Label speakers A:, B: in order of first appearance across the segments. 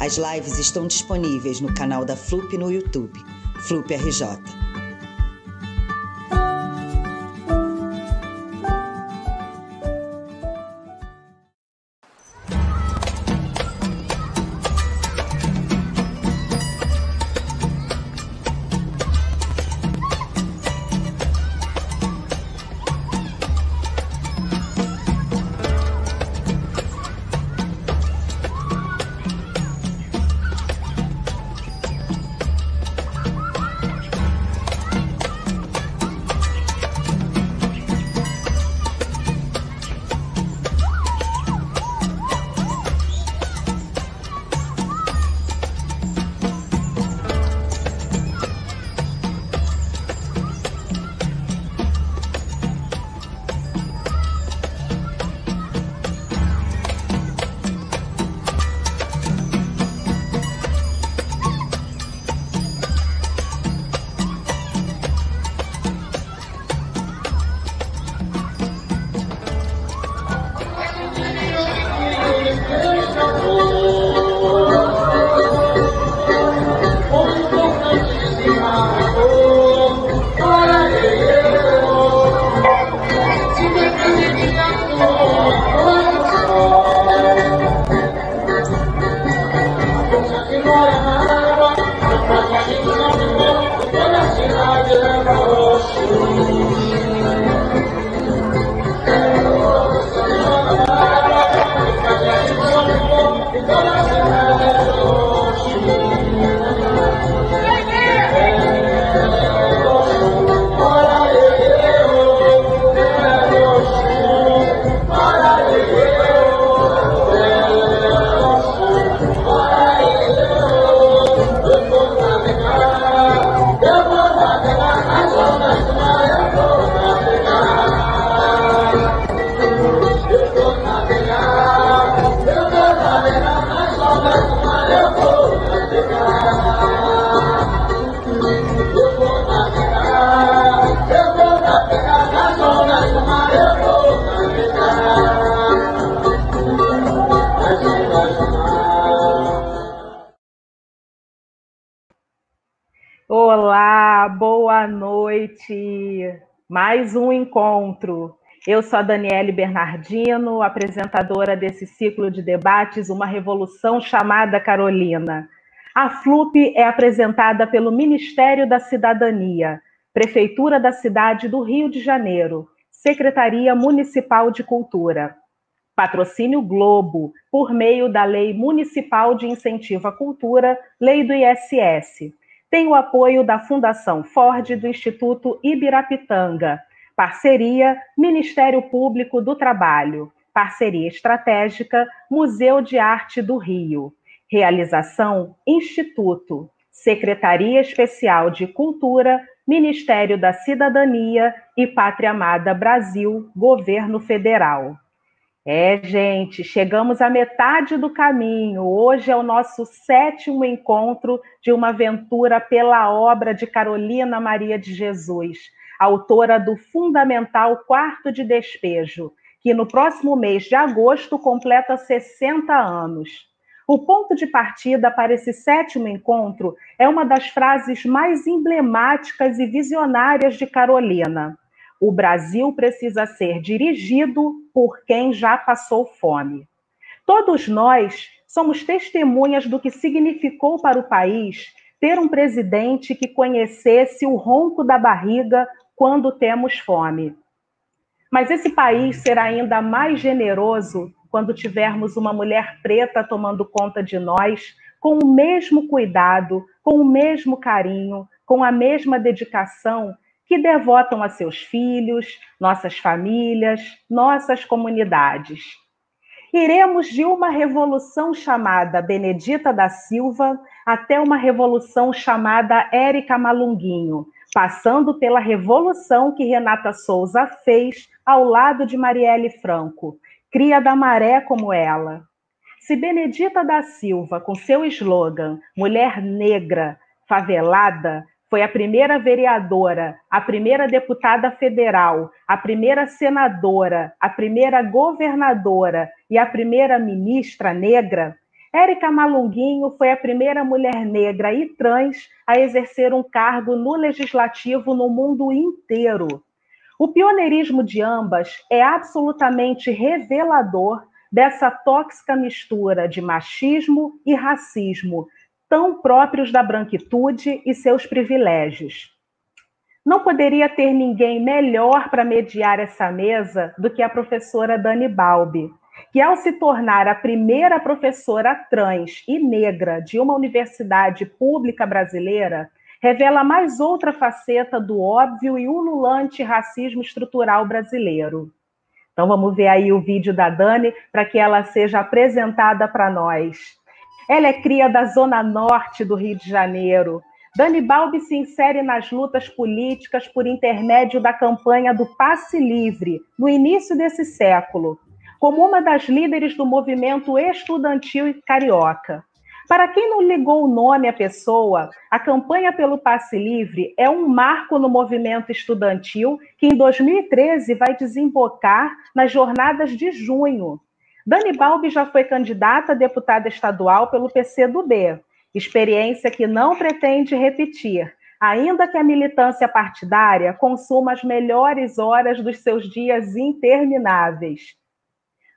A: As lives estão disponíveis no canal da FLUP no YouTube, FLUP RJ.
B: Sou a Daniele Bernardino, apresentadora desse ciclo de debates Uma Revolução Chamada Carolina. A FLUP é apresentada pelo Ministério da Cidadania, Prefeitura da cidade do Rio de Janeiro, Secretaria Municipal de Cultura. Patrocínio Globo, por meio da Lei Municipal de Incentivo à Cultura, Lei do ISS tem o apoio da Fundação Ford do Instituto Ibirapitanga, parceria Ministério Público do Trabalho, parceria estratégica Museu de Arte do Rio, realização Instituto, Secretaria Especial de Cultura, Ministério da Cidadania e Pátria Amada Brasil, Governo Federal. É, gente, chegamos à metade do caminho. Hoje é o nosso sétimo encontro de uma aventura pela obra de Carolina Maria de Jesus, autora do fundamental Quarto de Despejo, que no próximo mês de agosto completa 60 anos. O ponto de partida para esse sétimo encontro é uma das frases mais emblemáticas e visionárias de Carolina o Brasil precisa ser dirigido por quem já passou fome. Todos nós somos testemunhas do que significou para o país ter um presidente que conhecesse o ronco da barriga quando temos fome. Mas esse país será ainda mais generoso quando tivermos uma mulher preta tomando conta de nós com o mesmo cuidado, com o mesmo carinho, com a mesma dedicação que devotam a seus filhos, nossas famílias, nossas comunidades. Iremos de uma revolução chamada Benedita da Silva até uma revolução chamada Érica Malunguinho, passando pela revolução que Renata Souza fez ao lado de Marielle Franco, cria da maré como ela. Se Benedita da Silva, com seu slogan Mulher Negra, Favelada, foi a primeira vereadora, a primeira deputada federal, a primeira senadora, a primeira governadora e a primeira ministra negra, Érica Malunguinho foi a primeira mulher negra e trans a exercer um cargo no legislativo no mundo inteiro. O pioneirismo de ambas é absolutamente revelador dessa tóxica mistura de machismo e racismo tão próprios da branquitude e seus privilégios. Não poderia ter ninguém melhor para mediar essa mesa do que a professora Dani Balbi, que, ao se tornar a primeira professora trans e negra de uma universidade pública brasileira, revela mais outra faceta do óbvio e ululante racismo estrutural brasileiro. Então vamos ver aí o vídeo da Dani para que ela seja apresentada para nós. Ela é cria da Zona Norte do Rio de Janeiro. Dani Balbi se insere nas lutas políticas por intermédio da campanha do Passe Livre, no início desse século, como uma das líderes do movimento estudantil carioca. Para quem não ligou o nome à pessoa, a campanha pelo passe livre é um marco no movimento estudantil que em 2013 vai desembocar nas jornadas de junho, Dani Balbi já foi candidata a deputada estadual pelo PCdoB, experiência que não pretende repetir, ainda que a militância partidária consuma as melhores horas dos seus dias intermináveis.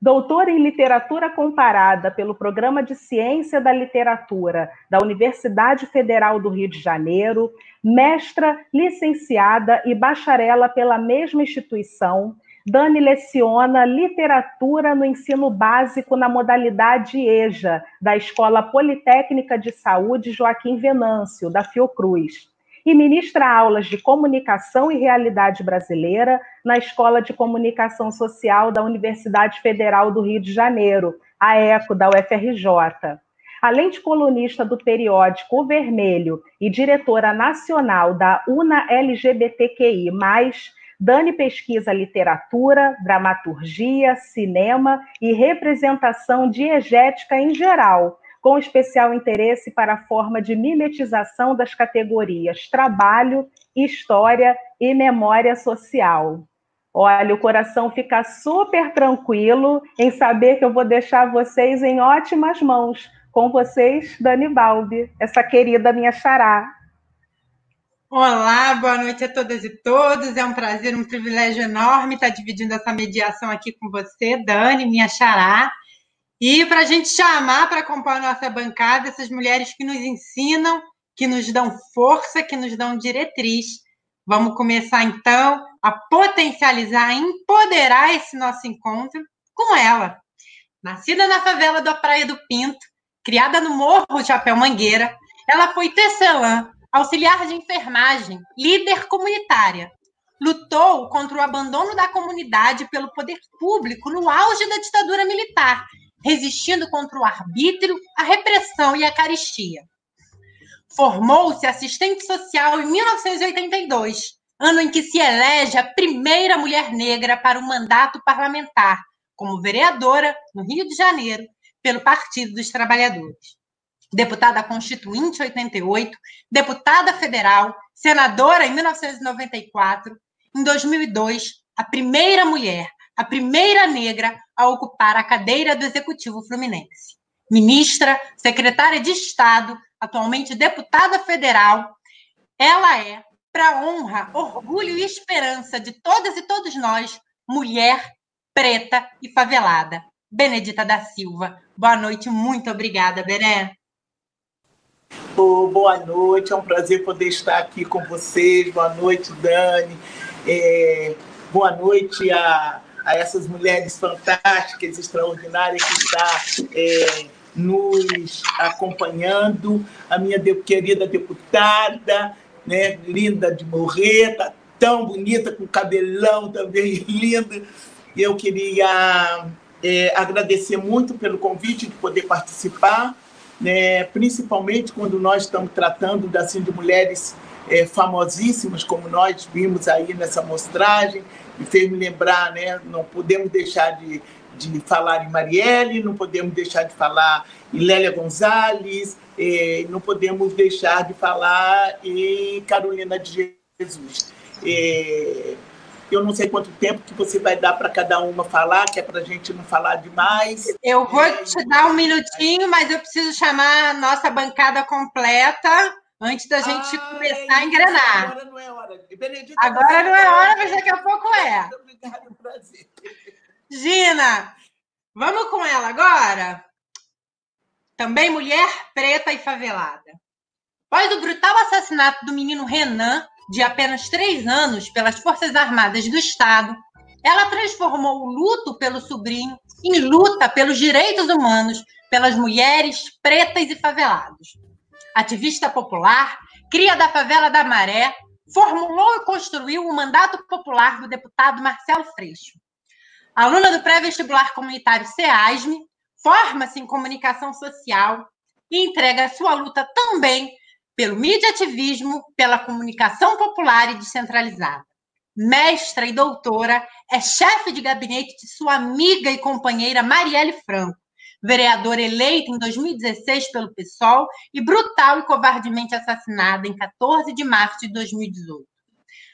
B: Doutora em Literatura Comparada pelo Programa de Ciência da Literatura da Universidade Federal do Rio de Janeiro, mestra, licenciada e bacharela pela mesma instituição, Dani leciona literatura no ensino básico na modalidade EJA, da Escola Politécnica de Saúde Joaquim Venâncio, da Fiocruz. E ministra aulas de comunicação e realidade brasileira na Escola de Comunicação Social da Universidade Federal do Rio de Janeiro, a ECO, da UFRJ. Além de colunista do periódico O Vermelho e diretora nacional da UNA LGBTQI, Dani pesquisa literatura, dramaturgia, cinema e representação diegética em geral, com especial interesse para a forma de mimetização das categorias trabalho, história e memória social. Olha, o coração fica super tranquilo em saber que eu vou deixar vocês em ótimas mãos. Com vocês, Dani Balbi, essa querida minha xará.
C: Olá, boa noite a todas e todos. É um prazer, um privilégio enorme estar dividindo essa mediação aqui com você, Dani, minha xará. E para a gente chamar para acompanhar nossa bancada essas mulheres que nos ensinam, que nos dão força, que nos dão diretriz. Vamos começar então a potencializar, a empoderar esse nosso encontro com ela. Nascida na favela da Praia do Pinto, criada no Morro Chapéu Mangueira, ela foi tecelã, auxiliar de enfermagem, líder comunitária. Lutou contra o abandono da comunidade pelo poder público no auge da ditadura militar, resistindo contra o arbítrio, a repressão e a caristia. Formou-se assistente social em 1982, ano em que se elege a primeira mulher negra para o mandato parlamentar, como vereadora no Rio de Janeiro, pelo Partido dos Trabalhadores deputada constituinte 88, deputada federal, senadora em 1994, em 2002, a primeira mulher, a primeira negra a ocupar a cadeira do Executivo Fluminense. Ministra, secretária de Estado, atualmente deputada federal, ela é, para honra, orgulho e esperança de todas e todos nós, mulher, preta e favelada. Benedita da Silva. Boa noite, muito obrigada, Beré.
D: Oh, boa noite, é um prazer poder estar aqui com vocês. Boa noite, Dani. É, boa noite a, a essas mulheres fantásticas, extraordinárias que estão é, nos acompanhando. A minha de, querida deputada, né, linda de morrer, tá tão bonita, com cabelão também lindo. Eu queria é, agradecer muito pelo convite de poder participar, né, principalmente quando nós estamos tratando assim, de mulheres é, famosíssimas, como nós vimos aí nessa mostragem, e fez me lembrar, né, não podemos deixar de, de falar em Marielle, não podemos deixar de falar em Lélia Gonzalez, é, não podemos deixar de falar em Carolina de Jesus. É, eu não sei quanto tempo que você vai dar para cada uma falar, que é para a gente não falar demais.
C: Eu vou te dar um minutinho, mas eu preciso chamar a nossa bancada completa antes da gente ah, começar a engrenar. Agora não é hora. Benedita, agora não é hora, mas daqui a pouco é. Obrigado, prazer. Gina, vamos com ela agora? Também mulher preta e favelada. Após o brutal assassinato do menino Renan, de apenas três anos, pelas Forças Armadas do Estado, ela transformou o luto pelo sobrinho em luta pelos direitos humanos pelas mulheres pretas e favelados. Ativista popular, cria da favela da Maré, formulou e construiu o mandato popular do deputado Marcelo Freixo. Aluna do pré-vestibular comunitário SEASME, forma-se em comunicação social e entrega sua luta também pelo mediativismo, pela comunicação popular e descentralizada. Mestra e doutora, é chefe de gabinete de sua amiga e companheira Marielle Franco, vereadora eleita em 2016 pelo PSOL e brutal e covardemente assassinada em 14 de março de 2018.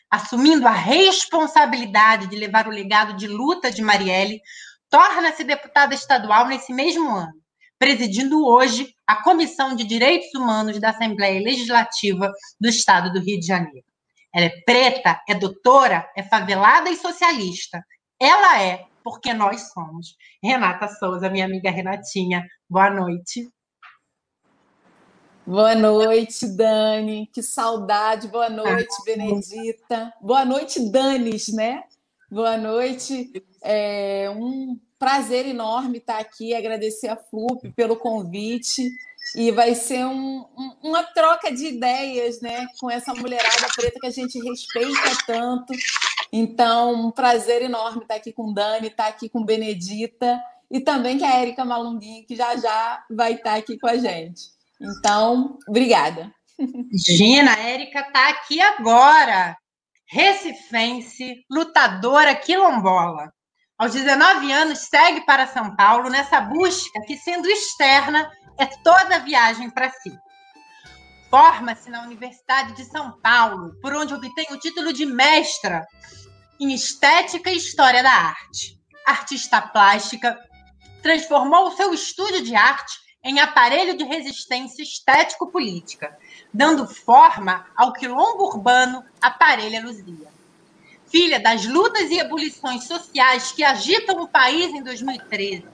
C: Assumindo a responsabilidade de levar o legado de luta de Marielle, torna-se deputada estadual nesse mesmo ano, presidindo hoje a Comissão de Direitos Humanos da Assembleia Legislativa do Estado do Rio de Janeiro. Ela é preta, é doutora, é favelada e socialista. Ela é porque nós somos. Renata Souza, minha amiga Renatinha, boa noite.
E: Boa noite, Dani. Que saudade. Boa noite, Benedita. Boa noite, Danis, né? Boa noite. É um prazer enorme estar aqui, agradecer a FLUP pelo convite. E vai ser um, um, uma troca de ideias né, com essa mulherada preta que a gente respeita tanto. Então, um prazer enorme estar aqui com Dani, estar aqui com Benedita e também com a Érica Malunguinho, que já já vai estar aqui com a gente. Então, obrigada.
C: Gina, a Érica está aqui agora recifense, lutadora quilombola. Aos 19 anos, segue para São Paulo nessa busca que, sendo externa, é toda viagem para si. Forma-se na Universidade de São Paulo, por onde obtém o título de mestra em Estética e História da Arte. Artista plástica, transformou o seu estúdio de arte em aparelho de resistência estético-política, dando forma ao quilombo urbano Aparelha Luzia. Filha das lutas e ebulições sociais que agitam o país em 2013,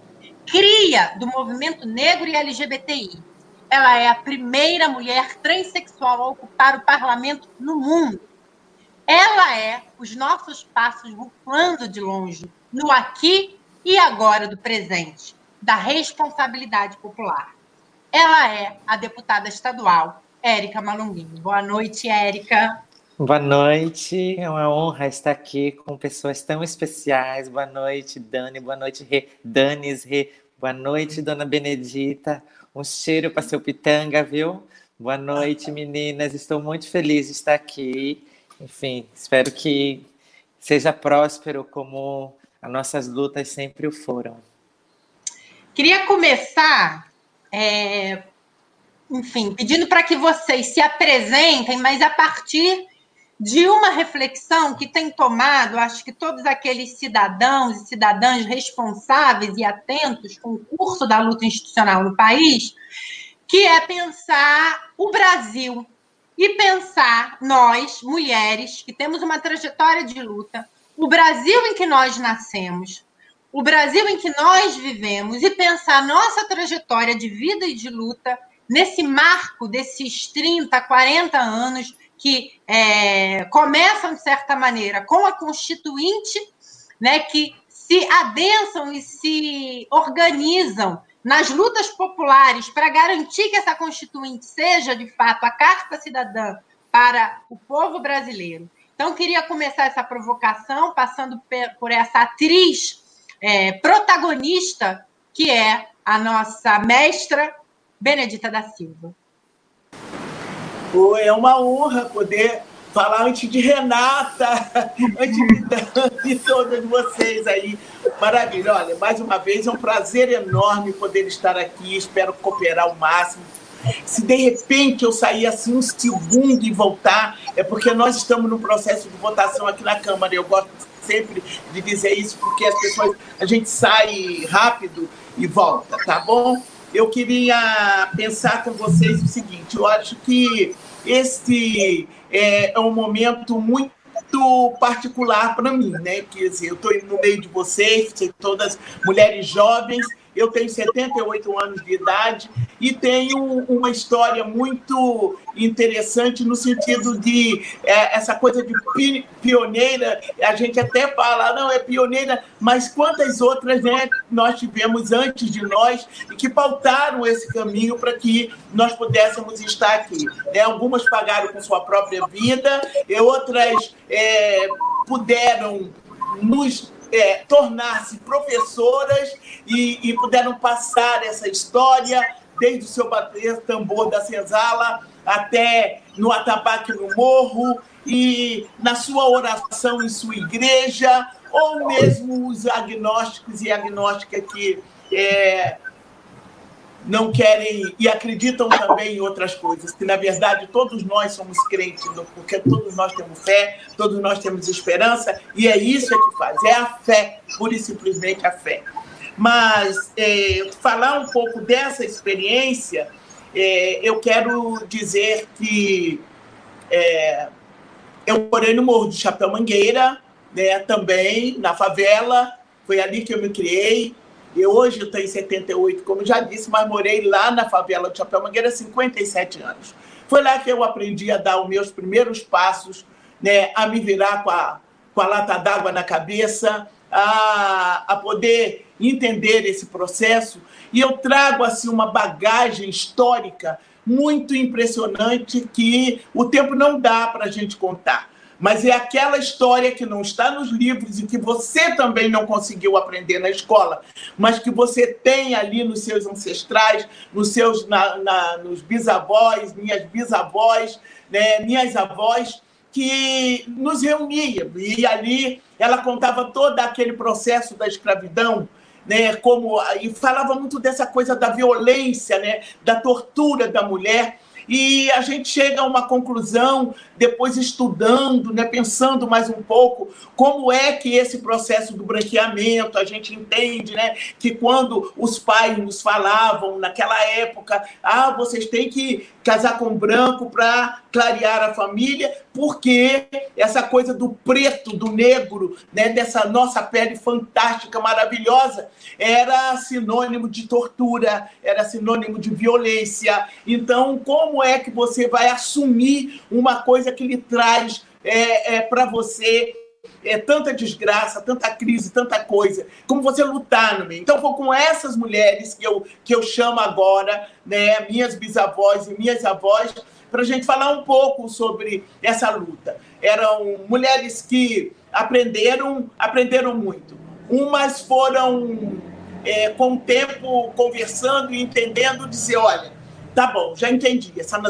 C: cria do movimento negro e LGBTI. Ela é a primeira mulher transexual a ocupar o parlamento no mundo. Ela é os nossos passos ruflando de longe, no aqui e agora do presente, da responsabilidade popular. Ela é a deputada estadual Érica Malunguinho. Boa noite, Érica.
F: Boa noite, é uma honra estar aqui com pessoas tão especiais. Boa noite, Dani. Boa noite, Rê. Danis, Rê. Boa noite, Dona Benedita. Um cheiro para seu pitanga, viu? Boa noite, meninas. Estou muito feliz de estar aqui. Enfim, espero que seja próspero como as nossas lutas sempre o foram.
C: Queria começar é, enfim, pedindo para que vocês se apresentem, mas a partir de uma reflexão que tem tomado, acho que todos aqueles cidadãos e cidadãs responsáveis e atentos com o curso da luta institucional no país, que é pensar o Brasil e pensar nós, mulheres, que temos uma trajetória de luta, o Brasil em que nós nascemos, o Brasil em que nós vivemos e pensar nossa trajetória de vida e de luta nesse marco desses 30, 40 anos que é, começam, de certa maneira, com a Constituinte, né, que se adensam e se organizam nas lutas populares para garantir que essa Constituinte seja, de fato, a Carta Cidadã para o povo brasileiro. Então, queria começar essa provocação passando por essa atriz é, protagonista, que é a nossa mestra Benedita da Silva.
D: é uma honra poder falar antes de Renata, antes de, de todas vocês aí. Maravilha. Olha, mais uma vez é um prazer enorme poder estar aqui. Espero cooperar o máximo. Se de repente eu sair assim um segundo e voltar, é porque nós estamos no processo de votação aqui na Câmara. Eu gosto sempre de dizer isso, porque as pessoas, a gente sai rápido e volta, tá bom? Eu queria pensar com vocês o seguinte: eu acho que esse é, é um momento muito particular para mim, né? Quer dizer, eu estou no meio de vocês, todas mulheres jovens, eu tenho 78 anos de idade e tenho uma história muito interessante no sentido de é, essa coisa de pioneira. A gente até fala, não, é pioneira, mas quantas outras né, nós tivemos antes de nós e que pautaram esse caminho para que nós pudéssemos estar aqui. Né? Algumas pagaram com sua própria vida, e outras é, puderam nos é, tornar-se professoras e, e, puderam passar essa história desde o seu bater tambor da senzala até no atabaque no morro e na sua oração em sua igreja ou mesmo os agnósticos e agnósticas que é, não querem e acreditam também em outras coisas, que na verdade todos nós somos crentes, porque todos nós temos fé, todos nós temos esperança, e é isso que faz, é a fé, pura e simplesmente a fé. Mas é, falar um pouco dessa experiência, é, eu quero dizer que é, eu morei no Morro de Chapéu Mangueira, né, também na favela, foi ali que eu me criei, e hoje eu tenho 78, como já disse, mas morei lá na favela de Chapéu Mangueira há 57 anos. Foi lá que eu aprendi a dar os meus primeiros passos, né, a me virar com a, com a lata d'água na cabeça, a, a poder entender esse processo. E eu trago assim uma bagagem histórica muito impressionante que o tempo não dá para a gente contar mas é aquela história que não está nos livros e que você também não conseguiu aprender na escola, mas que você tem ali nos seus ancestrais, nos seus na, na, nos bisavós, minhas bisavós, né, minhas avós, que nos reunia. E ali ela contava todo aquele processo da escravidão, né, como e falava muito dessa coisa da violência, né, da tortura da mulher e a gente chega a uma conclusão, depois estudando, né, pensando mais um pouco, como é que esse processo do branqueamento, a gente entende né, que quando os pais nos falavam naquela época, ah, vocês têm que casar com branco para clarear a família, porque essa coisa do preto, do negro, né, dessa nossa pele fantástica, maravilhosa, era sinônimo de tortura, era sinônimo de violência. Então, como é que você vai assumir uma coisa que lhe traz é, é, para você é tanta desgraça, tanta crise, tanta coisa, como você lutar no meio. Então, foi com essas mulheres que eu, que eu chamo agora, né, minhas bisavós e minhas avós, para a gente falar um pouco sobre essa luta. Eram mulheres que aprenderam, aprenderam muito. Umas foram, é, com o tempo, conversando e entendendo, dizer, olha, tá bom, já entendi. Essa,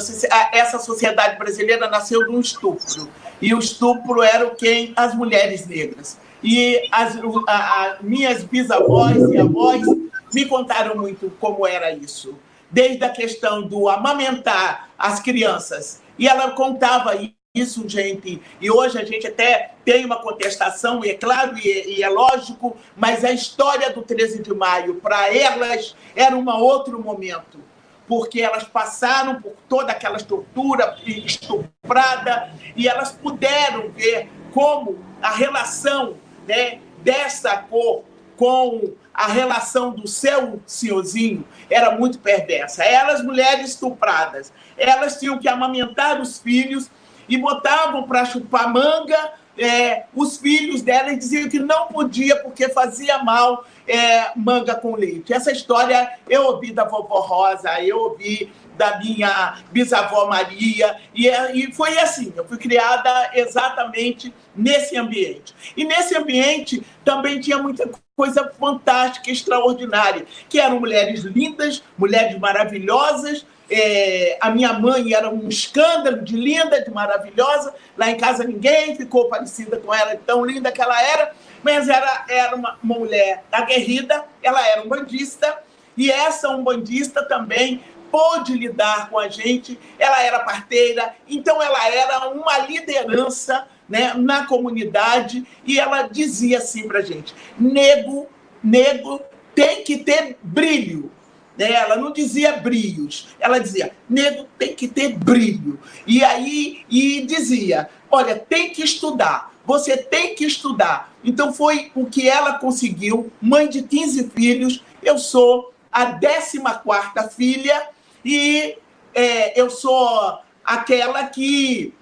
D: essa sociedade brasileira nasceu de um estupro. E o estupro era quem? As mulheres negras. E as a, a, minhas bisavós e avós me contaram muito como era isso desde a questão do amamentar as crianças. E ela contava isso, gente, e hoje a gente até tem uma contestação, e é claro, e, e é lógico, mas a história do 13 de maio, para elas, era um outro momento porque elas passaram por toda aquela tortura estuprada e elas puderam ver como a relação né, dessa cor com a relação do seu senhorzinho era muito perversa. Elas, mulheres estupradas, elas tinham que amamentar os filhos e botavam para chupar manga é, os filhos delas diziam que não podia porque fazia mal é, manga com leite. Essa história eu ouvi da vovó Rosa, eu ouvi da minha bisavó Maria, e, é, e foi assim, eu fui criada exatamente nesse ambiente. E nesse ambiente também tinha muita coisa fantástica, extraordinária, que eram mulheres lindas, mulheres maravilhosas. É, a minha mãe era um escândalo de linda, de maravilhosa. Lá em casa ninguém ficou parecida com ela, tão linda que ela era, mas era, era uma, uma mulher aguerrida, ela era um bandista, e essa umbandista também pôde lidar com a gente, ela era parteira, então ela era uma liderança né, na comunidade e ela dizia assim para gente: nego, nego tem que ter brilho. Né? Ela não dizia brilhos, ela dizia nego tem que ter brilho. E aí e dizia: olha, tem que estudar, você tem que estudar. Então foi o que ela conseguiu, mãe de 15 filhos, eu sou a 14 filha e é, eu sou aquela que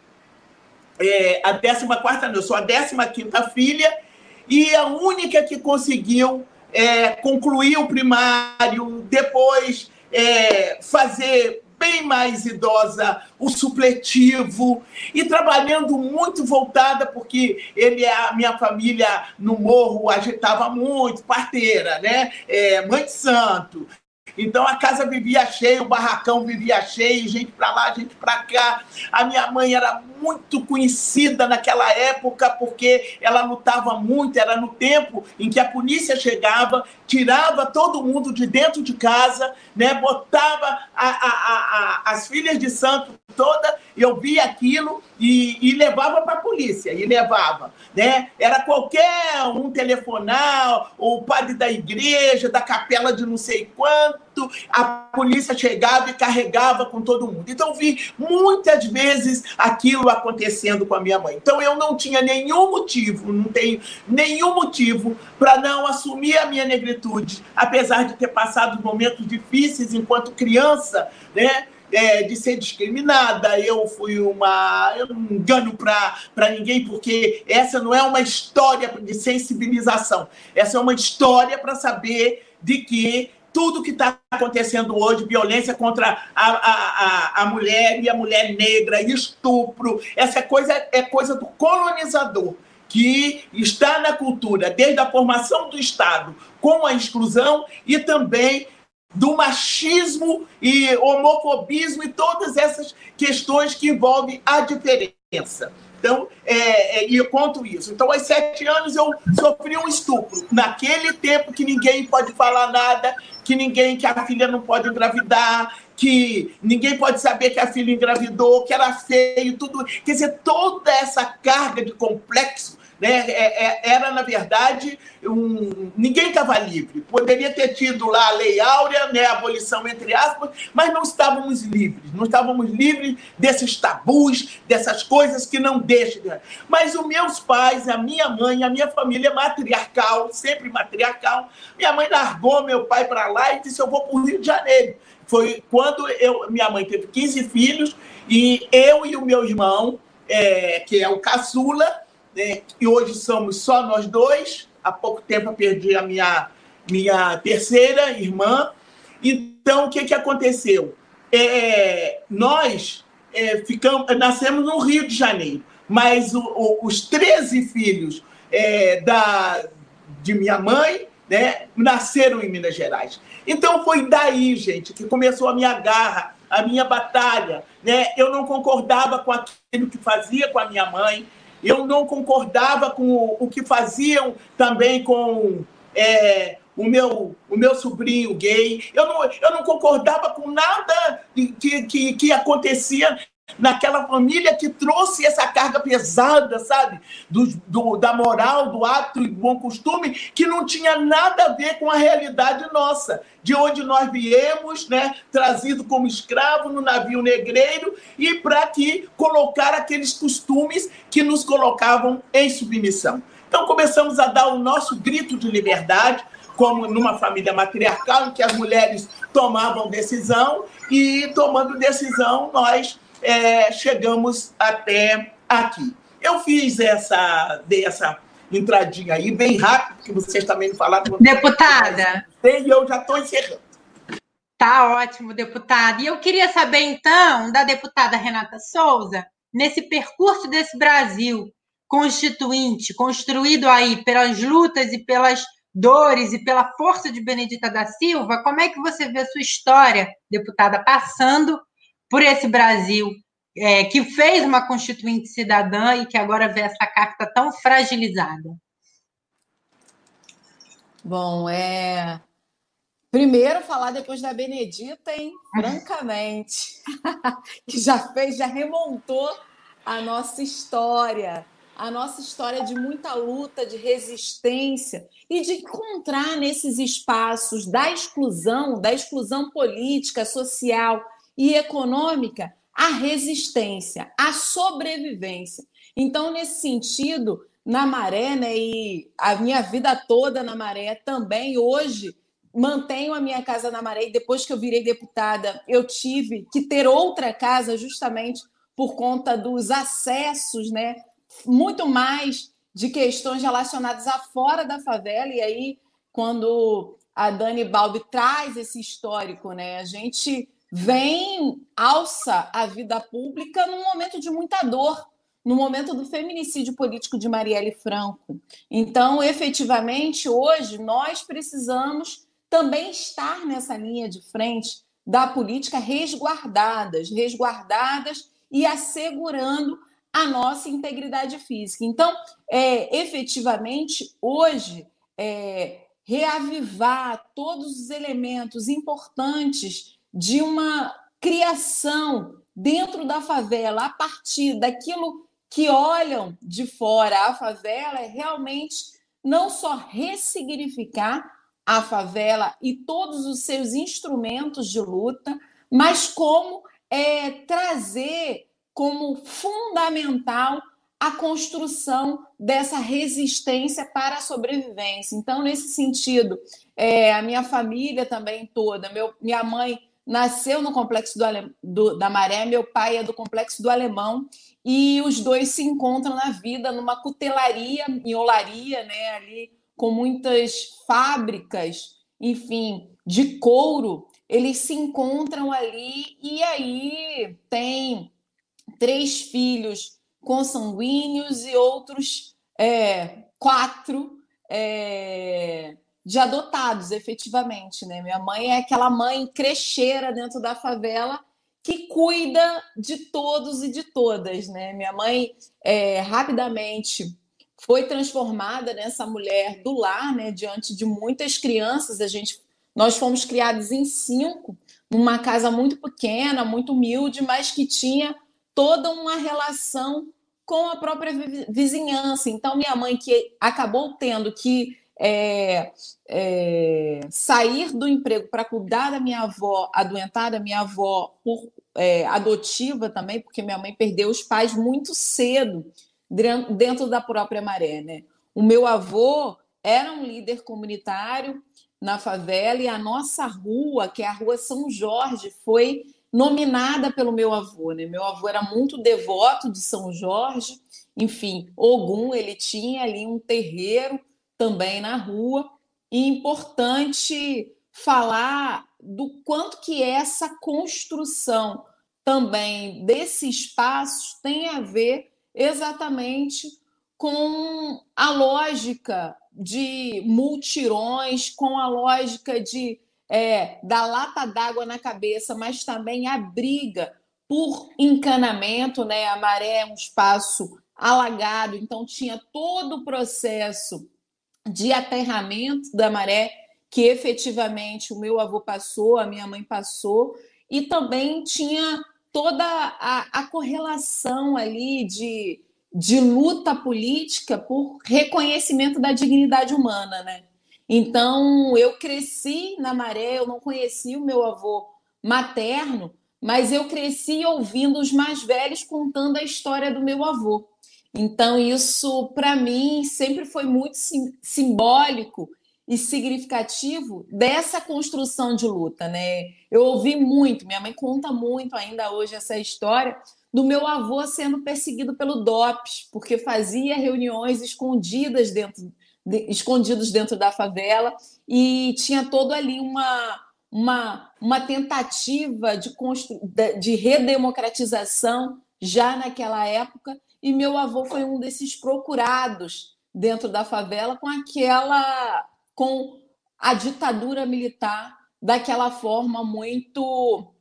D: é, a 14 quarta, não, eu sou a 15 quinta filha e a única que conseguiu é, concluir o primário, depois é, fazer bem mais idosa o supletivo e trabalhando muito voltada porque ele a minha família no morro agitava muito parteira né? É, mãe de santo então a casa vivia cheia, o barracão vivia cheio, gente para lá, gente para cá. A minha mãe era muito conhecida naquela época porque ela lutava muito, era no tempo em que a polícia chegava, tirava todo mundo de dentro de casa, né, botava a, a, a, as filhas de santo toda, eu via aquilo e, e levava para a polícia, e levava. Né? Era qualquer um telefonar, o padre da igreja, da capela de não sei quanto, a polícia chegava e carregava com todo mundo. Então, vi muitas vezes aquilo acontecendo com a minha mãe. Então, eu não tinha nenhum motivo, não tenho nenhum motivo para não assumir a minha negritude, apesar de ter passado momentos difíceis enquanto criança, né? é, de ser discriminada, eu fui uma. Eu não engano para ninguém, porque essa não é uma história de sensibilização, essa é uma história para saber de que tudo que está acontecendo hoje, violência contra a, a, a, a, mulher e a mulher negra, estupro, essa coisa é coisa do colonizador, que está na cultura, desde a formação do Estado, com a exclusão e também do machismo e homofobismo e todas essas questões que envolvem a diferença. Então, é, é, e eu conto isso. Então, aos sete anos, eu sofri um estupro. Naquele tempo que ninguém pode falar nada, que ninguém, que a filha não pode engravidar, que ninguém pode saber que a filha engravidou, que era feio, tudo. Quer dizer, toda essa carga de complexo né? É, é, era, na verdade, um... ninguém estava livre. Poderia ter tido lá a Lei Áurea, né? a abolição entre aspas, mas não estávamos livres. Não estávamos livres desses tabus, dessas coisas que não deixam. Mas os meus pais, a minha mãe, a minha família matriarcal, sempre matriarcal, minha mãe largou meu pai para lá e disse: Eu vou para o Rio de Janeiro. Foi quando eu, minha mãe teve 15 filhos e eu e o meu irmão, é, que é o caçula, né? e hoje somos só nós dois. Há pouco tempo eu perdi a minha, minha terceira irmã. Então, o que, que aconteceu? É, nós é, ficamos, nascemos no Rio de Janeiro, mas o, o, os 13 filhos é, da, de minha mãe né, nasceram em Minas Gerais. Então foi daí, gente, que começou a minha garra, a minha batalha. Né? Eu não concordava com aquilo que fazia com a minha mãe, eu não concordava com o, o que faziam também com é, o, meu, o meu sobrinho gay. Eu não, eu não concordava com nada que, que, que acontecia naquela família que trouxe essa carga pesada, sabe? Do, do, da moral, do ato e bom costume, que não tinha nada a ver com a realidade nossa, de onde nós viemos, né? Trazido como escravo no navio negreiro e para que colocar aqueles costumes que nos colocavam em submissão. Então começamos a dar o nosso grito de liberdade, como numa família matriarcal, em que as mulheres tomavam decisão, e tomando decisão, nós é, chegamos até aqui. Eu fiz essa, dei essa entradinha aí bem rápido, que vocês também falaram.
C: Deputada.
D: E eu já estou encerrando.
C: Tá ótimo, deputada. E eu queria saber, então, da deputada Renata Souza, nesse percurso desse Brasil constituinte, construído aí pelas lutas e pelas dores e pela força de Benedita da Silva, como é que você vê a sua história, deputada, passando por esse Brasil é, que fez uma constituinte cidadã e que agora vê essa carta tão fragilizada?
E: Bom, é. Primeiro falar depois da Benedita, hein? Francamente, que já fez, já remontou a nossa história a nossa história de muita luta, de resistência e de encontrar nesses espaços da exclusão, da exclusão política, social e econômica, a resistência, a sobrevivência. Então, nesse sentido, na Maré, né, e a minha vida toda na Maré também, hoje, mantenho a minha casa na Maré e depois que eu virei deputada, eu tive que ter outra casa justamente por conta dos acessos, né, muito mais de questões relacionadas a fora da favela, e aí, quando a Dani Balbi traz esse histórico, né? A gente vem, alça a vida pública num momento de muita dor, no momento do feminicídio político de Marielle Franco. Então, efetivamente, hoje nós precisamos também estar nessa linha de frente da política resguardadas, resguardadas e assegurando a nossa integridade física. Então, é, efetivamente, hoje, é, reavivar todos os elementos importantes de uma criação dentro da favela, a partir daquilo que olham de fora a favela, é realmente não só ressignificar a favela e todos os seus instrumentos de luta, mas como é, trazer como fundamental a construção dessa resistência para a sobrevivência. Então, nesse sentido, é, a minha família também toda, meu, minha mãe nasceu no complexo do, do, da Maré, meu pai é do complexo do Alemão, e os dois se encontram na vida numa cutelaria, miolaria, né, ali com muitas fábricas, enfim, de couro, eles se encontram ali e aí tem três filhos consanguíneos e outros é, quatro é, de adotados, efetivamente. Né? Minha mãe é aquela mãe crecheira dentro da favela que cuida de todos e de todas. Né? Minha mãe é, rapidamente foi transformada nessa mulher do lar, né? diante de muitas crianças. A gente, nós fomos criados em cinco, numa casa muito pequena, muito humilde, mas que tinha toda uma relação com a própria vizinhança. Então, minha mãe, que acabou tendo que é, é, sair do emprego para cuidar da minha avó, adoentada, minha avó por, é, adotiva também, porque minha mãe perdeu os pais muito cedo dentro da própria maré. Né? O meu avô era um líder comunitário na favela e a nossa rua, que é a Rua São Jorge, foi nominada pelo meu avô. Né? Meu avô era muito devoto de São Jorge, enfim, Ogum, ele tinha ali um terreiro também na rua, e importante falar do quanto que essa construção também desse espaço tem a ver exatamente com a lógica de multirões, com a lógica de é, da lata d'água na cabeça, mas também a briga por encanamento, né? A maré é um espaço alagado, então tinha todo o processo de aterramento da maré que efetivamente o meu avô passou, a minha mãe passou, e também tinha toda a, a correlação ali de, de luta política por reconhecimento da dignidade humana, né? Então, eu cresci na maré, eu não conheci o meu avô materno, mas eu cresci ouvindo os mais velhos contando a história do meu avô. Então, isso, para mim, sempre foi muito sim, simbólico e significativo dessa construção de luta, né? Eu ouvi muito, minha mãe conta muito ainda hoje essa história do meu avô sendo perseguido pelo DOPS, porque fazia reuniões escondidas dentro de, escondidos dentro da favela e tinha todo ali uma, uma, uma tentativa de, constru, de redemocratização já naquela época e meu avô foi um desses procurados dentro da favela com aquela com a ditadura militar daquela forma muito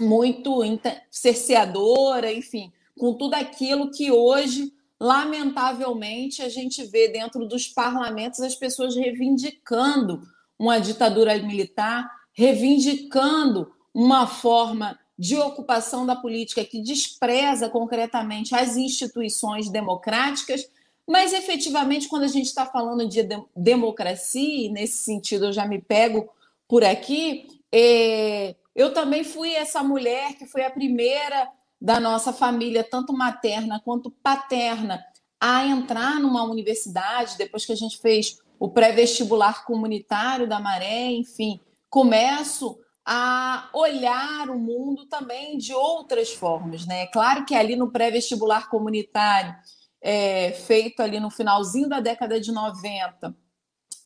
E: muito cerceadora, enfim, com tudo aquilo que hoje, lamentavelmente, a gente vê dentro dos parlamentos as pessoas reivindicando uma ditadura militar, reivindicando uma forma de ocupação da política que despreza concretamente as instituições democráticas, mas efetivamente, quando a gente está falando de democracia, e nesse sentido eu já me pego por aqui, é, eu também fui essa mulher que foi a primeira da nossa família, tanto materna quanto paterna, a entrar numa universidade, depois que a gente fez o pré-vestibular comunitário da Maré, enfim, começo a olhar o mundo também de outras formas, né? Claro que ali no pré-vestibular comunitário, é, feito ali no finalzinho da década de 90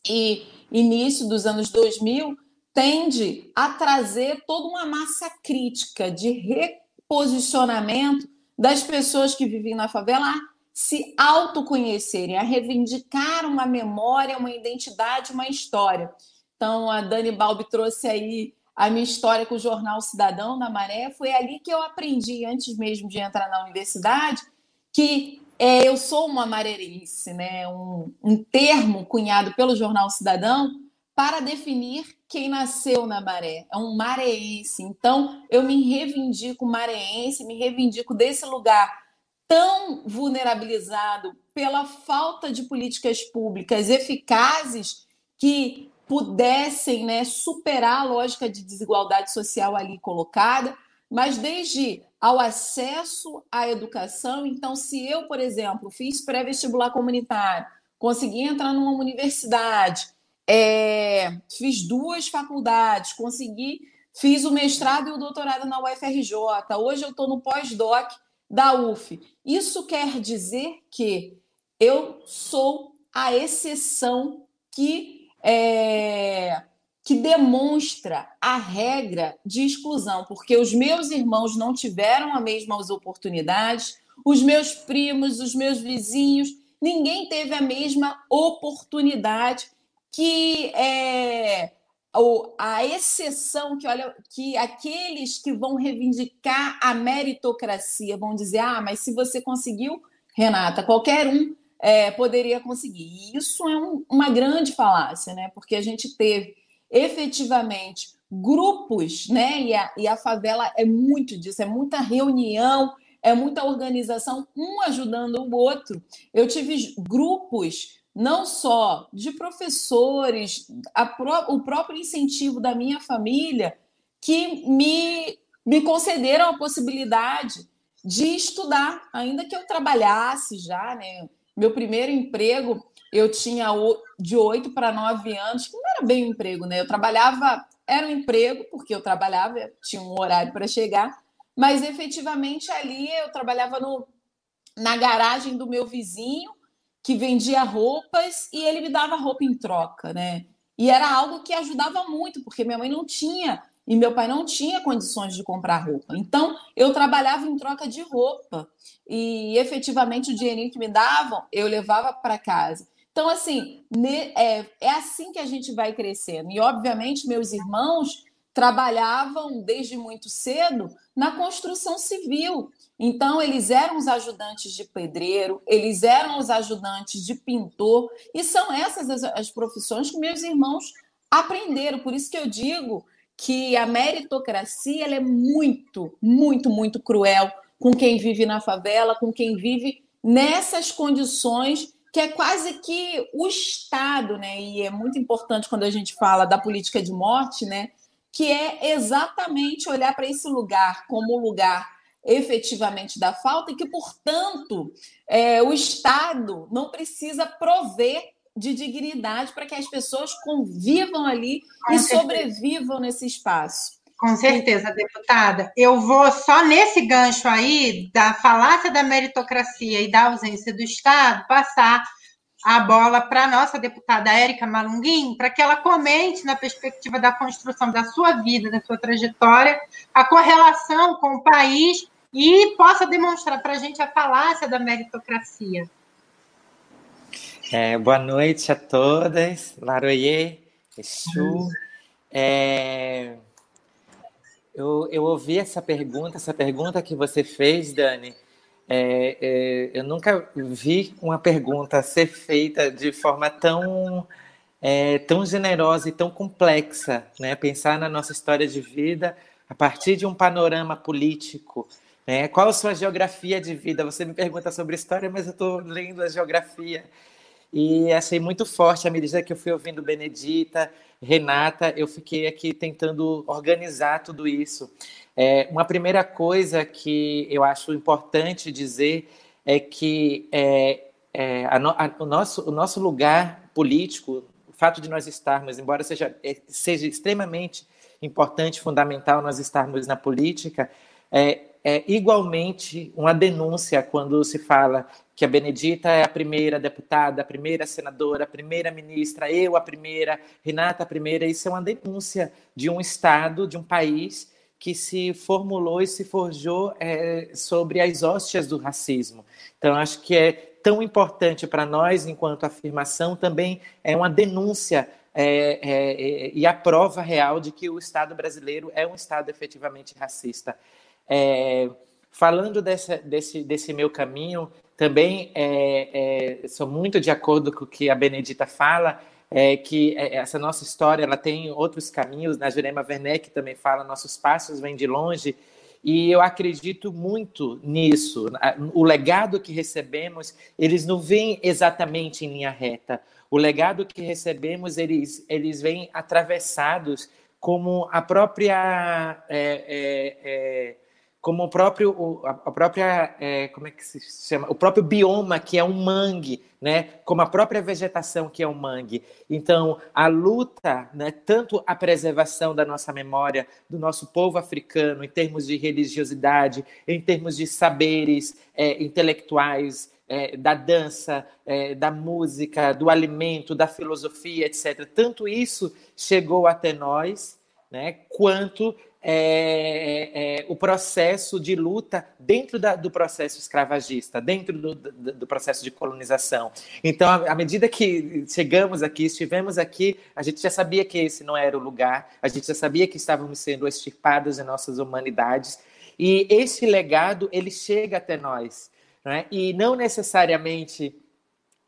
E: e início dos anos 2000, tende a trazer toda uma massa crítica de reposicionamento das pessoas que vivem na favela a se autoconhecerem, a reivindicar uma memória, uma identidade, uma história. Então, a Dani Balbi trouxe aí a minha história com o jornal Cidadão da Maré. Foi ali que eu aprendi, antes mesmo de entrar na universidade, que é, eu sou uma mareirense, né? Um, um termo cunhado pelo jornal Cidadão para definir quem nasceu na maré, é um mareense. Então, eu me reivindico mareense, me reivindico desse lugar tão vulnerabilizado pela falta de políticas públicas eficazes que pudessem né, superar a lógica de desigualdade social ali colocada, mas desde ao acesso à educação. Então, se eu, por exemplo, fiz pré-vestibular comunitário, consegui entrar numa universidade, é, fiz duas faculdades, consegui, fiz o mestrado e o doutorado na UFRJ. Hoje eu estou no pós-doc da UF. Isso quer dizer que eu sou a exceção que é, que demonstra a regra de exclusão, porque os meus irmãos não tiveram as mesmas oportunidades, os meus primos, os meus vizinhos, ninguém teve a mesma oportunidade que é, a exceção que olha que aqueles que vão reivindicar a meritocracia vão dizer ah mas se você conseguiu Renata qualquer um é, poderia conseguir. E isso é um, uma grande falácia né? Porque a gente teve efetivamente grupos né? E a, e a favela é muito disso é muita reunião é muita organização um ajudando o outro. Eu tive grupos não só de professores, pró o próprio incentivo da minha família, que me, me concederam a possibilidade de estudar, ainda que eu trabalhasse já, né? Meu primeiro emprego, eu tinha de oito para nove anos, que não era bem um emprego, né? Eu trabalhava, era um emprego, porque eu trabalhava, tinha um horário para chegar, mas efetivamente ali eu trabalhava no, na garagem do meu vizinho, que vendia roupas e ele me dava roupa em troca, né? E era algo que ajudava muito, porque minha mãe não tinha e meu pai não tinha condições de comprar roupa. Então, eu trabalhava em troca de roupa e efetivamente o dinheirinho que me davam, eu levava para casa. Então, assim, é, é assim que a gente vai crescendo. E, obviamente, meus irmãos trabalhavam desde muito cedo na construção civil. Então, eles eram os ajudantes de pedreiro, eles eram os ajudantes de pintor, e são essas as, as profissões que meus irmãos aprenderam. Por isso que eu digo que a meritocracia é muito, muito, muito cruel com quem vive na favela, com quem vive nessas condições que é quase que o Estado, né? E é muito importante quando a gente fala da política de morte, né? que é exatamente olhar para esse lugar como lugar efetivamente da falta e que, portanto, é, o Estado não precisa prover de dignidade para que as pessoas convivam ali Com e certeza. sobrevivam nesse espaço.
C: Com certeza, deputada. Eu vou só nesse gancho aí da falácia da meritocracia e da ausência do Estado passar a bola para a nossa deputada Érica Malunguim, para que ela comente, na perspectiva da construção da sua vida, da sua trajetória, a correlação com o país e possa demonstrar para a gente a falácia da meritocracia.
F: É, boa noite a todas, Laroye, Exu. É, eu, eu ouvi essa pergunta, essa pergunta que você fez, Dani. É, é, eu nunca vi uma pergunta ser feita de forma tão, é, tão generosa e tão complexa. Né? Pensar na nossa história de vida a partir de um panorama político. Né? Qual a sua geografia de vida? Você me pergunta sobre história, mas eu estou lendo a geografia. E achei muito forte à medida que eu fui ouvindo Benedita, Renata, eu fiquei aqui tentando organizar tudo isso. É, uma primeira coisa que eu acho importante dizer é que é, é, a, a, o, nosso, o nosso lugar político, o fato de nós estarmos, embora seja, é, seja extremamente importante, fundamental nós estarmos na política, é, é igualmente uma denúncia quando se fala que a Benedita é a primeira deputada, a primeira senadora, a primeira ministra, eu a primeira, Renata a primeira. Isso é uma denúncia de um Estado, de um país que se formulou e se forjou é, sobre as hóstias do racismo. Então, acho que é tão importante para nós, enquanto afirmação, também é uma denúncia é, é, e a prova real de que o Estado brasileiro é um Estado efetivamente racista. É, falando dessa, desse, desse meu caminho, também é, é, sou muito de acordo com o que a Benedita fala, é, que é, essa nossa história ela tem outros caminhos. Na né? Jurema Werneck também fala, nossos passos vêm de longe. E eu acredito muito nisso. O legado que recebemos, eles não vêm exatamente em linha reta. O legado que recebemos, eles, eles vêm atravessados como a própria é, é, é como o próprio a própria é, como é que se chama? O próprio bioma que é um mangue né? Como a própria vegetação que é um mangue. Então a luta né tanto a preservação da nossa memória do nosso povo africano em termos de religiosidade em termos de saberes é, intelectuais é, da dança, é, da música, do alimento, da filosofia, etc. Tanto isso chegou até nós, né, quanto é, é, o processo de luta dentro da, do processo escravagista, dentro do, do, do, processo de colonização. Então, à medida que chegamos aqui, estivemos aqui, a gente já sabia que esse não era o lugar, a gente já sabia que estávamos sendo extirpados de nossas humanidades, e esse legado, ele chega até nós, né? e não necessariamente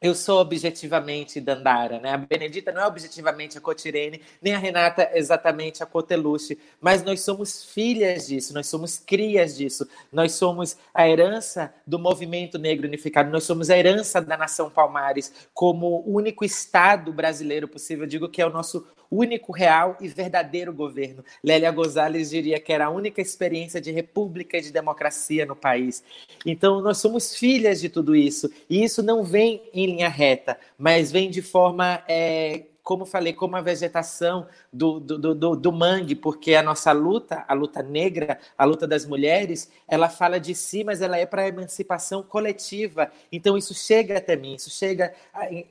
F: eu sou objetivamente Dandara, né? A Benedita não é objetivamente a Cotirene, nem a Renata exatamente a Coteluche, mas nós somos filhas disso, nós somos crias disso, nós somos a herança do movimento negro unificado, nós somos a herança da nação Palmares como único Estado brasileiro possível. Eu digo que é o nosso único, real e verdadeiro governo. Lélia Gonzalez diria que era a única experiência de república e de democracia no país. Então, nós somos filhas de tudo isso, e isso não vem em linha reta, mas vem de forma. É, como falei, como a vegetação do, do, do, do, mangue, porque a nossa luta, a luta negra, a luta das mulheres, ela fala de si, mas ela é para a emancipação coletiva. Então, isso chega até mim, isso chega,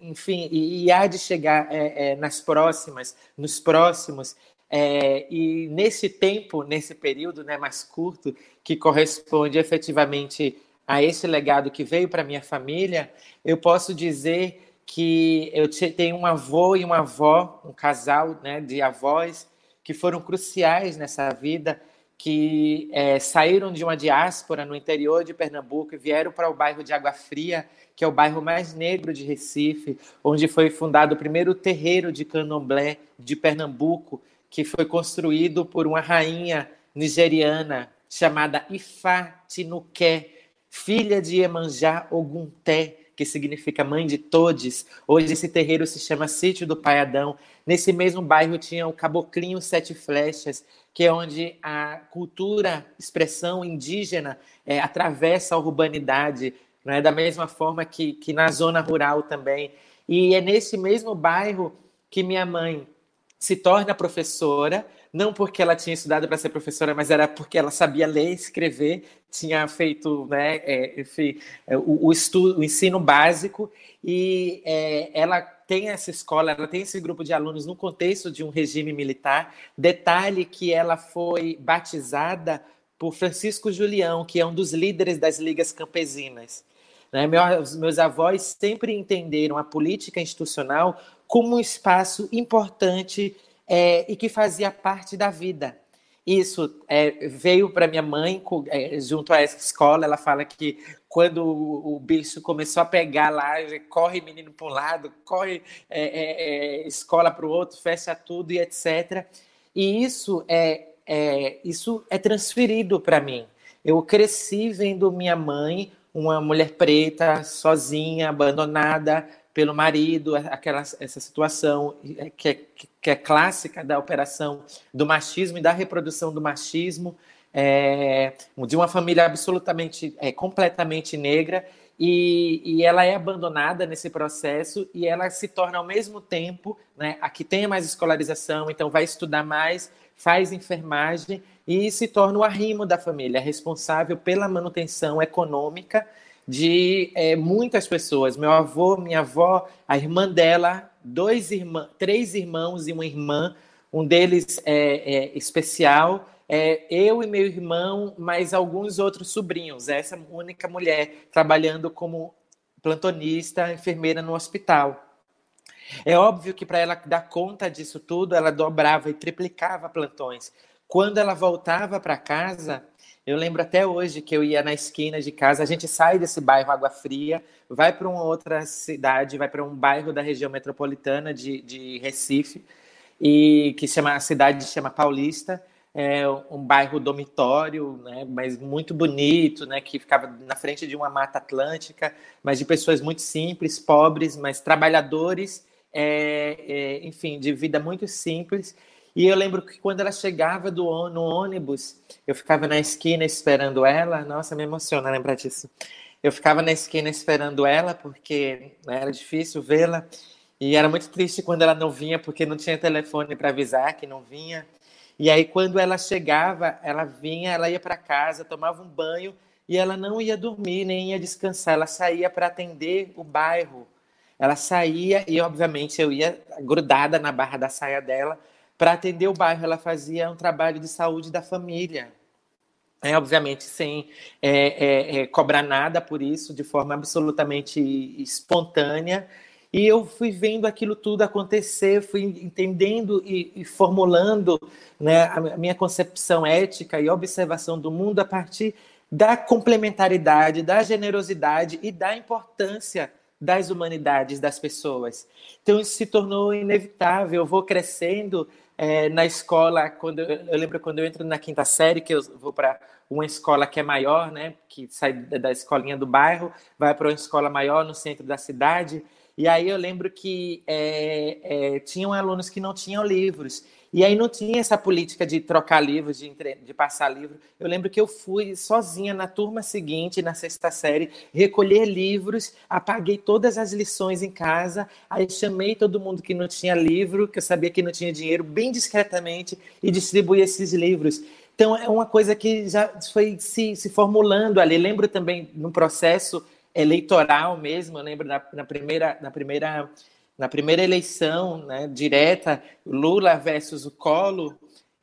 F: enfim, e, e há de chegar é, é, nas próximas, nos próximos. É, e nesse tempo, nesse período né, mais curto, que corresponde efetivamente a esse legado que veio para minha família, eu posso dizer que eu tenho um avô e uma avó, um casal né, de avós, que foram cruciais nessa vida, que é, saíram de uma diáspora no interior de Pernambuco e vieram para o bairro de Água Fria, que é o bairro mais negro de Recife, onde foi fundado o primeiro terreiro de candomblé de Pernambuco, que foi construído por uma rainha nigeriana chamada Ifá Tinuké, filha de Emanjá Ogunté, que significa mãe de todes. Hoje esse terreiro se chama Sítio do Paiadão. Nesse mesmo bairro tinha o Caboclinho Sete Flechas, que é onde a cultura, expressão indígena é, atravessa a urbanidade, né? da mesma forma que, que na zona rural também. E é nesse mesmo bairro que minha mãe se torna professora, não porque ela tinha estudado para ser professora, mas era porque ela sabia ler e escrever, tinha feito né, é, enfim, é, o, o, estudo, o ensino básico, e é, ela tem essa escola, ela tem esse grupo de alunos no contexto de um regime militar. Detalhe que ela foi batizada por Francisco Julião, que é um dos líderes das ligas campesinas. Né? Meus, meus avós sempre entenderam a política institucional como um espaço importante é, e que fazia parte da vida. Isso é, veio para minha mãe é, junto a essa escola. Ela fala que quando o, o bicho começou a pegar lá, corre menino para um lado, corre é, é, é escola para o outro, fecha tudo e etc. E isso é, é isso é transferido para mim. Eu cresci vendo minha mãe, uma mulher preta, sozinha, abandonada, pelo marido, aquela, essa situação que é, que é clássica da operação do machismo e da reprodução do machismo, é, de uma família absolutamente, é, completamente negra, e, e, ela é abandonada nesse processo e ela se torna ao mesmo tempo, né, a que tem mais escolarização, então vai estudar mais, faz enfermagem e se torna o arrimo da família, responsável pela manutenção econômica de é, muitas pessoas. Meu avô, minha avó, a irmã dela, dois irmãos, três irmãos e uma irmã. Um deles é, é especial, é, eu e meu irmão, mais alguns outros sobrinhos. Essa única mulher trabalhando como plantonista, enfermeira no hospital. É óbvio que para ela dar conta disso tudo, ela dobrava e triplicava plantões. Quando ela voltava para casa, eu lembro até hoje que eu ia na esquina de casa, a gente sai desse bairro Água Fria, vai para uma outra cidade, vai para um bairro da região metropolitana de, de Recife, e que chama a cidade chama Paulista, é um bairro dormitório, né, mas muito bonito, né, que ficava na frente de uma mata atlântica, mas de pessoas muito simples, pobres, mas trabalhadores, é, é, enfim, de vida muito simples. E eu lembro que quando ela chegava do, no ônibus, eu ficava na esquina esperando ela. Nossa, me emociona lembrar disso. Eu ficava na esquina esperando ela, porque né, era difícil vê-la. E era muito triste quando ela não vinha, porque não tinha telefone para avisar que não vinha. E aí, quando ela chegava, ela vinha, ela ia para casa, tomava um banho e ela não ia dormir, nem ia descansar. Ela saía para atender o bairro. Ela saía e, obviamente, eu ia grudada na barra da saia dela para atender o bairro. Ela fazia um trabalho de saúde da família. É, obviamente, sem é, é, é, cobrar nada por isso, de forma absolutamente espontânea. E eu fui vendo aquilo tudo acontecer, fui entendendo e, e formulando né, a minha concepção ética e observação do mundo a partir da complementaridade, da generosidade e da importância das humanidades das pessoas. Então isso se tornou inevitável. Eu vou crescendo é, na escola, quando eu, eu, lembro quando eu entro na quinta série, que eu vou para uma escola que é maior, né, que sai da escolinha do bairro, vai para uma escola maior no centro da cidade. E aí eu lembro que é, é, tinham alunos que não tinham livros. E aí não tinha essa política de trocar livros, de, de passar livro. Eu lembro que eu fui sozinha na turma seguinte, na sexta série, recolher livros, apaguei todas as lições em casa, aí chamei todo mundo que não tinha livro, que eu sabia que não tinha dinheiro, bem discretamente, e distribuí esses livros. Então é uma coisa que já foi se, se formulando ali. Lembro também no processo eleitoral mesmo, eu lembro na, na primeira, na primeira na primeira eleição né, direta, Lula versus o Colo,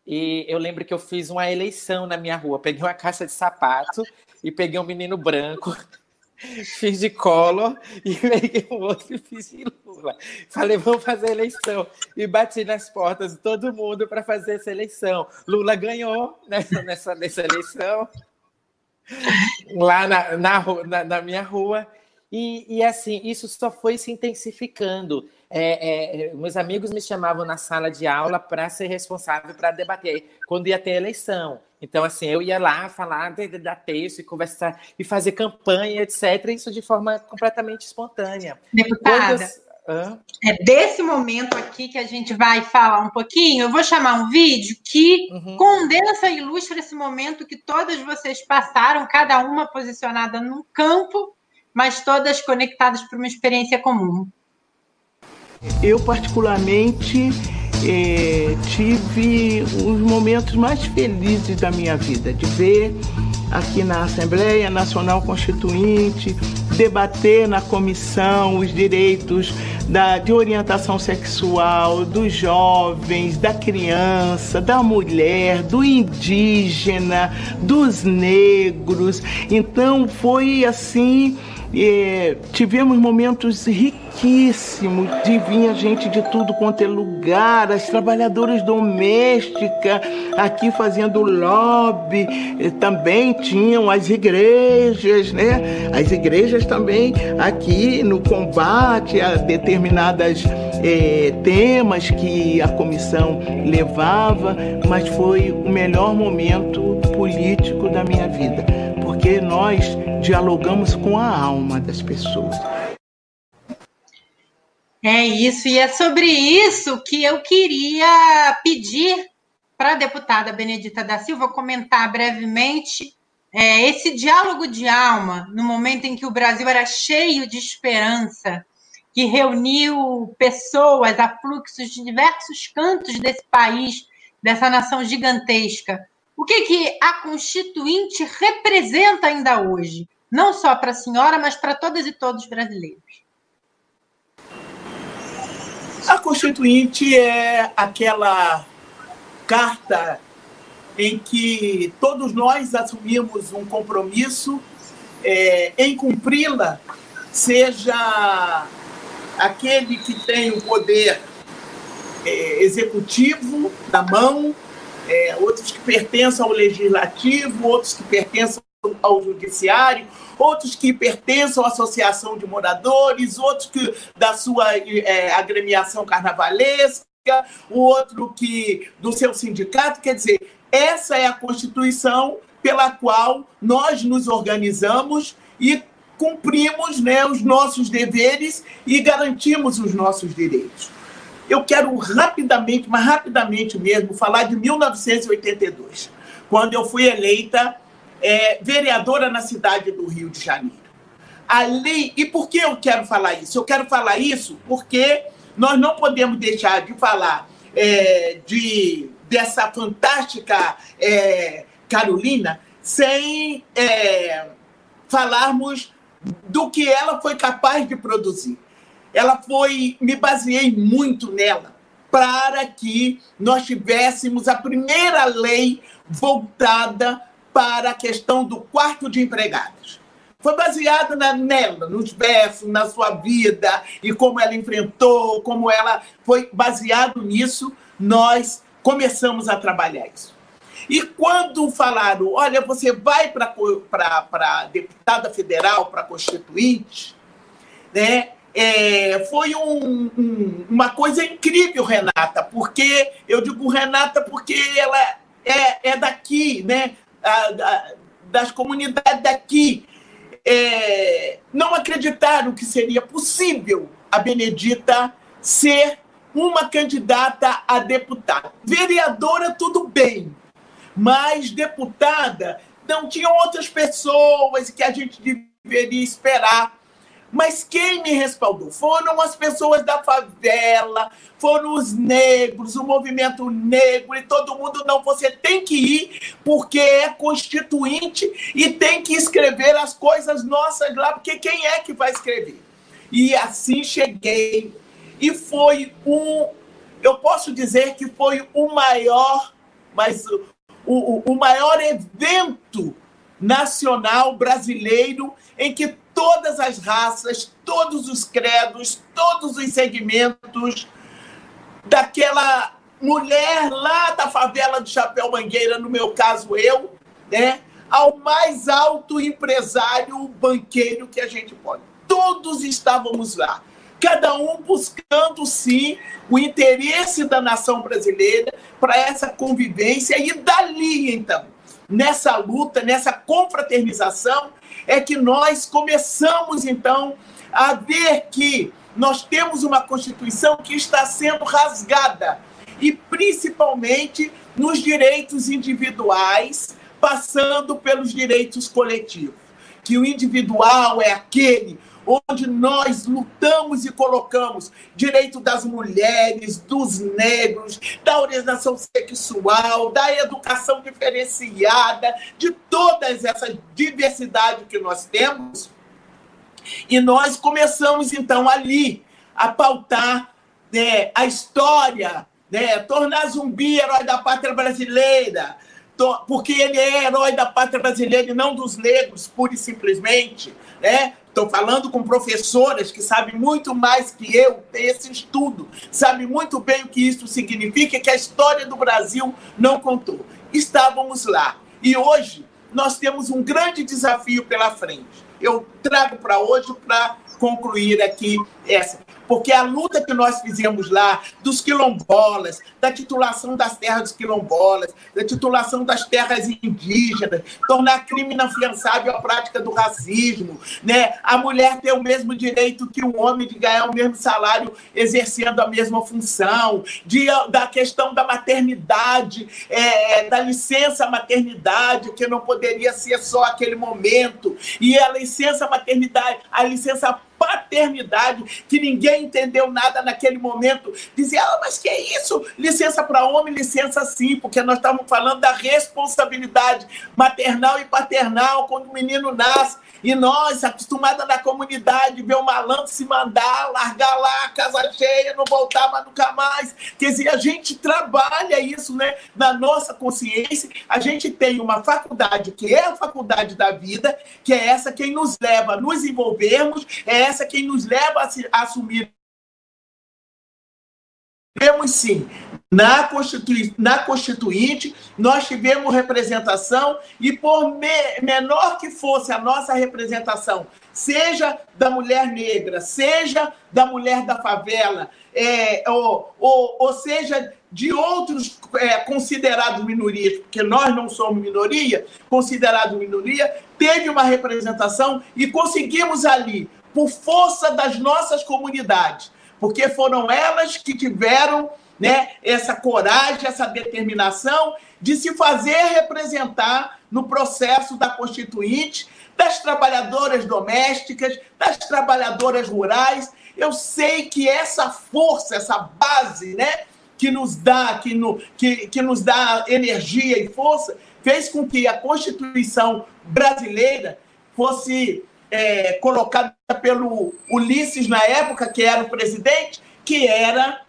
F: e eu lembro que eu fiz uma eleição na minha rua. Peguei uma caixa de sapato e peguei um menino branco, fiz de colo e peguei um outro e fiz de Lula. Falei, vamos fazer eleição. E bati nas portas de todo mundo para fazer essa eleição. Lula ganhou nessa, nessa, nessa eleição, lá na, na, na, na minha rua. E, e, assim, isso só foi se intensificando. É, é, meus amigos me chamavam na sala de aula para ser responsável para debater quando ia ter eleição. Então, assim, eu ia lá falar, dar texto e conversar e fazer campanha, etc. Isso de forma completamente espontânea.
C: Deputada, eu... é desse momento aqui que a gente vai falar um pouquinho. Eu vou chamar um vídeo que uhum. condensa e ilustra esse momento que todas vocês passaram, cada uma posicionada num campo mas todas conectadas por uma experiência comum.
D: Eu, particularmente, eh, tive os momentos mais felizes da minha vida, de ver aqui na Assembleia Nacional Constituinte, debater na comissão os direitos da, de orientação sexual dos jovens, da criança, da mulher, do indígena, dos negros. Então foi assim Tivemos momentos riquíssimos de vir gente de tudo quanto é lugar, as trabalhadoras domésticas aqui fazendo lobby, também tinham as igrejas, né? As igrejas também aqui no combate a determinadas eh, temas que a comissão levava, mas foi o melhor momento político da minha vida, porque nós dialogamos com a alma das pessoas.
C: É isso, e é sobre isso que eu queria pedir para a deputada Benedita da Silva comentar brevemente é, esse diálogo de alma, no momento em que o Brasil era cheio de esperança, que reuniu pessoas, afluxos de diversos cantos desse país, dessa nação gigantesca. O que, que a Constituinte representa ainda hoje? Não só para a senhora, mas para todas e todos os brasileiros.
D: A Constituinte é aquela carta em que todos nós assumimos um compromisso é, em cumpri-la, seja aquele que tem o poder é, executivo na mão, é, outros que pertencem ao legislativo, outros que pertencem ao judiciário, outros que pertencem à associação de moradores, outros que da sua é, agremiação carnavalesca, o outro que do seu sindicato, quer dizer, essa é a constituição pela qual nós nos organizamos e cumprimos né, os nossos deveres e garantimos os nossos direitos. Eu quero rapidamente, mas rapidamente mesmo, falar de 1982, quando eu fui eleita é, vereadora na cidade do Rio de Janeiro. A lei, e por que eu quero falar isso? Eu quero falar isso porque nós não podemos deixar de falar é, de, dessa fantástica é, Carolina sem é, falarmos do que ela foi capaz de produzir ela foi, me baseei muito nela para que nós tivéssemos a primeira lei voltada para a questão do quarto de empregados. Foi baseada na, nela, nos versos, na sua vida e como ela enfrentou, como ela foi baseado nisso, nós começamos a trabalhar isso. E quando falaram, olha, você vai para deputada federal, para constituinte, né? É, foi um, um, uma coisa incrível, Renata, porque eu digo Renata porque ela é, é daqui, né? A, das comunidades daqui. É, não acreditaram que seria possível a Benedita ser uma candidata a deputada. Vereadora, tudo bem, mas deputada, não tinham outras pessoas que a gente deveria esperar mas quem me respaldou foram as pessoas da favela, foram os negros, o movimento negro e todo mundo. Não, você tem que ir porque é constituinte e tem que escrever as coisas nossas lá, porque quem é que vai escrever? E assim cheguei. E foi um. Eu posso dizer que foi o maior, mas o, o, o maior evento nacional brasileiro em que todas as raças, todos os credos, todos os segmentos daquela mulher lá da favela do Chapéu Mangueira, no meu caso eu, né, ao mais alto empresário banqueiro que a gente pode. Todos estávamos lá, cada um buscando sim o interesse da nação brasileira para essa convivência. E dali então nessa luta, nessa confraternização, é que nós começamos, então, a ver que nós temos uma Constituição que está sendo rasgada, e principalmente nos direitos individuais, passando pelos direitos coletivos. Que o individual é aquele onde nós lutamos e colocamos direito das mulheres, dos negros, da orientação sexual, da educação diferenciada, de todas essas diversidades que nós temos. E nós começamos, então, ali a pautar né, a história, né, tornar zumbi herói da pátria brasileira, porque ele é herói da pátria brasileira e não dos negros, pura e simplesmente, né? Estou falando com professoras que sabem muito mais que eu, têm esse estudo, sabem muito bem o que isso significa, que a história do Brasil não contou. Estávamos lá. E hoje nós temos um grande desafio pela frente. Eu trago para hoje para concluir aqui essa porque a luta que nós fizemos lá, dos quilombolas, da titulação das terras dos quilombolas, da titulação das terras indígenas, tornar crime inafiançável a prática do racismo, né? a mulher ter o mesmo direito que o homem de ganhar o mesmo salário exercendo a mesma função, de, da questão da maternidade, é, da licença maternidade, que não poderia ser só aquele momento, e a licença maternidade, a licença paternidade, que ninguém entendeu nada naquele momento. Dizia, ah, mas que é isso? Licença para homem, licença sim, porque nós estamos falando da responsabilidade maternal e paternal quando o menino nasce. E nós, acostumada na comunidade, ver o malandro se mandar, largar lá, casa cheia, não voltar mais nunca mais. Quer dizer, a gente trabalha isso né, na nossa consciência. A gente tem uma faculdade que é a faculdade da vida, que é essa quem nos leva a nos envolvermos, é essa quem nos leva a, se, a assumir temos sim. Na, Constitui na Constituinte, nós tivemos representação e, por me menor que fosse a nossa representação, seja da mulher negra, seja da mulher da favela, é, ou, ou, ou seja de outros é, considerados minorias, porque nós não somos minoria, considerados minoria, teve uma representação e conseguimos ali, por força das nossas comunidades, porque foram elas que tiveram né, essa coragem, essa determinação de se fazer representar no processo da Constituinte, das trabalhadoras domésticas, das trabalhadoras rurais. Eu sei que essa força, essa base, né, que nos dá, que, no, que, que nos dá energia e força, fez com que a Constituição brasileira fosse é, colocada pelo Ulisses na época, que era o presidente, que era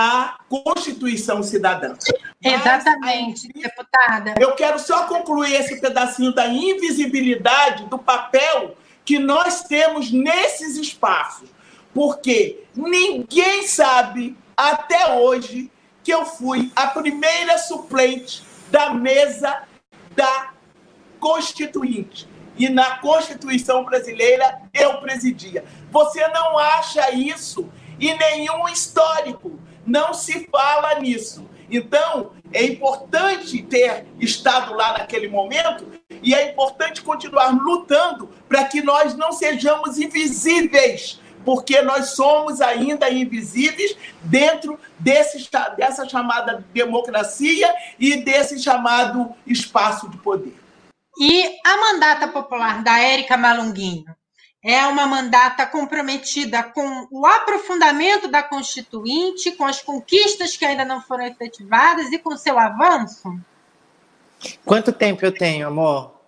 D: a Constituição Cidadã.
C: Exatamente, Mas, deputada.
D: Eu quero só concluir esse pedacinho da invisibilidade do papel que nós temos nesses espaços, porque ninguém sabe até hoje que eu fui a primeira suplente da mesa da Constituinte e na Constituição brasileira eu presidia. Você não acha isso em nenhum histórico, não se fala nisso. Então, é importante ter estado lá naquele momento e é importante continuar lutando para que nós não sejamos invisíveis, porque nós somos ainda invisíveis dentro desse, dessa chamada democracia e desse chamado espaço de poder.
C: E a mandata popular da Érica Malunguinho é uma mandata comprometida com o aprofundamento da Constituinte, com as conquistas que ainda não foram efetivadas e com seu avanço?
F: Quanto tempo eu tenho, amor?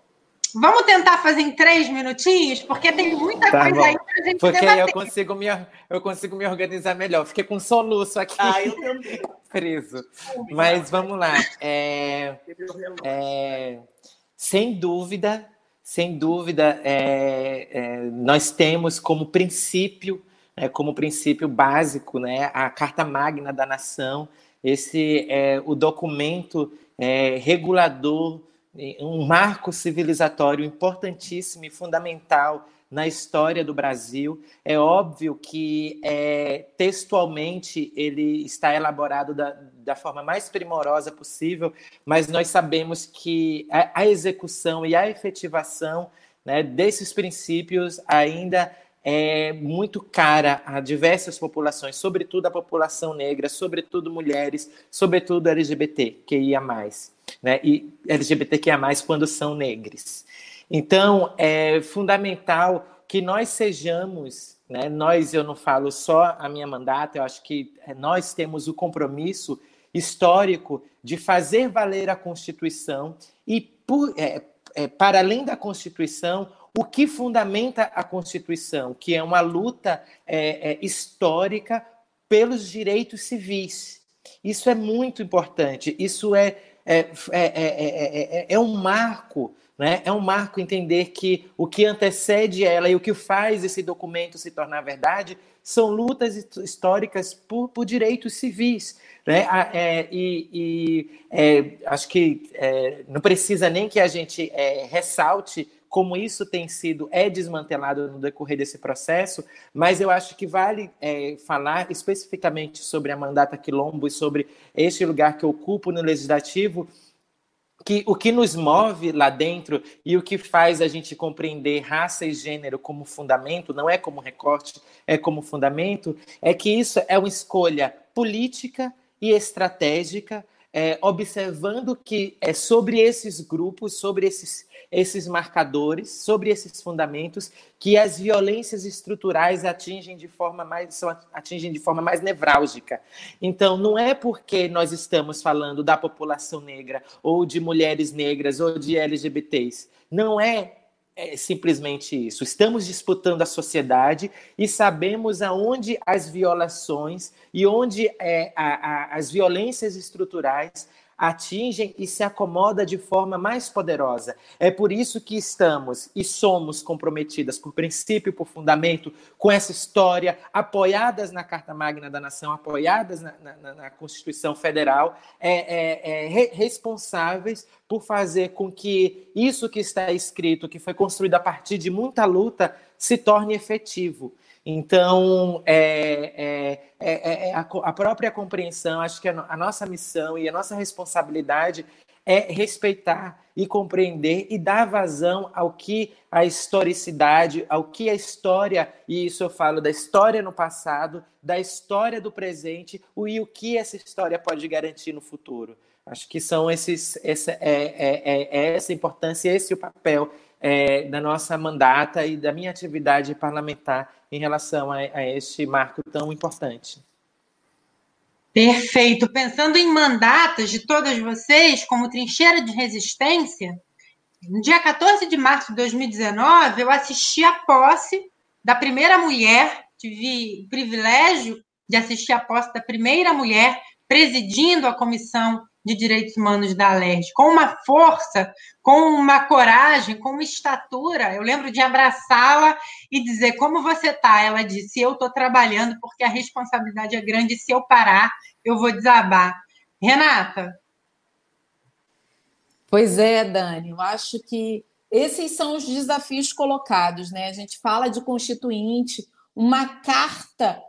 C: Vamos tentar fazer em três minutinhos, porque tem muita tá coisa bom. aí para a gente
F: Porque aí eu consigo, me, eu consigo me organizar melhor. Fiquei com soluço aqui.
D: Ah, eu também.
F: Preso. Mas vamos lá. É, é, sem dúvida, sem dúvida, é, é, nós temos como princípio, é, como princípio básico, né, a Carta Magna da Nação, esse é o documento é, regulador, um marco civilizatório importantíssimo e fundamental na história do Brasil. É óbvio que é, textualmente ele está elaborado da, da forma mais primorosa possível, mas nós sabemos que a, a execução e a efetivação né, desses princípios ainda é muito cara a diversas populações, sobretudo a população negra, sobretudo mulheres, sobretudo LGBT, que ia mais, né? E LGBTQIA+, quando são negros. Então, é fundamental que nós sejamos, né, nós, eu não falo só a minha mandata, eu acho que é, nós temos o compromisso histórico de fazer valer a Constituição e, por, é, é, para além da Constituição, o que fundamenta a Constituição, que é uma luta é, é histórica pelos direitos civis. Isso é muito importante, isso é, é, é, é um marco Né? É um marco entender que o que antecede ela e o que faz esse documento se tornar verdade são lutas históricas por, por direitos civis. Né? É, e, e é, acho que é, não precisa nem que a gente é, ressalte como isso tem sido é desmantelado no decorrer desse processo, mas eu acho que vale é, falar especificamente sobre a mandata quilombo e sobre este lugar que ocupo no legislativo, que o que nos move lá dentro e o que faz a gente compreender raça e gênero como fundamento, não é como recorte, é como fundamento, é que isso é uma escolha política e estratégica, é, observando que é sobre esses grupos, sobre esses esses marcadores, sobre esses fundamentos, que as violências estruturais atingem de forma mais, atingem de forma mais nevrálgica. Então, não é porque nós estamos falando da população negra, ou de mulheres negras, ou de LGBTs. Não é é simplesmente isso. Estamos disputando a sociedade e sabemos aonde as violações e onde é, a, a, as violências estruturais atingem e se acomoda de forma mais poderosa. É por isso que estamos e somos comprometidas por princípio, por fundamento, com essa história, apoiadas na Carta Magna da Nação, apoiadas na, na, na Constituição Federal, é, é, é, responsáveis por fazer com que isso que está escrito, que foi construído a partir de muita luta, se torne efetivo. Então, é, é, é, é a, a, própria compreensão, acho que a, a, nossa missão e a nossa responsabilidade é respeitar e compreender e dar vazão ao que a historicidade, ao que a história, e isso eu falo da história no passado, da história do presente, e o que essa história pode garantir no futuro. Acho que são esses, essa, é, é, é, é essa importância, esse o papel é, da nossa mandata e da minha atividade parlamentar em relação a, a este marco tão importante.
C: Perfeito. Pensando em mandatas de todas vocês, como trincheira de resistência, no dia 14 de março de 2019, eu assisti a posse da primeira mulher, tive o privilégio de assistir a posse da primeira mulher presidindo a comissão de Direitos Humanos da Alerj, com uma força, com uma coragem, com uma estatura. Eu lembro de abraçá-la e dizer: Como você está? Ela disse: Eu estou trabalhando porque a responsabilidade é grande. Se eu parar, eu vou desabar. Renata.
E: Pois é, Dani, eu acho que esses são os desafios colocados, né? A gente fala de constituinte, uma carta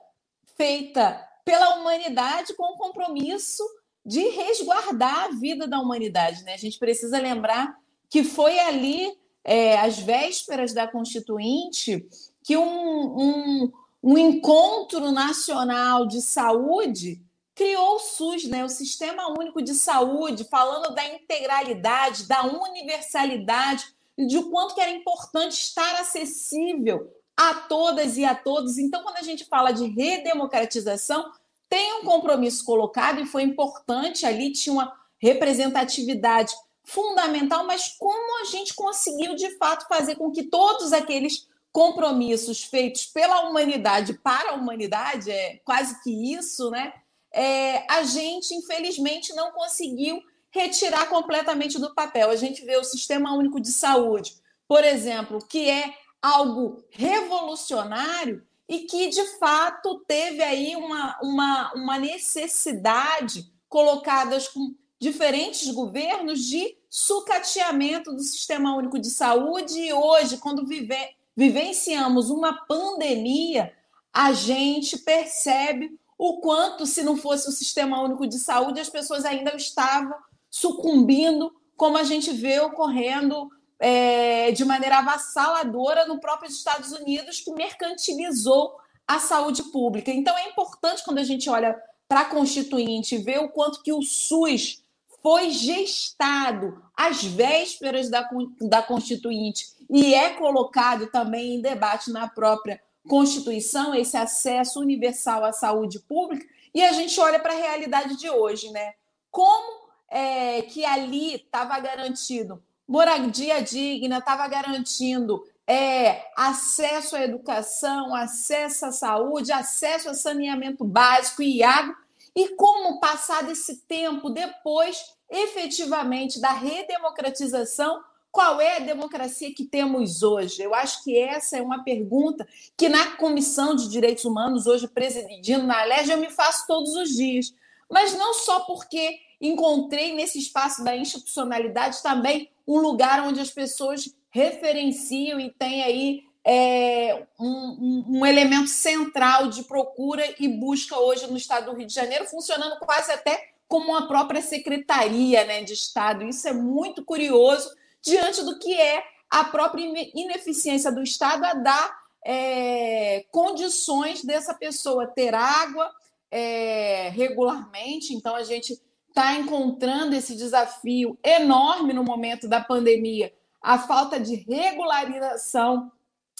E: feita pela humanidade com compromisso de resguardar a vida da humanidade. Né? A gente precisa lembrar que foi ali, é, às vésperas da Constituinte, que um, um, um encontro nacional de saúde criou o SUS, né? o Sistema Único de Saúde, falando da integralidade, da universalidade, de quanto que era importante estar acessível a todas e a todos. Então, quando a gente fala de redemocratização, tem um compromisso colocado e foi importante ali, tinha uma representatividade fundamental, mas como a gente conseguiu de fato fazer com que todos aqueles compromissos feitos pela humanidade para a humanidade, é quase que isso, né? É, a gente, infelizmente, não conseguiu retirar completamente do papel. A gente vê o Sistema Único de Saúde, por exemplo, que é algo revolucionário, e que, de fato, teve aí uma, uma, uma necessidade colocadas com diferentes governos de sucateamento do Sistema Único de Saúde. E hoje, quando vive, vivenciamos uma pandemia, a gente percebe o quanto, se não fosse o Sistema Único de Saúde, as pessoas ainda estavam sucumbindo, como a gente vê ocorrendo é, de maneira avassaladora no próprio Estados Unidos, que mercantilizou a saúde pública. Então, é importante quando a gente olha para a Constituinte ver o quanto que o SUS foi gestado às vésperas da, da Constituinte e é colocado também em debate na própria Constituição, esse acesso universal à saúde pública, e a gente olha para a realidade de hoje, né? Como é, que ali estava garantido moradia digna, estava garantindo é, acesso à educação, acesso à saúde, acesso a saneamento básico e água. E como, passado esse tempo, depois, efetivamente, da redemocratização, qual é a democracia que temos hoje? Eu acho que essa é uma pergunta que na Comissão de Direitos Humanos, hoje presidindo na Alerj, eu me faço todos os dias. Mas não só porque encontrei nesse espaço da institucionalidade também um lugar onde as pessoas referenciam e tem aí é, um, um, elemento central de procura e busca hoje no estado do Rio de Janeiro, funcionando quase até como uma própria secretaria né, de Estado. Isso é muito curioso diante do que é a própria ineficiência do Estado a dar é, condições dessa pessoa ter água é, regularmente. Então, a gente está encontrando esse desafio enorme no momento da pandemia, a falta de regularização,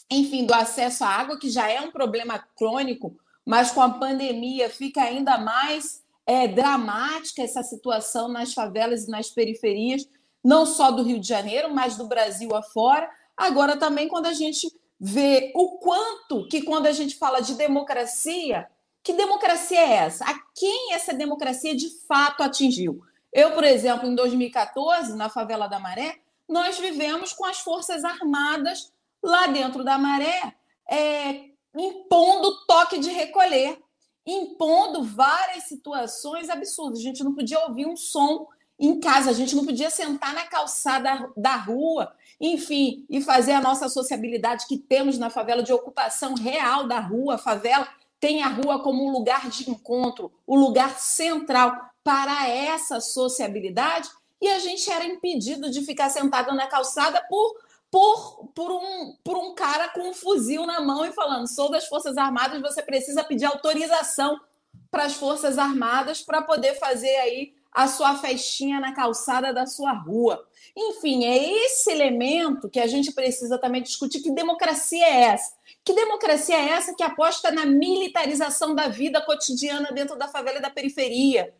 E: enfim, do acesso à água, que já é um problema crônico, mas com a pandemia fica ainda mais é, dramática essa situação nas favelas e nas periferias não só do Rio de Janeiro, mas do Brasil afora. Agora também quando a gente vê o quanto que quando a gente fala de democracia, que democracia é essa? A quem essa democracia de fato atingiu? Eu, por exemplo, em 2014, na favela da Maré, nós vivemos com as forças armadas lá dentro da Maré, é, impondo toque de recolher, impondo várias situações absurdas. A gente não podia ouvir um som em casa, a gente não podia sentar na calçada da rua, enfim, e fazer a nossa sociabilidade que temos na favela de ocupação real da rua. Favela tem a rua como um lugar de encontro, o um lugar central para essa sociabilidade, e a gente era impedido de ficar sentado na calçada por por, por, um, por um cara com um fuzil na mão e falando: sou das Forças Armadas, você precisa pedir autorização para as Forças Armadas para poder fazer aí a sua festinha na calçada da sua rua. Enfim, é esse elemento que a gente precisa também discutir. Que democracia é essa? Que democracia é essa que aposta na militarização da vida cotidiana dentro da favela e da periferia?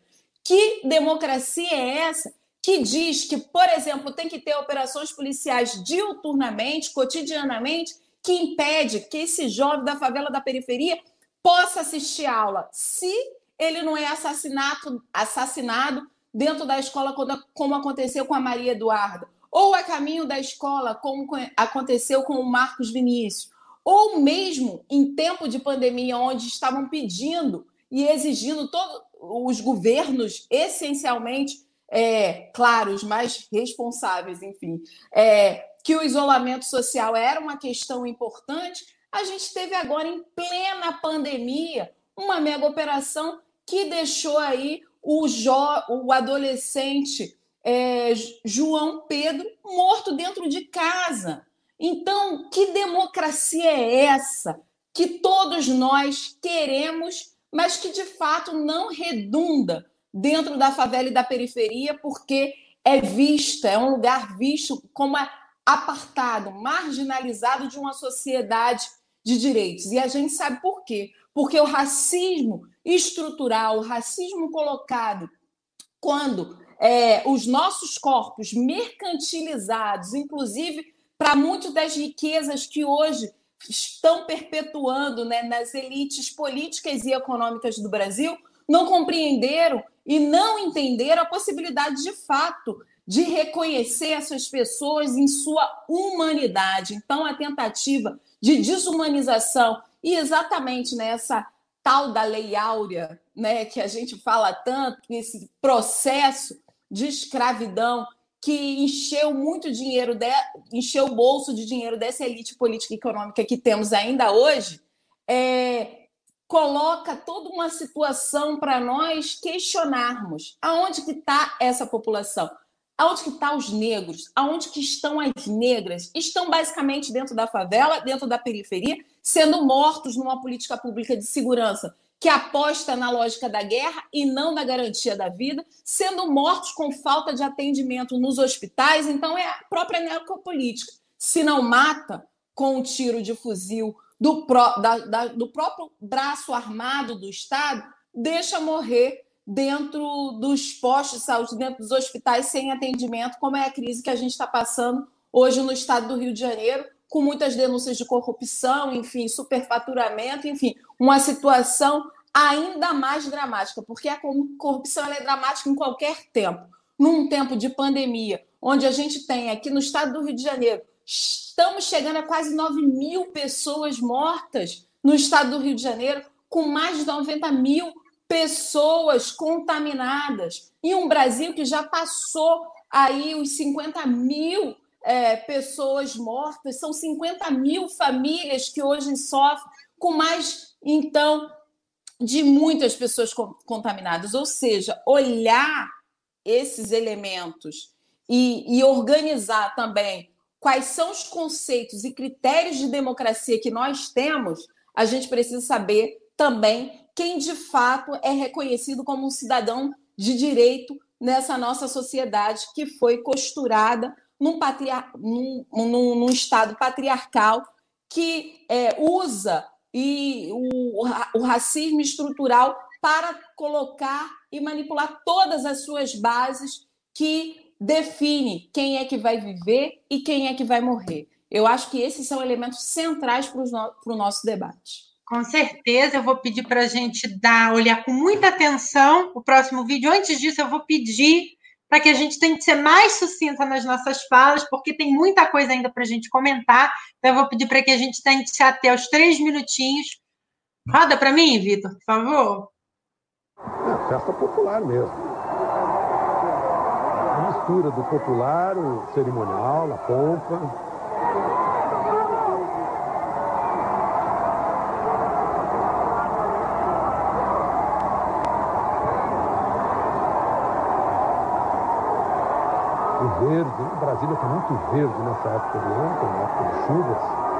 E: Que democracia é essa que diz que, por exemplo, tem que ter operações policiais diuturnamente, cotidianamente, que impede que esse jovem da favela da periferia possa assistir aula, se ele não é assassinato, assassinado dentro da escola, como aconteceu com a Maria Eduarda, ou a caminho da escola, como aconteceu com o Marcos Vinícius, ou mesmo em tempo de pandemia, onde estavam pedindo e exigindo todos os governos, essencialmente, é, claro, os mais responsáveis, enfim, é, que o isolamento social era uma questão importante, a gente teve agora, em plena pandemia, uma mega operação que deixou aí o, jo, o adolescente é, João Pedro morto dentro de casa. Então, que democracia é essa que todos nós queremos, mas que de fato não redunda dentro da favela e da periferia, porque é vista, é um lugar visto como apartado, marginalizado de uma sociedade de direitos. E a gente sabe por quê? Porque o racismo estrutural, o racismo colocado quando é, os nossos corpos mercantilizados, inclusive para muitas das riquezas que hoje estão perpetuando né, nas elites políticas e econômicas do Brasil, não compreenderam e não entenderam a possibilidade de fato de reconhecer essas pessoas em sua humanidade. Então, a tentativa de desumanização e exatamente nessa tal da lei áurea, né, que a gente fala tanto, esse processo de escravidão que encheu muito dinheiro, de, encheu o bolso de dinheiro dessa elite política e econômica que temos ainda hoje, é, coloca toda uma situação para nós questionarmos aonde que está essa população. Aonde que estão tá os negros? Aonde que estão as negras? Estão basicamente dentro da favela, dentro da periferia, sendo mortos numa política pública de segurança que aposta na lógica da guerra e não na garantia da vida, sendo mortos com falta de atendimento nos hospitais. Então, é a própria necropolítica. Se não mata com um tiro de fuzil do, da, da, do próprio braço armado do Estado, deixa morrer dentro dos postos de saúde, dentro dos hospitais sem atendimento, como é a crise que a gente está passando hoje no estado do Rio de Janeiro, com muitas denúncias de corrupção, enfim, superfaturamento, enfim, uma situação ainda mais dramática, porque a corrupção é dramática em qualquer tempo. Num tempo de pandemia, onde a gente tem aqui no estado do Rio de Janeiro, estamos chegando a quase 9 mil pessoas mortas no estado do Rio de Janeiro, com mais de 90 mil pessoas contaminadas. E um Brasil que já passou aí os 50 mil é, pessoas mortas, são 50 mil famílias que hoje sofrem, com mais, então, de muitas pessoas contaminadas. Ou seja, olhar esses elementos e, e organizar também quais são os conceitos e critérios de democracia que nós temos, a gente precisa saber também quem de fato é reconhecido como um cidadão de direito nessa nossa sociedade que foi costurada num, patriar... num, num, num Estado patriarcal que é, usa e o, o racismo estrutural para colocar e manipular todas as suas bases que define quem é que vai viver e quem é que vai morrer. Eu acho que esses são elementos centrais para o nosso debate.
C: Com certeza, eu vou pedir para a gente dar, olhar com muita atenção o próximo vídeo. Antes disso, eu vou pedir para que a gente tente ser mais sucinta nas nossas falas, porque tem muita coisa ainda para a gente comentar. Então, eu vou pedir para que a gente tente se até os três minutinhos. Roda para mim, Vitor, por favor.
G: É, festa popular mesmo mistura do popular, o cerimonial, a pompa. Verde, Brasília está muito verde nessa época de ontem, na época de chuvas.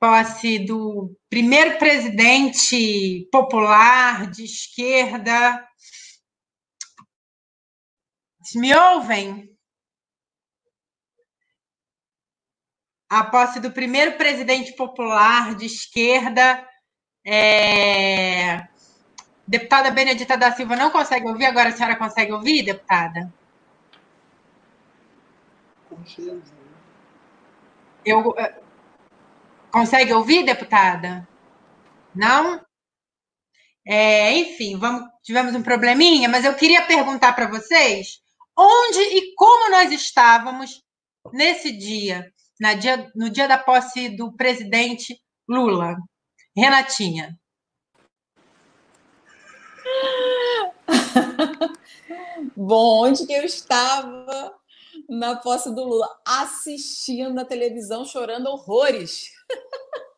C: posse do primeiro presidente popular de esquerda. Me ouvem? A posse do primeiro presidente popular de esquerda. É... Deputada Benedita da Silva não consegue ouvir, agora a senhora consegue ouvir, deputada? Eu, Consegue ouvir, deputada? Não? É, enfim, vamos, tivemos um probleminha, mas eu queria perguntar para vocês onde e como nós estávamos nesse dia, dia, no dia da posse do presidente Lula. Renatinha.
E: Bom, onde que eu estava na posse do Lula? Assistindo a televisão, chorando horrores.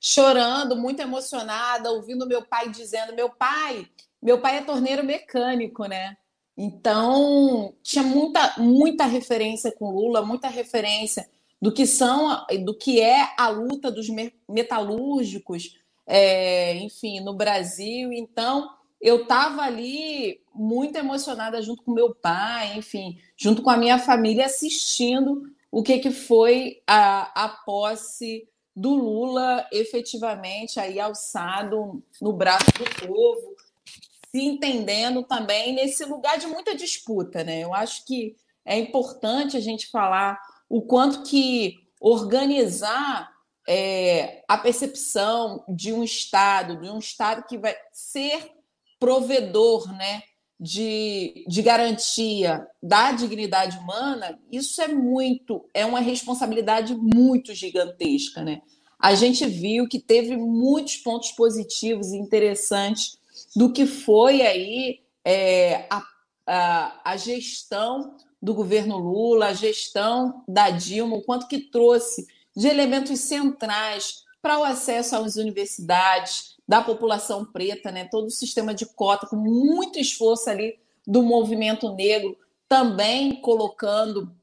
E: Chorando, muito emocionada, ouvindo meu pai dizendo: meu pai, meu pai é torneiro mecânico, né? Então, tinha muita, muita referência com Lula, muita referência do que são, do que é a luta dos metalúrgicos, é, enfim, no Brasil. Então, eu estava ali muito emocionada junto com meu pai, enfim, junto com a minha família, assistindo o que, que foi a, a posse do Lula efetivamente aí alçado no braço do povo, se entendendo também nesse lugar de muita disputa, né? Eu acho que é importante a gente falar o quanto que organizar é, a percepção de um Estado, de um Estado que vai ser provedor, né? de, de garantia da dignidade humana, isso é muito, é uma responsabilidade muito gigantesca, né? A gente viu que teve muitos pontos positivos e interessantes do que foi aí é, a, a, a gestão do governo Lula, a gestão da Dilma, o quanto que trouxe de elementos centrais para o acesso às universidades, da população preta, né? todo o sistema de cota, com muito esforço ali do movimento negro, também colocando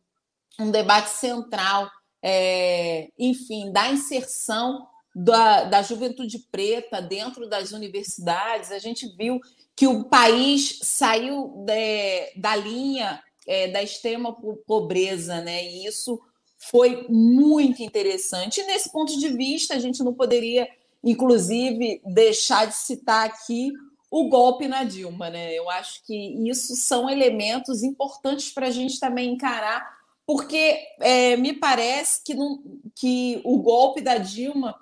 E: um debate central, é, enfim, da inserção da, da juventude preta dentro das universidades. A gente viu que o país saiu de, da linha é, da extrema pobreza, né? E isso foi muito interessante. E nesse ponto de vista, a gente não poderia inclusive deixar de citar aqui o golpe na Dilma, né? Eu acho que isso são elementos importantes para a gente também encarar porque é, me parece que, não, que o golpe da Dilma,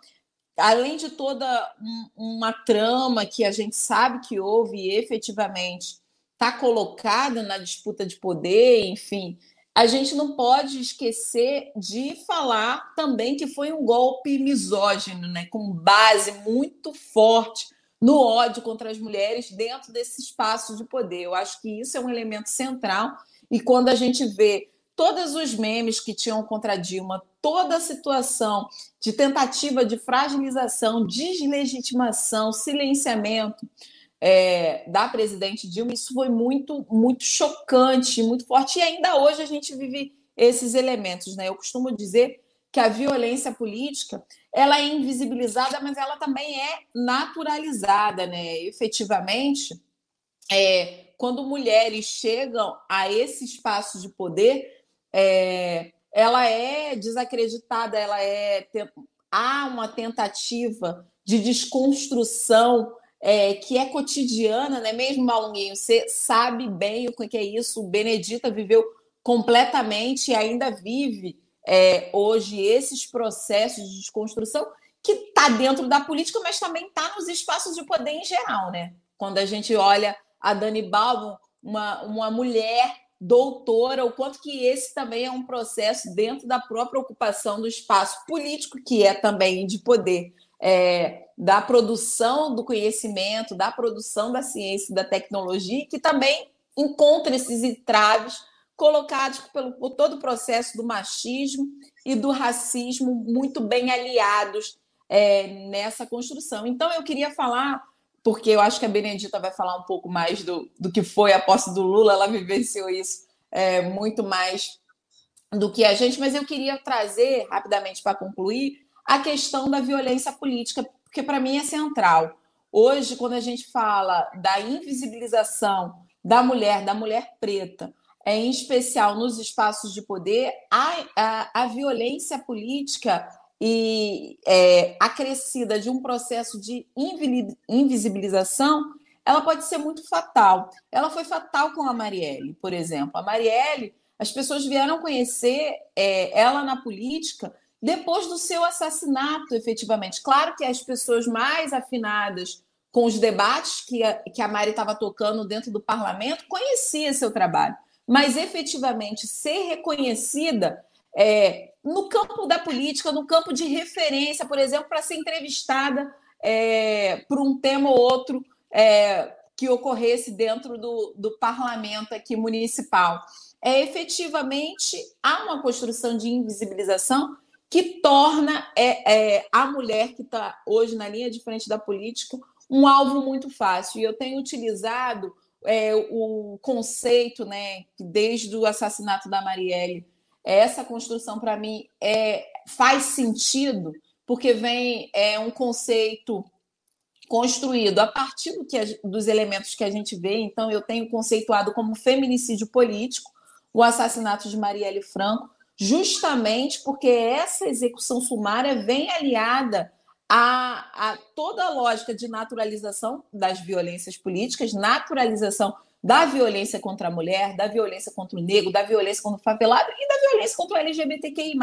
E: além de toda um, uma trama que a gente sabe que houve e efetivamente está colocada na disputa de poder, enfim, a gente não pode esquecer de falar também que foi um golpe misógino, né, com base muito forte no ódio contra as mulheres dentro desse espaço de poder. Eu acho que isso é um elemento central. E quando a gente vê todos os memes que tinham contra Dilma, toda a situação de tentativa de fragilização, deslegitimação, silenciamento é, da presidente Dilma, isso foi muito, muito chocante, muito forte. E ainda hoje a gente vive esses elementos. Né? Eu costumo dizer que a violência política ela é invisibilizada, mas ela também é naturalizada, né? Efetivamente, é, quando mulheres chegam a esse espaço de poder, é, ela é desacreditada, ela é há uma tentativa de desconstrução é, que é cotidiana, né? Mesmo Malunguinho, você sabe bem o que é isso. O Benedita viveu completamente e ainda vive é, hoje esses processos de desconstrução que está dentro da política, mas também está nos espaços de poder em geral, né? Quando a gente olha a Dani Balbo, uma, uma mulher doutora, o quanto que esse também é um processo dentro da própria ocupação do espaço político, que é também de poder, é, da produção do conhecimento, da produção da ciência e da tecnologia, que também encontra esses entraves colocados pelo, por todo o processo do machismo e do racismo muito bem aliados é, nessa construção. Então, eu queria falar, porque eu acho que a Benedita vai falar um pouco mais do, do que foi a posse do Lula, ela vivenciou isso é, muito mais do que a gente, mas eu queria trazer, rapidamente para concluir, a questão da violência política, porque para mim é central. Hoje, quando a gente fala da invisibilização da mulher, da mulher preta, é, em especial nos espaços de poder, a, a, a violência política e é, acrescida de um processo de invisibilização, ela pode ser muito fatal. Ela foi fatal com a Marielle, por exemplo. A Marielle, as pessoas vieram conhecer é, ela na política depois do seu assassinato, efetivamente. Claro que as pessoas mais afinadas com os debates que a, que a Mari estava tocando dentro do parlamento conheciam seu trabalho mas efetivamente ser reconhecida é, no campo da política, no campo de referência, por exemplo, para ser entrevistada é, por um tema ou outro é, que ocorresse dentro do, do parlamento aqui municipal. É, efetivamente, há uma construção de invisibilização que torna é, é, a mulher que está hoje na linha de frente da política um alvo muito fácil. E eu tenho utilizado é, o conceito, né, desde o assassinato da Marielle, essa construção para mim é, faz sentido, porque vem é um conceito construído a partir do que dos elementos que a gente vê. Então, eu tenho conceituado como feminicídio político o assassinato de Marielle Franco, justamente porque essa execução sumária vem aliada a, a toda a lógica de naturalização das violências políticas, naturalização da violência contra a mulher, da violência contra o negro, da violência contra o favelado e da violência contra o LGBTQI+,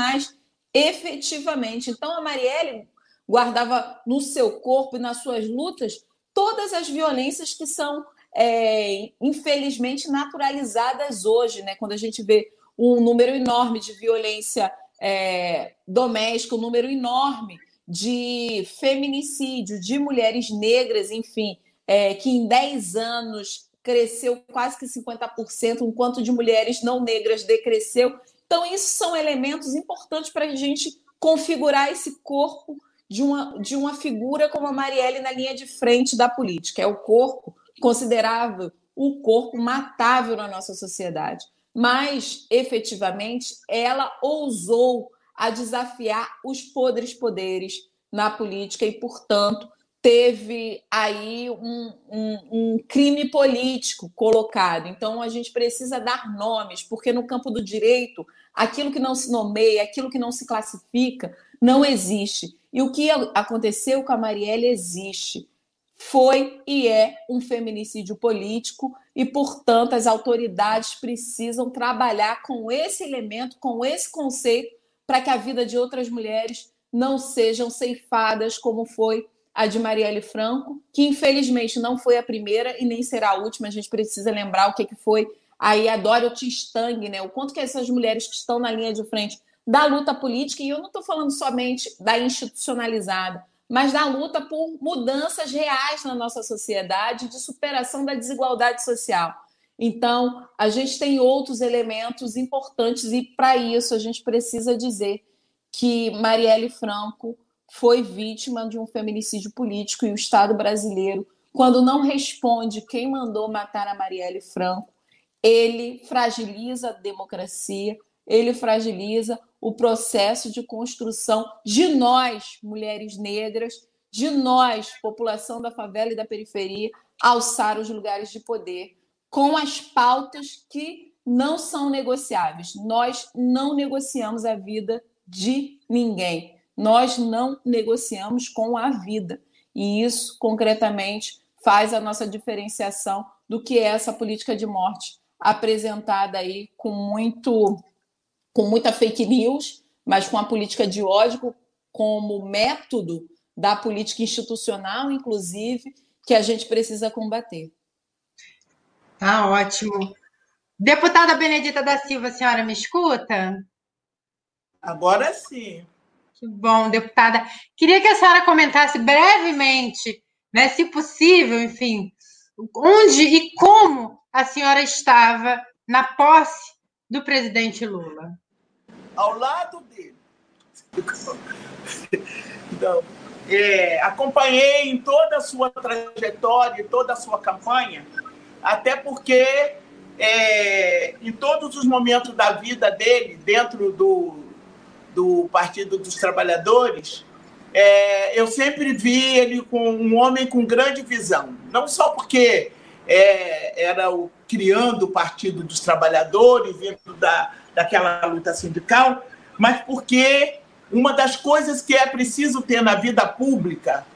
E: efetivamente. Então, a Marielle guardava no seu corpo e nas suas lutas todas as violências que são, é, infelizmente, naturalizadas hoje, né? quando a gente vê um número enorme de violência é, doméstica, um número enorme de feminicídio, de mulheres negras, enfim, é, que em 10 anos cresceu quase que 50%, enquanto de mulheres não negras decresceu. Então, isso são elementos importantes para a gente configurar esse corpo de uma, de uma figura como a Marielle na linha de frente da política. É o corpo considerável, o corpo matável na nossa sociedade. Mas, efetivamente, ela ousou a desafiar os podres poderes na política e, portanto, teve aí um, um, um, crime político colocado. Então, a gente precisa dar nomes, porque no campo do direito, aquilo que não se nomeia, aquilo que não se classifica, não existe. E o que aconteceu com a Marielle existe. foi e é um feminicídio político e, portanto, as autoridades precisam trabalhar com esse elemento, com esse conceito, para que a vida de outras mulheres não sejam ceifadas como foi a de Marielle Franco, que infelizmente não foi a primeira e nem será a última. A gente precisa lembrar o que, foi aí a Dorothy Stang, né? O quanto que essas mulheres que estão na linha de frente da luta política, e eu não estou falando somente da institucionalizada, mas da luta por mudanças reais na nossa sociedade, de superação da desigualdade social. Então, a gente tem outros elementos importantes, e para isso a gente precisa dizer que Marielle Franco foi vítima de um feminicídio político e o Estado brasileiro, quando não responde quem mandou matar a Marielle Franco, ele fragiliza a democracia, ele fragiliza o processo de construção de nós, mulheres negras, de nós, população da favela e da periferia, alçar os lugares de poder com as pautas que não são negociáveis. Nós não negociamos a vida de ninguém. Nós não negociamos com a vida. E isso, concretamente, faz a nossa diferenciação do que é essa política de morte apresentada aí com muito com muita fake news, mas com a política de ódio como método da política institucional, inclusive, que a gente precisa combater.
C: Tá ótimo. Deputada Benedita da Silva, a senhora me escuta?
D: Agora sim.
C: Que bom, deputada. Queria que a senhora comentasse brevemente, né, se possível, enfim, onde e como a senhora estava na posse do presidente Lula
D: ao lado dele. Então, é, acompanhei em toda a sua trajetória, toda a sua campanha, até porque é, em todos os momentos da vida dele, dentro do, do Partido dos Trabalhadores, é, eu sempre vi ele com um homem com grande visão. Não só porque é, era o criando o Partido dos Trabalhadores, dentro da, daquela luta sindical, mas porque uma das coisas que é preciso ter na vida pública,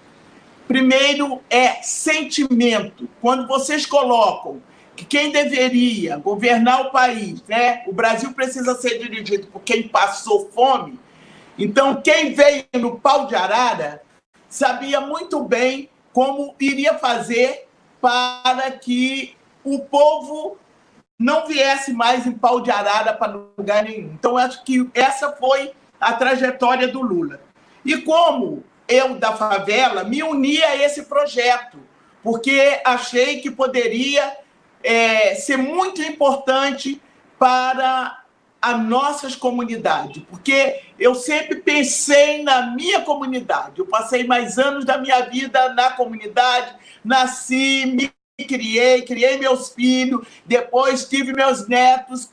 D: primeiro é sentimento. Quando vocês colocam que quem deveria governar o país, né? O Brasil precisa ser dirigido por quem passou fome. Então, quem veio no pau de arara sabia muito bem como iria fazer para que o povo não viesse mais em pau de arara para lugar nenhum. Então, acho que essa foi a trajetória do Lula. E como eu, da favela, me uni a esse projeto, porque achei que poderia é, ser muito importante para as nossas comunidades, porque eu sempre pensei na minha comunidade. Eu passei mais anos da minha vida na comunidade, nasci, me criei, criei meus filhos, depois tive meus netos,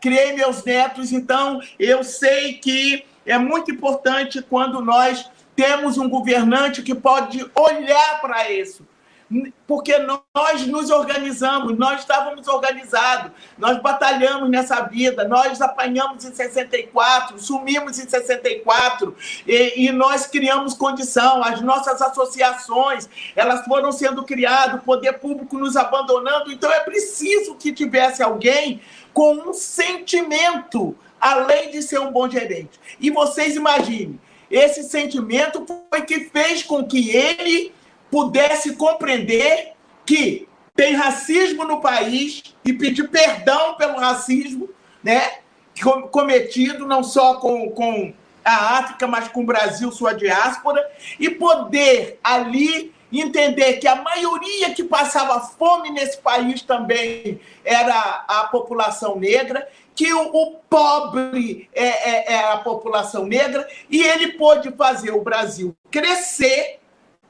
D: criei meus netos, então eu sei que é muito importante quando nós temos um governante que pode olhar para isso, porque nós nos organizamos, nós estávamos organizados, nós batalhamos nessa vida, nós apanhamos em 64, sumimos em 64 e, e nós criamos condição, as nossas associações, elas foram sendo criadas, o poder público nos abandonando, então é preciso que tivesse alguém com um sentimento, além de ser um bom gerente. E vocês imaginem, esse sentimento foi que fez com que ele pudesse compreender que tem racismo no país e pedir perdão pelo racismo né, cometido não só com, com a África, mas com o Brasil, sua diáspora, e poder ali entender que a maioria que passava fome nesse país também era a população negra, que o, o pobre é, é, é a população negra, e ele pôde fazer o Brasil crescer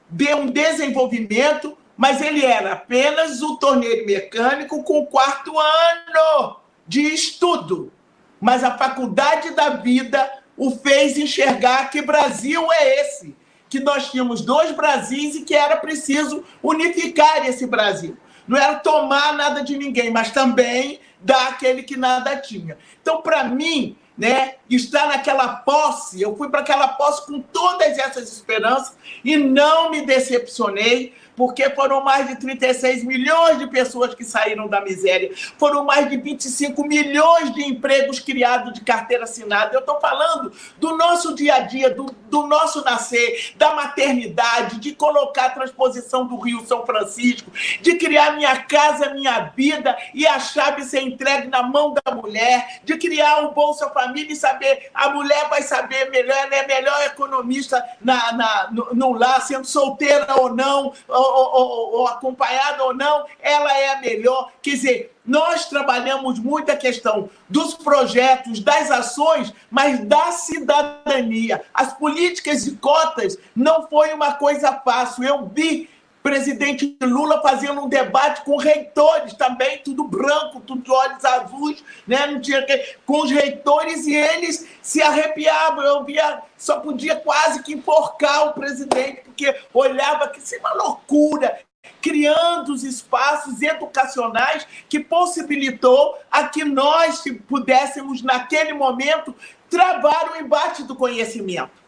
D: de um desenvolvimento, mas ele era apenas o torneio mecânico com quarto ano de estudo. Mas a faculdade da vida o fez enxergar que Brasil é esse, que nós tínhamos dois Brasis e que era preciso unificar esse Brasil. Não era tomar nada de ninguém, mas também dar aquele que nada tinha. Então, para mim, né, estar naquela posse. Eu fui para aquela posse com todas essas esperanças e não me decepcionei porque foram mais de 36 milhões de pessoas que saíram da miséria, foram mais de 25 milhões de empregos criados de carteira assinada. Eu estou falando do nosso dia a dia, do, do nosso nascer, da maternidade, de colocar a transposição do Rio São Francisco, de criar minha casa, minha vida e a chave ser entregue na mão da mulher, de criar o Bolsa Família e saber, a mulher vai saber melhor, ela é melhor economista na, na, no, no lar, sendo solteira ou não, ou, ou, ou acompanhada ou não, ela é a melhor. Quer dizer, nós trabalhamos muito a questão dos projetos, das ações, mas da cidadania. As políticas de cotas não foi uma coisa fácil. Eu vi presidente Lula fazendo um debate com reitores também, tudo branco, tudo de olhos azuis, né? Não tinha que... com os reitores e eles se arrepiavam. Eu via, só podia quase que enforcar o presidente, porque olhava que isso é uma loucura criando os espaços educacionais que possibilitou a que nós pudéssemos, naquele momento, travar o embate do conhecimento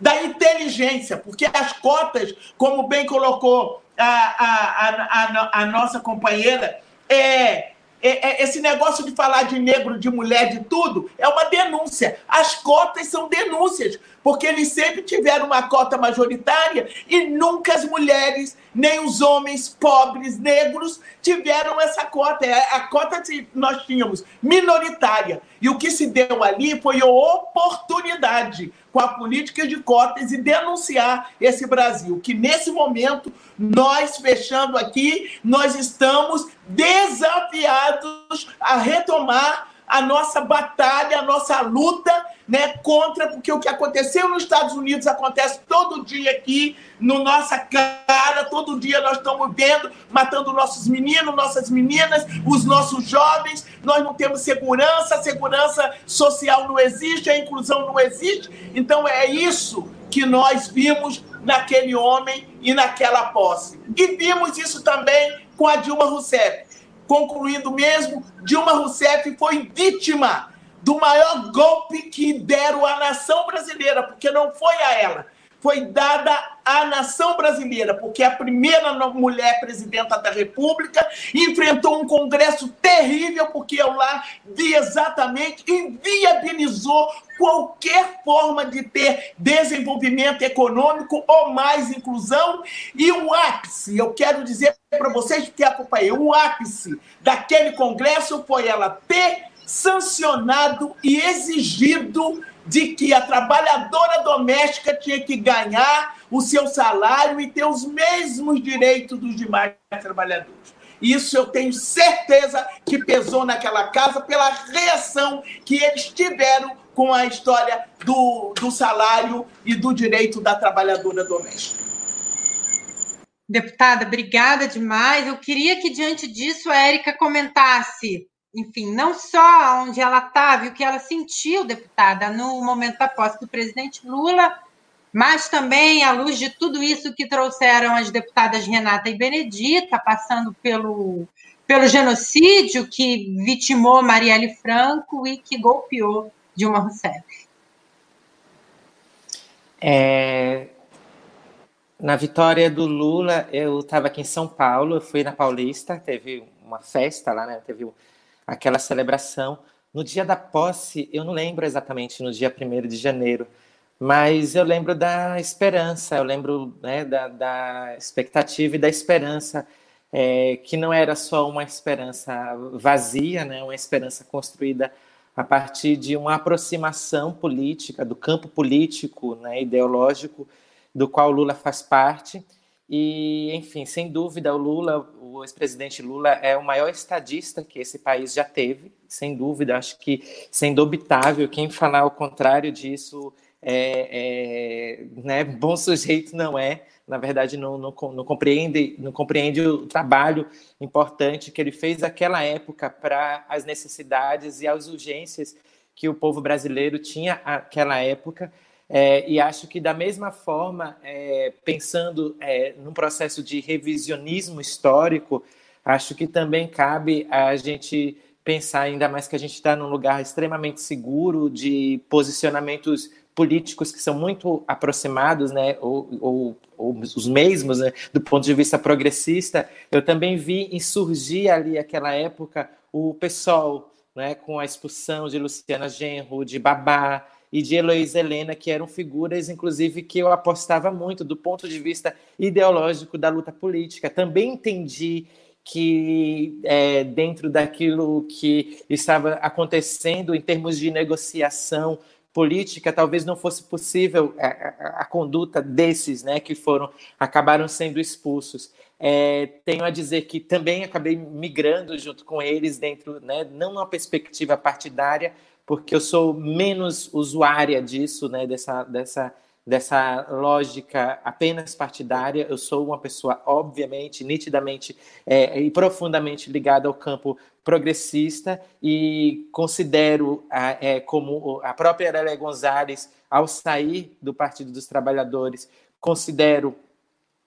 D: da inteligência, porque as cotas, como bem colocou a, a, a, a, nossa companheira, é, é, é, esse negócio de falar de negro, de mulher, de tudo, é uma denúncia. As cotas são denúncias, porque eles sempre tiveram uma cota majoritária e nunca as mulheres, nem os homens pobres, negros, tiveram essa cota. É, a cota que nós tínhamos minoritária. E o que se deu ali foi a oportunidade com a política de cotas e denunciar esse Brasil, que nesse momento, nós fechando aqui, nós estamos desafiados a retomar a nossa batalha, a nossa luta né, contra, porque o que aconteceu nos Estados Unidos acontece todo dia aqui, no nossa cara, todo dia nós estamos vendo, matando nossos meninos, nossas meninas, os nossos jovens, nós não temos segurança, a segurança social não existe, a inclusão não existe. Então é isso que nós vimos naquele homem e naquela posse. E vimos isso também com a Dilma Rousseff. Concluindo mesmo, Dilma Rousseff foi vítima do maior golpe que deram à nação brasileira, porque não foi a ela, foi dada à nação brasileira, porque a primeira mulher presidenta da República enfrentou um Congresso terrível, porque eu lá vi exatamente, inviabilizou qualquer forma de ter desenvolvimento econômico ou mais inclusão. E o ápice, eu quero dizer para vocês que acompanhei, o ápice daquele Congresso foi ela ter sancionado e exigido de que a trabalhadora doméstica tinha que ganhar o seu salário e ter os mesmos direitos dos demais trabalhadores. Isso eu tenho certeza que pesou naquela casa pela reação que eles tiveram com a história do, do salário e do direito da trabalhadora doméstica.
C: Deputada, obrigada demais. Eu queria que, diante disso, a Érica comentasse enfim, não só onde ela estava e o que ela sentiu, deputada, no momento da posse do presidente Lula, mas também à luz de tudo isso que trouxeram as deputadas Renata e Benedita, passando pelo, pelo genocídio que vitimou Marielle Franco e que golpeou Dilma Rousseff.
F: É, na vitória do Lula, eu estava aqui em São Paulo, eu fui na Paulista, teve uma festa lá, né? Teve aquela celebração. No dia da posse, eu não lembro exatamente no dia 1 de janeiro, mas eu lembro da esperança, eu lembro né, da, da, expectativa e da esperança, é, que não era só uma esperança vazia, né, uma esperança construída a partir de uma aproximação política, do campo político, né, ideológico, do qual Lula faz parte, e, enfim, sem dúvida, o Lula, o ex-presidente Lula, é o maior estadista que esse país já teve, sem dúvida. Acho que, sendo obitável, quem falar o contrário disso é, é né, bom sujeito não é. Na verdade, não, não, não, compreende, não compreende o trabalho importante que ele fez naquela época para as necessidades e as urgências que o povo brasileiro tinha naquela época é, e acho que, da mesma forma, é, pensando é, num processo de revisionismo histórico, acho que também cabe a gente pensar ainda mais que a gente está num lugar extremamente seguro de posicionamentos políticos que são muito aproximados, né, ou, ou, ou os mesmos, né, do ponto de vista progressista, eu também vi insurgir ali aquela época o PSOL, né, com a expulsão de Luciana Genro, de Babá e de Heloísa Helena, que eram figuras, inclusive, que eu apostava muito do ponto de vista ideológico da luta política. Também entendi que é, dentro daquilo que estava acontecendo em termos de negociação política, talvez não fosse possível a, a, a conduta desses, né, que foram acabaram sendo expulsos. É, tenho a dizer que também acabei migrando junto com eles dentro, né, não uma perspectiva partidária, porque eu sou menos usuária disso, né, dessa, dessa, dessa lógica apenas partidária. Eu sou uma pessoa, obviamente, nitidamente é, e profundamente ligada ao campo progressista e considero a, é, como a própria Lélia Gonzalez, ao sair do Partido dos Trabalhadores, considero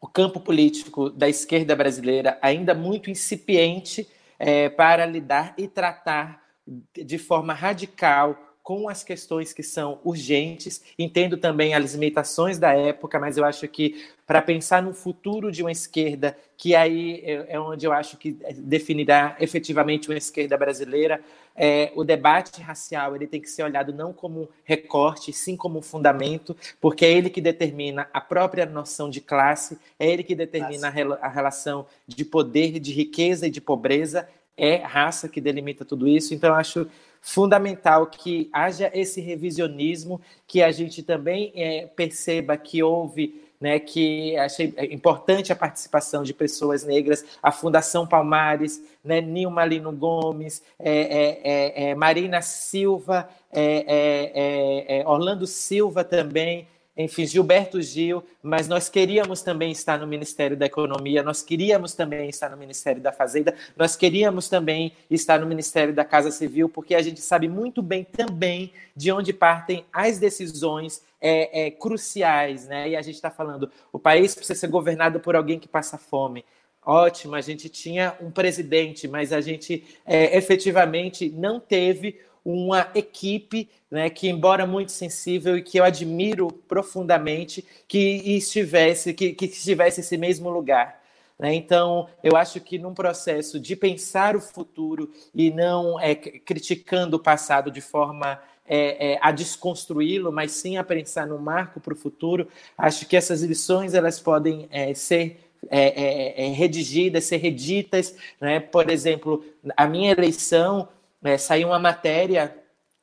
F: o campo político da esquerda brasileira ainda muito incipiente é, para lidar e tratar de forma radical com as questões que são urgentes. Entendo também as limitações da época, mas eu acho que para pensar no futuro de uma esquerda, que aí é, é onde eu acho que definirá efetivamente uma esquerda brasileira, é, o debate racial ele tem que ser olhado não como um recorte, sim como um fundamento, porque é ele que determina a própria noção de classe, é ele que determina a, a relação de poder, de riqueza e de pobreza, é raça que delimita tudo isso. Então, acho fundamental que haja esse revisionismo, que a gente também é, perceba que houve, né, que achei importante a participação de pessoas negras, a Fundação Palmares, né, Nilma Lino Gomes, é, é, é, é Marina Silva, é, Orlando Silva também, enfim, Gilberto Gil, mas nós queríamos também estar no Ministério da Economia, nós queríamos também estar no Ministério da Fazenda, nós queríamos também estar no Ministério da Casa Civil, porque a gente sabe muito bem também de onde partem as decisões é, é, cruciais, né? E a gente está falando, o país precisa ser governado por alguém que passa fome. Ótimo, a gente tinha um presidente, mas a gente é, efetivamente não teve uma equipe né, que, embora muito sensível e que eu admiro profundamente, que estivesse, que, que estivesse esse mesmo lugar. Né? Então, eu acho que num processo de pensar o futuro e não é, criticando o passado de forma é, é, a desconstruí-lo, mas sim a pensar no marco para o futuro, acho que essas lições elas podem é, ser é, é, é, redigidas, ser reditas. Né? Por exemplo, a minha eleição é, saiu uma matéria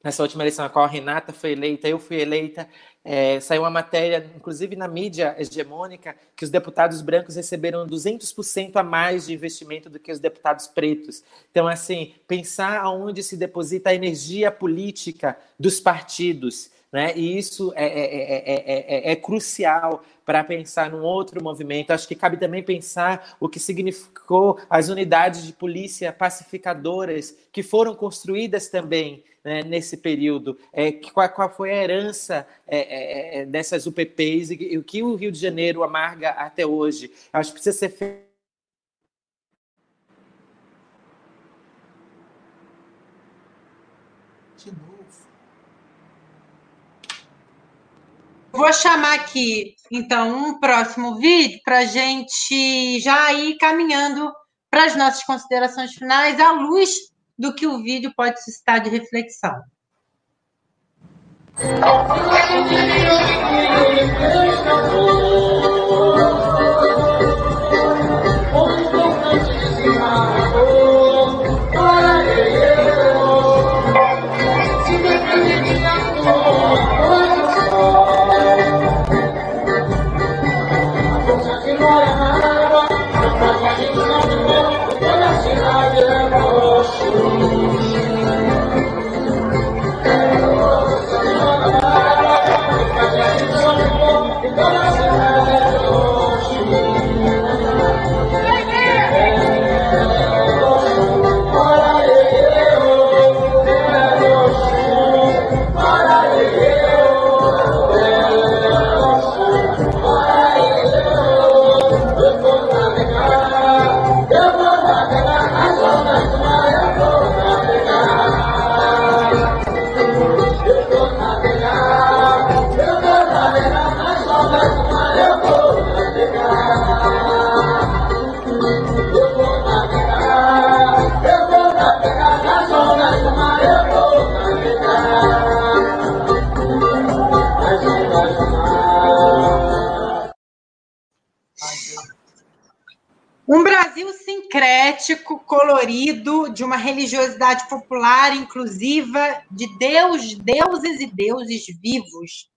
F: nessa última eleição a qual a Renata foi eleita, eu fui eleita, é, saiu uma matéria, inclusive na mídia hegemônica, que os deputados brancos receberam 200% a mais de investimento do que os deputados pretos. Então, assim, pensar aonde se deposita a energia política dos partidos, né? E isso é, é, é, é crucial para pensar num outro movimento. Acho que cabe também pensar o que significou as unidades de polícia pacificadoras que foram construídas também né, nesse período. É, qual, qual, foi a herança é, é, dessas UPPs e, e o que o Rio de Janeiro amarga até hoje? Acho que precisa ser feito
C: Vou chamar aqui, então, um próximo vídeo para a gente já ir caminhando para as nossas considerações finais, à luz do que o vídeo pode suscitar de reflexão. Oh, sincrético, colorido, de uma religiosidade popular, inclusiva, de Deus, deuses e deuses vivos.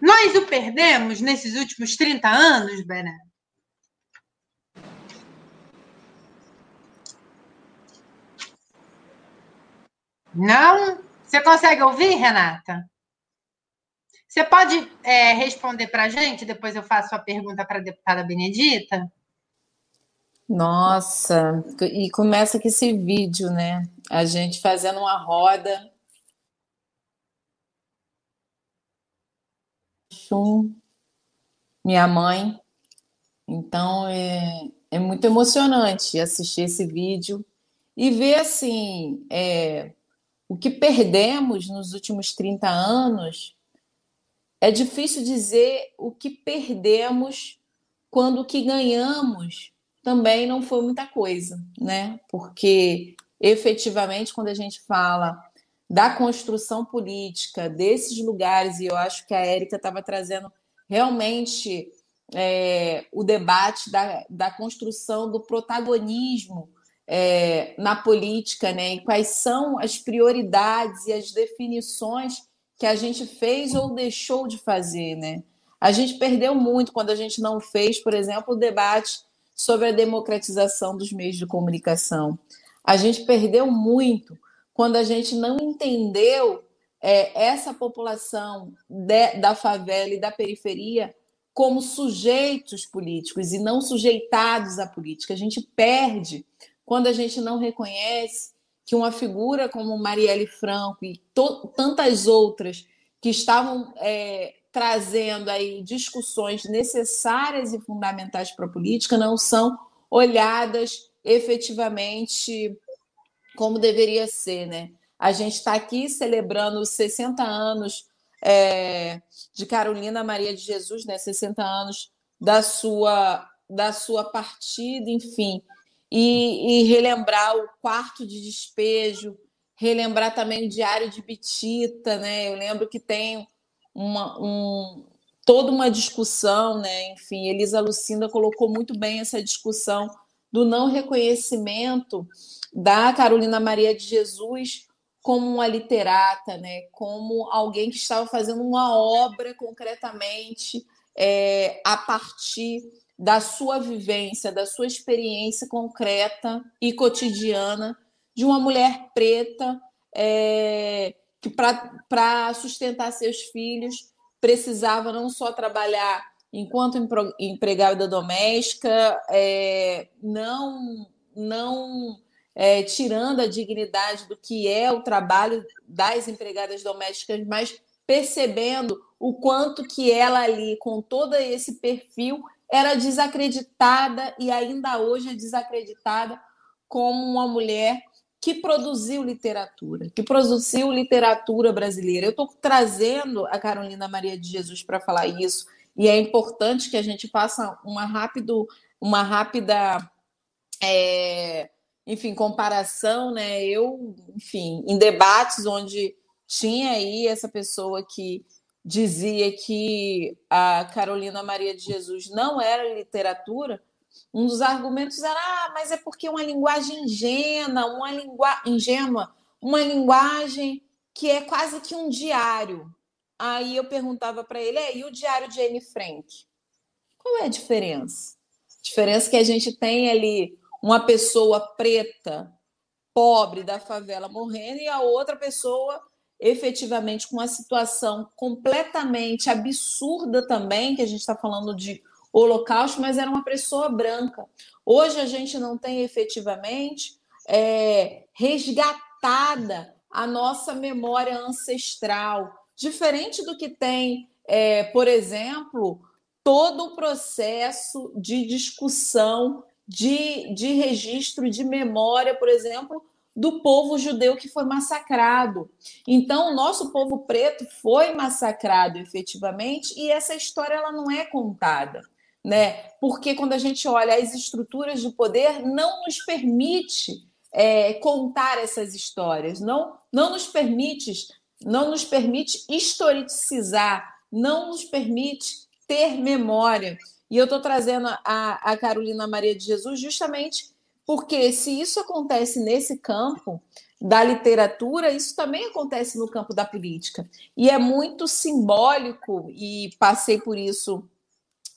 C: Nós o perdemos nesses últimos 30 anos, Bené? Não? Você consegue ouvir, Renata? Você pode é, responder para a gente? Depois eu faço a pergunta para a deputada Benedita.
E: Nossa, e começa com esse vídeo, né? A gente fazendo uma roda. Minha mãe. Então é, é muito emocionante assistir esse vídeo e ver assim é, o que perdemos nos últimos 30 anos. É difícil dizer o que perdemos quando o que ganhamos também não foi muita coisa, né? Porque efetivamente, quando a gente fala da construção política desses lugares, e eu acho que a Érica estava trazendo realmente é, o debate da, da construção do protagonismo é, na política, né? E quais são as prioridades e as definições que a gente fez ou deixou de fazer, né? A gente perdeu muito quando a gente não fez, por exemplo, o debate sobre a democratização dos meios de comunicação. A gente perdeu muito quando a gente não entendeu é, essa população de, da favela e da periferia como sujeitos políticos e não sujeitados à política. A gente perde quando a gente não reconhece que uma figura como Marielle Franco e tantas outras que estavam é, trazendo aí discussões necessárias e fundamentais para a política não são olhadas efetivamente como deveria ser, né? A gente está aqui celebrando os 60 anos é, de Carolina Maria de Jesus, né? 60 anos da sua da sua partida, enfim, e, e relembrar o quarto de despejo, relembrar também o diário de Bitita, né? Eu lembro que tem uma, um, toda uma discussão, né? Enfim, Elisa Lucinda colocou muito bem essa discussão do não reconhecimento da Carolina Maria de Jesus como uma literata, né? Como alguém que estava fazendo uma obra concretamente é, a partir da sua vivência, da sua experiência concreta e cotidiana de uma mulher preta é, que para sustentar seus filhos precisava não só trabalhar enquanto empregada doméstica, é, não não é, tirando a dignidade do que é o trabalho das empregadas domésticas, mas percebendo o quanto que ela ali, com todo esse perfil, era desacreditada e ainda hoje é desacreditada como uma mulher que produziu literatura, que produziu literatura brasileira. Eu estou trazendo a Carolina Maria de Jesus para falar isso, e é importante que a gente faça uma, rápido, uma rápida é, enfim, comparação, né? Eu, enfim, em debates onde tinha aí essa pessoa que dizia que a Carolina Maria de Jesus não era literatura, um dos argumentos era, ah, mas é porque uma linguagem ingênua, uma língua ingênua, uma linguagem que é quase que um diário. Aí eu perguntava para ele, é, e o diário de Anne Frank? Qual é a diferença? A diferença é que a gente tem ali uma pessoa preta, pobre da favela morrendo e a outra pessoa efetivamente com uma situação completamente absurda também, que a gente está falando de Holocausto, mas era uma pessoa branca. Hoje a gente não tem efetivamente é, resgatada a nossa memória ancestral, diferente do que tem, é, por exemplo, todo o processo de discussão, de, de registro de memória, por exemplo, do povo judeu que foi massacrado. Então, o nosso povo preto foi massacrado efetivamente e essa história ela não é contada né? Porque quando a gente olha as estruturas de poder, não nos permite é, contar essas histórias, não, não nos permite, não nos permite historicizar, não nos permite ter memória. E eu estou trazendo a, a Carolina Maria de Jesus justamente porque se isso acontece nesse campo da literatura, isso também acontece no campo da política. E é muito simbólico, e passei por isso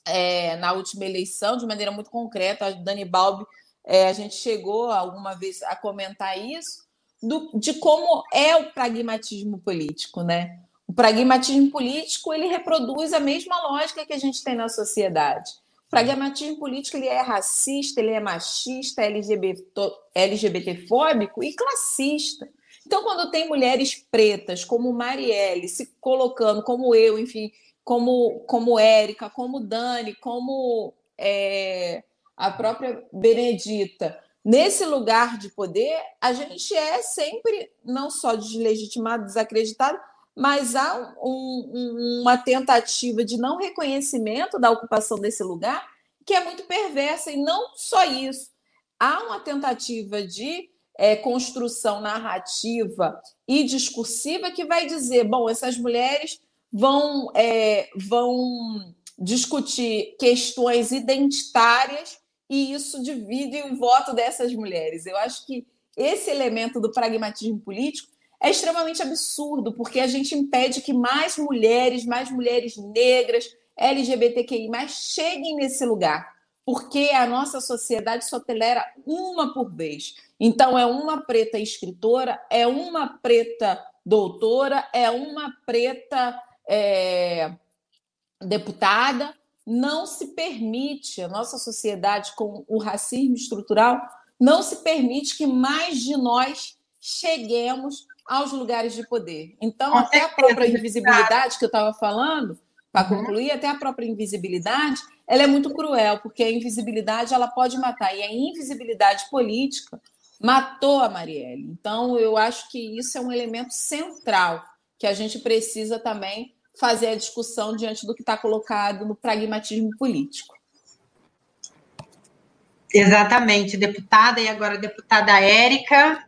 E: é, na última eleição, de maneira muito concreta. A Dani Balbi, é, a gente chegou alguma vez a comentar isso, do, de como é o pragmatismo político, né? O pragmatismo político ele reproduz a mesma lógica que a gente tem na sociedade. O pragmatismo político ele é racista, ele é machista, LGBT, LGBTfóbico e classista. Então, quando tem mulheres pretas como Marielle se colocando, como eu, enfim, como, como Érica, como Dani, como é, a própria Benedita, nesse lugar de poder, a gente é sempre não só deslegitimado, desacreditado, mas há um, um, uma tentativa de não reconhecimento da ocupação desse lugar que é muito perversa. E não só isso, há uma tentativa de é, construção narrativa e discursiva que vai dizer: bom, essas mulheres vão, é, vão discutir questões identitárias e isso divide o voto dessas mulheres. Eu acho que esse elemento do pragmatismo político é extremamente absurdo, porque a gente impede que mais mulheres, mais mulheres negras, LGBTQI, cheguem nesse lugar, porque a nossa sociedade só tolera uma por vez. Então, é uma preta escritora, é uma preta doutora, é uma preta é, deputada. Não se permite, a nossa sociedade, com o racismo estrutural, não se permite que mais de nós cheguemos aos lugares de poder. Então, até a própria invisibilidade que eu estava falando, para uhum. concluir, até a própria invisibilidade, ela é muito cruel, porque a invisibilidade ela pode matar, e a invisibilidade política matou a Marielle. Então, eu acho que isso é um elemento central que a gente precisa também fazer a discussão diante do que está colocado no pragmatismo político.
C: Exatamente, deputada, e agora deputada Érica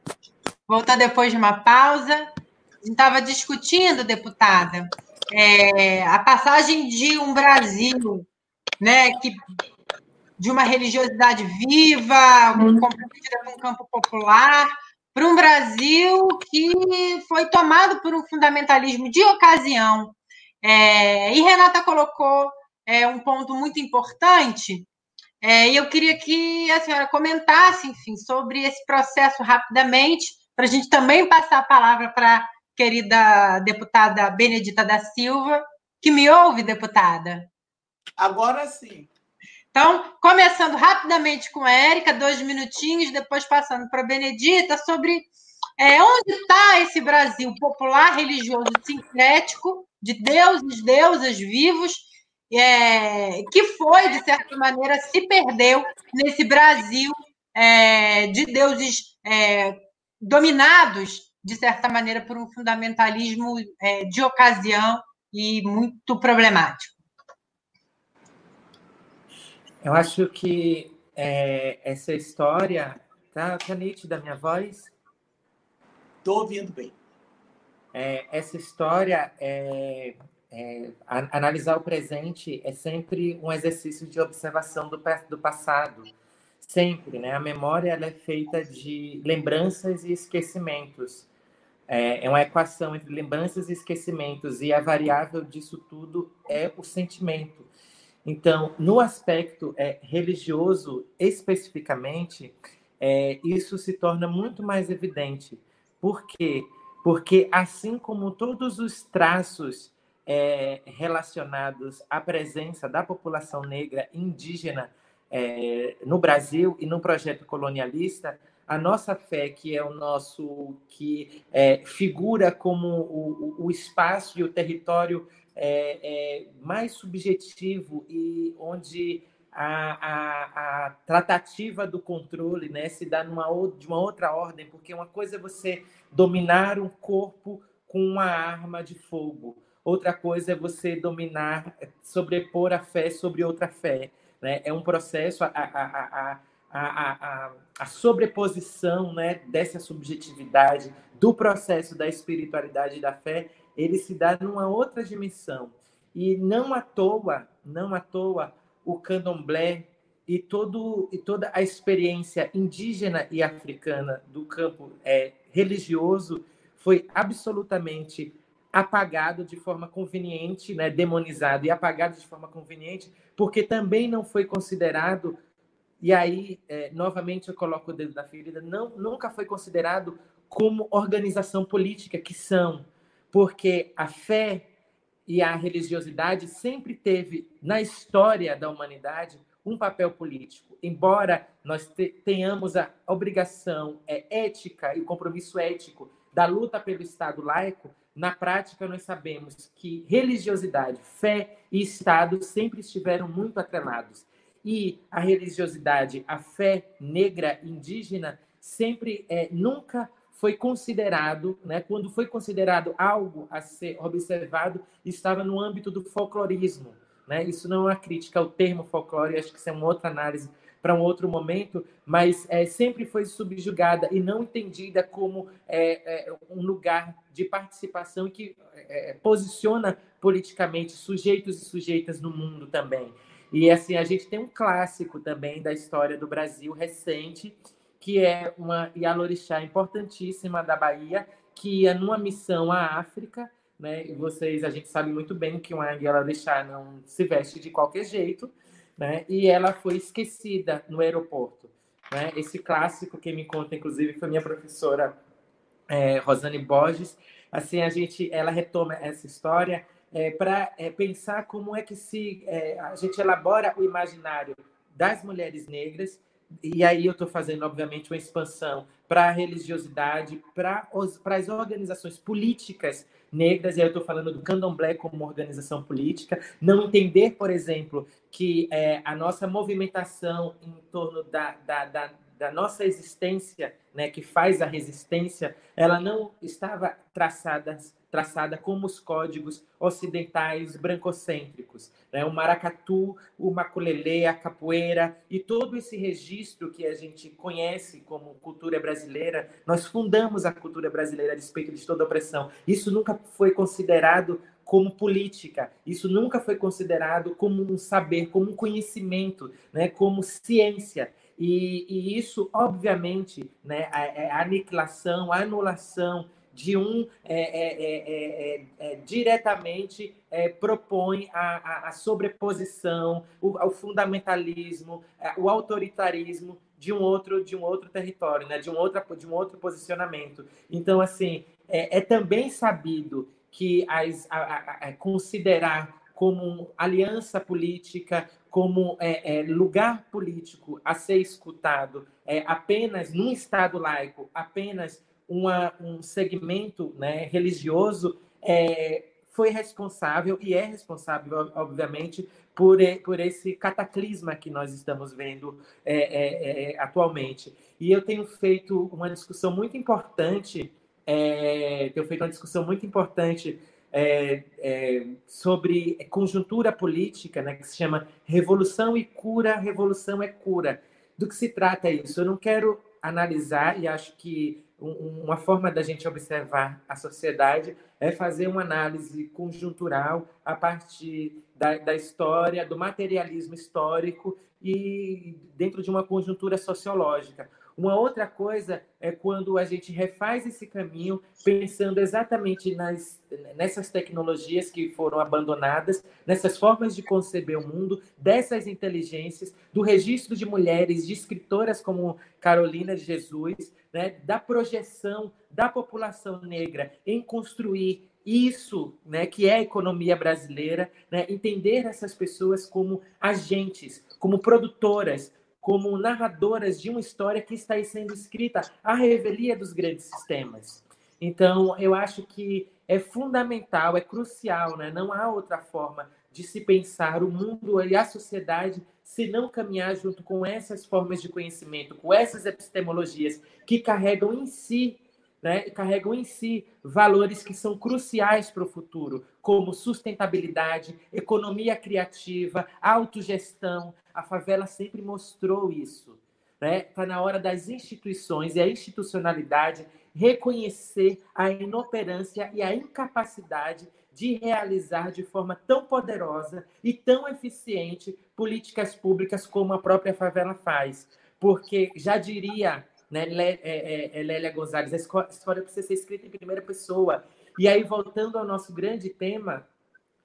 C: voltar depois de uma pausa. A gente estava discutindo, deputada, é, a passagem de um Brasil né, que, de uma religiosidade viva, uhum. comprometida com o campo popular, para um Brasil que foi tomado por um fundamentalismo de ocasião. É, e Renata colocou é, um ponto muito importante, é, e eu queria que a senhora comentasse, enfim, sobre esse processo rapidamente, para a gente também passar a palavra para a querida deputada Benedita da Silva, que me ouve, deputada.
D: Agora sim.
C: Então, começando rapidamente com a Érica, dois minutinhos, depois passando para a Benedita, sobre é, onde está esse Brasil popular, religioso, sincrético, de deuses, deusas vivos, é, que foi, de certa maneira, se perdeu nesse Brasil é, de deuses é, dominados, de certa maneira, por um fundamentalismo é, de ocasião e muito problemático.
F: Eu acho que é, essa história. Tá, tá nítida a minha voz?
D: Estou ouvindo bem.
F: É, essa história, é, é, analisar o presente é sempre um exercício de observação do, do passado sempre, né? A memória é feita de lembranças e esquecimentos. É, é uma equação entre lembranças e esquecimentos e a variável disso tudo é o sentimento. Então, no aspecto é, religioso especificamente, é, isso se torna muito mais evidente. Por quê? Porque assim como todos os traços é, relacionados à presença da população negra indígena é, no Brasil e no projeto colonialista, a nossa fé, que é o nosso, que é, figura como o, o, espaço e o território é, é mais subjetivo e onde a, a, a, tratativa do controle né, se dá numa, de uma outra ordem, porque uma coisa é você dominar um corpo com uma arma de fogo, outra coisa é você dominar, sobrepor a fé sobre outra fé. Né? É um processo, a, a, a, a, sobreposição né, dessa subjetividade do processo da espiritualidade e da fé, ele se dá numa outra dimensão. E não à toa, não à toa, o candomblé e, todo, e toda a experiência indígena e africana do campo é, religioso foi absolutamente apagado de forma conveniente, né, demonizado e apagado de forma conveniente, porque também não foi considerado, e aí, é, novamente, eu coloco o dedo na ferida, não, nunca foi considerado como organização política, que são, porque a fé e a religiosidade sempre teve, na história da humanidade, um papel político. Embora nós tenhamos a obrigação é, ética e o compromisso ético da luta pelo Estado laico, na prática nós sabemos que religiosidade, fé e Estado sempre estiveram muito atrelados. E a religiosidade, a fé negra indígena, sempre é, nunca foi considerado, né, quando foi considerado algo a ser observado, estava no âmbito do folclorismo. Né? Isso não é uma crítica ao termo folclore, acho que isso é uma outra análise para um outro momento, mas é, sempre foi subjugada e não entendida como é, é, um lugar de participação que é, posiciona politicamente sujeitos e sujeitas no mundo também. E assim, a gente tem um clássico também da história do Brasil recente, que é uma Yalorixá importantíssima da Bahia, que ia numa missão à África, né? E vocês, a gente sabe muito bem que uma Yalorixá não se veste de qualquer jeito, né? E ela foi esquecida no aeroporto. Né? Esse clássico que me conta, inclusive, foi minha professora é, Rosane Borges. Assim, a gente, ela retoma essa história é, para é, pensar como é que se é, a gente elabora o imaginário das mulheres negras e aí eu estou fazendo, obviamente, uma expansão para a religiosidade, para as organizações políticas negras, e aí eu estou falando do candomblé como uma organização política, não entender, por exemplo, que é, a nossa movimentação em torno da, da, da, da nossa existência, né, que faz a resistência, ela não estava traçada traçada como os códigos ocidentais brancocêntricos. Né? O maracatu, o maculelê, a capoeira e todo esse registro que a gente conhece como cultura brasileira, nós fundamos a cultura brasileira a respeito de toda opressão. Isso nunca foi considerado como política. Isso nunca foi considerado como um saber, como um conhecimento, né, como ciência. E, e isso, obviamente, né, a, a aniquilação, a anulação de um é é, é, é, é, diretamente propõe a, a, sobreposição, o, o fundamentalismo, o autoritarismo de um outro de um outro território, né? de um outro de um outro posicionamento. Então assim é, também sabido que as, a, a, considerar como aliança política, como é, é, lugar político a ser escutado é, apenas num Estado laico, apenas uma, um segmento né, religioso é, foi responsável e é responsável, obviamente, por, por esse cataclisma que nós estamos vendo é, é, é atualmente. E eu tenho feito uma discussão muito importante, é, tenho feito uma discussão muito importante é, sobre conjuntura política, né, que se chama Revolução e Cura, Revolução é Cura. Do que se trata isso? Eu não quero analisar, e acho que uma forma da gente observar a sociedade é fazer uma análise conjuntural a partir da, da, história, do materialismo histórico e dentro de uma conjuntura sociológica. Uma outra coisa é quando a gente refaz esse caminho pensando exatamente nas, nessas tecnologias que foram abandonadas, nessas formas de conceber o mundo, dessas inteligências, do registro de mulheres, de escritoras como Carolina de Jesus, né, da projeção da população negra em construir isso, né, que é a economia brasileira, né, entender essas pessoas como agentes, como produtoras, como narradoras de uma história que está sendo escrita à revelia dos grandes sistemas. Então, eu acho que é fundamental, é crucial, né? não há outra forma de se pensar o mundo e a sociedade se não caminhar junto com essas formas de conhecimento, com essas epistemologias que carregam em si né, carregam em si valores que são cruciais para o futuro, como sustentabilidade, economia criativa, autogestão. A favela sempre mostrou isso. Está né? Tá na hora das instituições e a institucionalidade reconhecer a inoperância e a incapacidade de realizar de forma tão poderosa e tão eficiente políticas públicas como a própria favela faz. Porque já diria né, é, é, é, Lélia Gonzalez, a história precisa ser escrita em primeira pessoa. E aí, voltando ao nosso grande tema,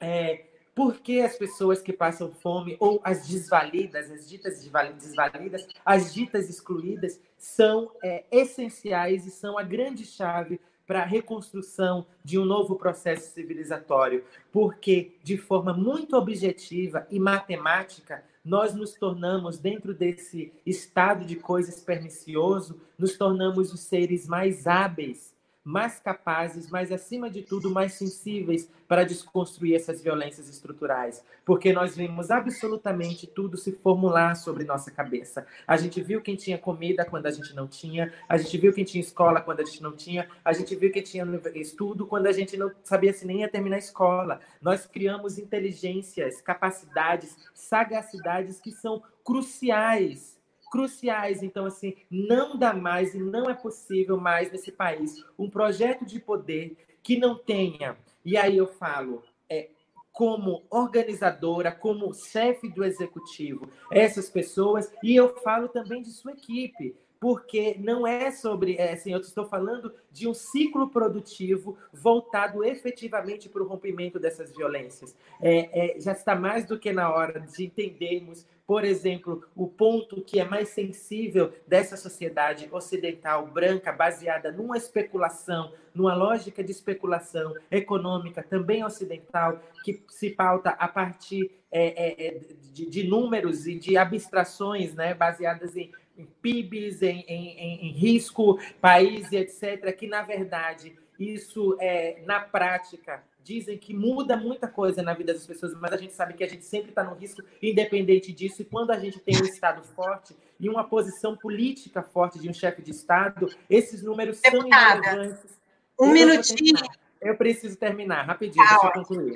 F: é, por que as pessoas que passam fome, ou as desvalidas, as ditas desvalidas, as ditas excluídas, são é, essenciais e são a grande chave para a reconstrução de um novo processo civilizatório, porque, de forma muito objetiva e matemática, nós nos tornamos, dentro desse estado de coisas pernicioso, nos tornamos os seres mais hábeis mais capazes, mas acima de tudo mais sensíveis para desconstruir essas violências estruturais, porque nós vimos absolutamente tudo se formular sobre nossa cabeça. A gente viu quem tinha comida quando a gente não tinha, a gente viu quem tinha escola quando a gente não tinha, a gente viu quem tinha estudo quando a gente não sabia se nem ia terminar a escola. Nós criamos inteligências, capacidades, sagacidades que são cruciais cruciais. Então, assim, não dá mais e não é possível mais nesse país um projeto de poder que não tenha, e aí eu falo, é, como organizadora, como chefe do executivo, essas pessoas, e eu falo também de sua equipe porque não é sobre, é, assim, eu estou falando de um ciclo produtivo voltado efetivamente para o rompimento dessas violências. É, é, já está mais do que na hora de entendermos por exemplo, o ponto que é mais sensível dessa sociedade ocidental branca, baseada numa especulação, numa lógica de especulação econômica também ocidental, que se pauta a partir é, é, de, de, números e de abstrações né, baseadas em, em PIBs, em, em, em risco, país, etc., que, na verdade, isso, é, na prática, dizem que muda muita coisa na vida das pessoas, mas a gente sabe que a gente sempre está no risco, independente disso. E quando a gente tem um Estado forte e uma posição política forte de um chefe de Estado, esses números Deputada, são irrelevantes.
C: Um eu minutinho.
F: Eu preciso terminar, rapidinho, deixa eu concluir.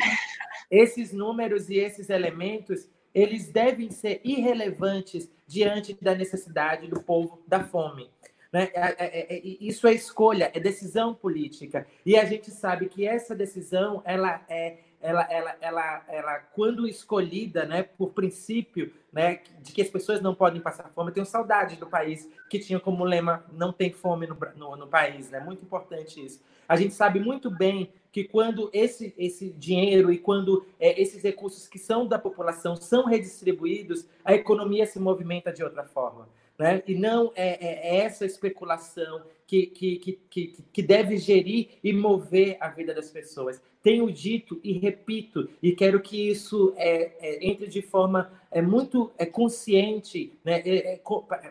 F: Esses números e esses elementos, eles devem ser irrelevantes diante da necessidade do povo da fome. Né? É, é, é, isso é escolha, é decisão política. E a gente sabe que essa decisão, ela é, ela, ela, ela, ela quando escolhida, né, por princípio, né, de que as pessoas não podem passar fome. Eu tenho saudade do país que tinha como lema não tem fome no, no, no país, né? Muito importante isso. A gente sabe muito bem que quando esse, esse dinheiro e quando é, esses recursos que são da população são redistribuídos, a economia se movimenta de outra forma. Né? E não é, é, é essa especulação que, que, que, que, deve gerir e mover a vida das pessoas. Tenho dito e repito, e quero que isso é, é entre de forma é, muito é, consciente, né? É, é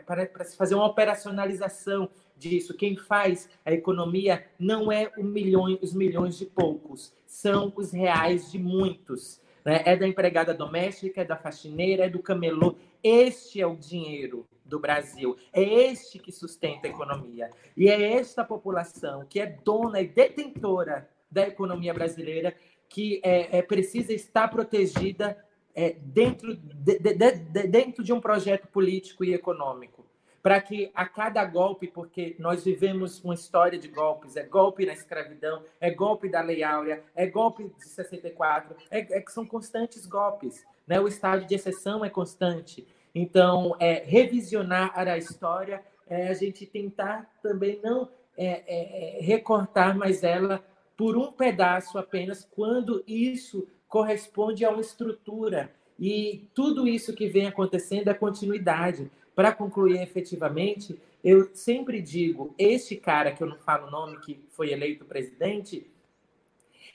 F: para, se fazer uma operacionalização disso. Quem faz a economia não é milhão, os milhões de poucos, são os reais de muitos. Né? É da empregada doméstica, é da faxineira, é do camelô. Este é o dinheiro do Brasil. É este que sustenta a economia. E é esta população que é dona e detentora da economia brasileira que é, é precisa estar protegida é, dentro, de, de, de, dentro de um projeto político e econômico. Para que a cada golpe, porque nós vivemos uma história de golpes, é golpe na escravidão, é golpe da Lei Áurea, é golpe de 64, é, é, são constantes golpes. Né? O estado de exceção é constante. Então, é, revisionar a história é a gente tentar também não é, é, é, recortar mais ela por um pedaço apenas, quando isso corresponde a uma estrutura. E tudo isso que vem acontecendo é continuidade. Para concluir efetivamente, eu sempre digo: este cara, que eu não falo o nome, que foi eleito presidente,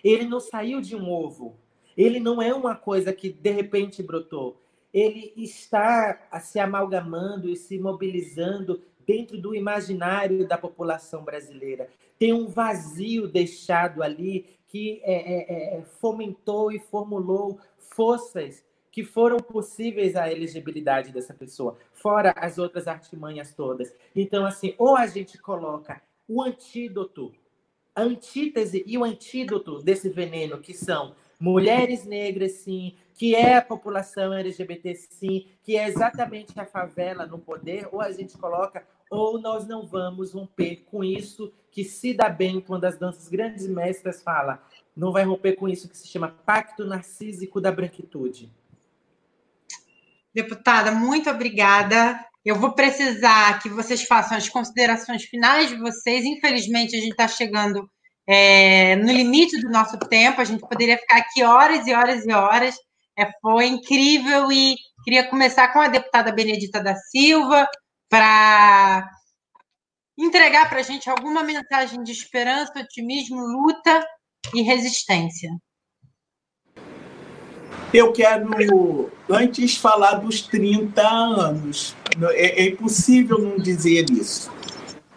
F: ele não saiu de um ovo. Ele não é uma coisa que de repente brotou ele está se amalgamando e se mobilizando dentro do imaginário da população brasileira. Tem um vazio deixado ali que é, é, é, fomentou e formulou forças que foram possíveis à elegibilidade dessa pessoa, fora as outras artimanhas todas. Então, assim, ou a gente coloca o antídoto, a antítese e o antídoto desse veneno, que são mulheres negras, sim, que é a população LGBT, sim, que é exatamente a favela no poder, ou a gente coloca
D: ou nós não vamos romper com isso que se dá bem quando as danças grandes mestras fala, não vai romper com isso que se chama pacto narcísico da branquitude.
C: Deputada, muito obrigada. Eu vou precisar que vocês façam as considerações finais de vocês. Infelizmente, a gente está chegando é, no limite do nosso tempo. A gente poderia ficar aqui horas e horas e horas. É, foi incrível e queria começar com a deputada Benedita da Silva para entregar para a gente alguma mensagem de esperança, otimismo, luta e resistência.
D: Eu quero, antes, falar dos 30 anos. É, é impossível não dizer isso.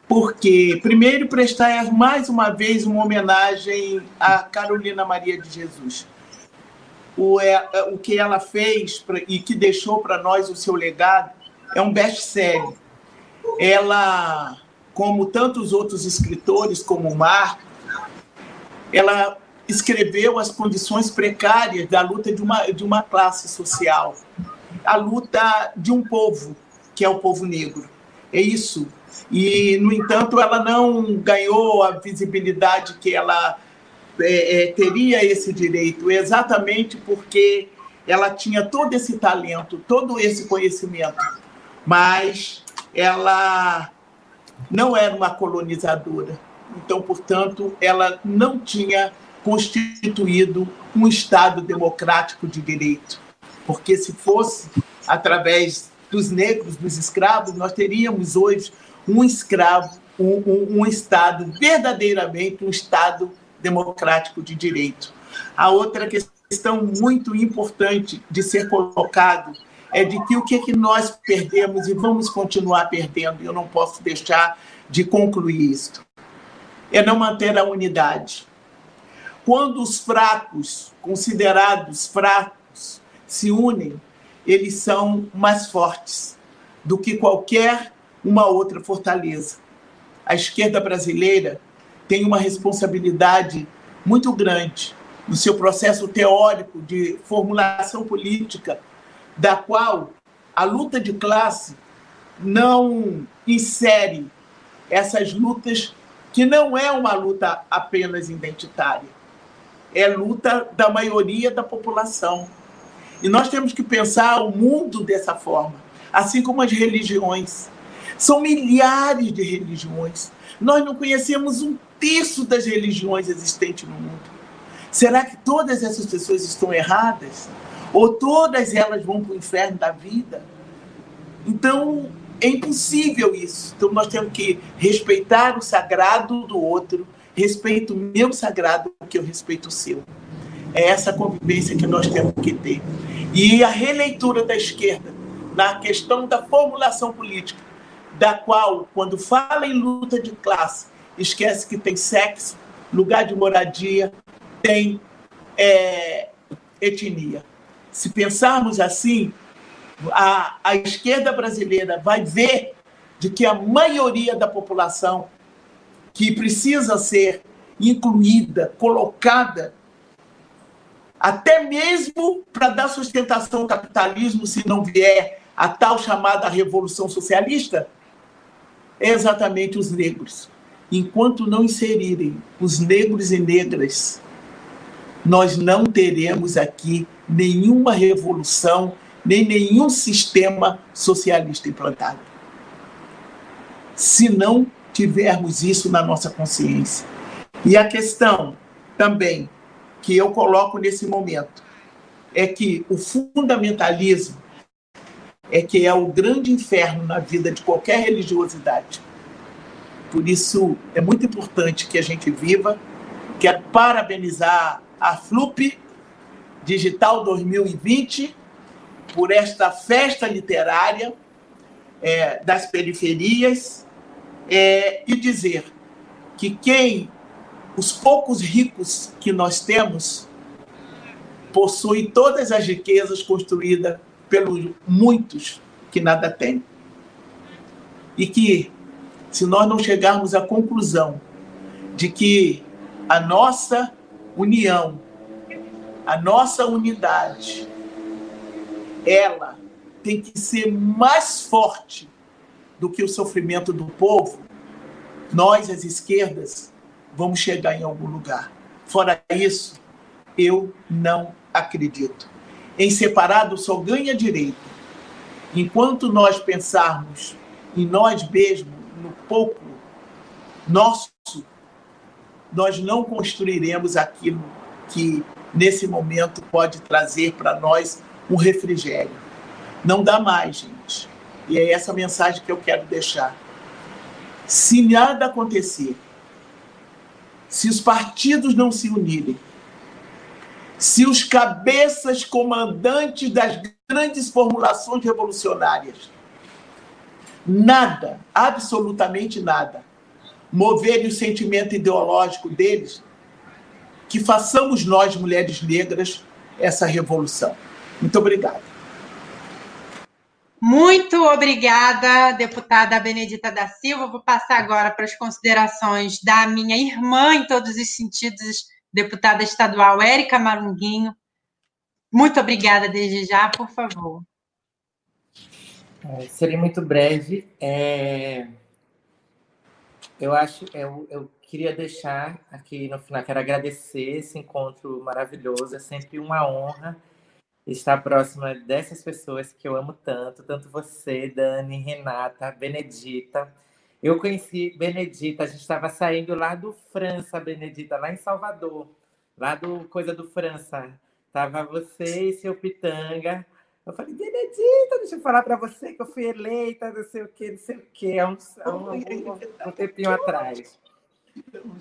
D: Porque, primeiro, prestar mais uma vez uma homenagem a Carolina Maria de Jesus. O, é, é o que ela fez pra, e que deixou para nós o seu legado é um best-seller. Ela, como tantos outros escritores, como Marx, ela escreveu as condições precárias da luta de uma, de uma classe social, a luta de um povo, que é o povo negro. É isso. E, no entanto, ela não ganhou a visibilidade que ela é, é, teria esse direito, exatamente porque ela tinha todo esse talento, todo esse conhecimento, mas ela não era uma colonizadora. Então, portanto, ela não tinha constituído um Estado democrático de direito. Porque se fosse através dos negros, dos escravos, nós teríamos hoje um escravo, um, um, um Estado verdadeiramente um Estado democrático de direito. A outra questão muito importante de ser colocado é de que o que, é que nós perdemos e vamos continuar perdendo, eu não posso deixar de concluir isso é não manter a unidade. Quando os fracos, considerados fracos, se unem, eles são mais fortes do que qualquer uma outra fortaleza. A esquerda brasileira tem uma responsabilidade muito grande no seu processo teórico de formulação política, da qual a luta de classe não insere essas lutas que não é uma luta apenas identitária, é luta da maioria da população. E nós temos que pensar o mundo dessa forma, assim como as religiões. São milhares de religiões. Nós não conhecemos um terço das religiões existentes no mundo. Será que todas essas pessoas estão erradas? Ou todas elas vão para o inferno da vida? Então, é impossível isso. Então nós temos que respeitar o sagrado do outro, respeito o meu sagrado, porque eu respeito o seu. É essa convivência que nós temos que ter. E a releitura da esquerda na questão da formulação política, da qual, quando fala em luta de classe, esquece que tem sexo, lugar de moradia, tem é, etnia. Se pensarmos assim, a, a esquerda brasileira vai ver de que a maioria da população que precisa ser incluída, colocada, até mesmo para dar sustentação ao capitalismo, se não vier a tal chamada revolução socialista, é exatamente os negros. Enquanto não inserirem os negros e negras, nós não teremos aqui nenhuma revolução nem nenhum sistema socialista implantado. Se não tivermos isso na nossa consciência. E a questão também que eu coloco nesse momento é que o fundamentalismo é que é o grande inferno na vida de qualquer religiosidade. Por isso é muito importante que a gente viva. Quero parabenizar a FLUP Digital 2020 por esta festa literária é, das periferias é, e dizer que quem, os poucos ricos que nós temos, possuem todas as riquezas construídas pelos muitos que nada têm. E que, se nós não chegarmos à conclusão de que a nossa união, a nossa unidade, ela tem que ser mais forte do que o sofrimento do povo, nós, as esquerdas, vamos chegar em algum lugar. Fora isso, eu não acredito. Em separado só ganha direito. Enquanto nós pensarmos em nós mesmos, no pouco nosso, nós não construiremos aquilo que nesse momento pode trazer para nós um refrigério. Não dá mais, gente. E é essa mensagem que eu quero deixar. Se nada acontecer, se os partidos não se unirem, se os cabeças comandantes das grandes formulações revolucionárias, nada, absolutamente nada, moverem o sentimento ideológico deles, que façamos nós, mulheres negras, essa revolução. Muito obrigada.
C: Muito obrigada, deputada Benedita da Silva. Vou passar agora para as considerações da minha irmã, em todos os sentidos, deputada estadual Érica Marunguinho. Muito obrigada desde já, por favor.
F: É, serei muito breve. É... Eu acho, eu, eu queria deixar aqui no final, quero agradecer esse encontro maravilhoso, é sempre uma honra estar próxima dessas pessoas que eu amo tanto, tanto você, Dani, Renata, Benedita. Eu conheci Benedita, a gente estava saindo lá do França, Benedita, lá em Salvador, lá do Coisa do França. Tava você e seu Pitanga. Eu falei, Benedita, deixa eu falar para você que eu fui eleita, não sei o que, não sei o que, há um, um, um tempinho atrás.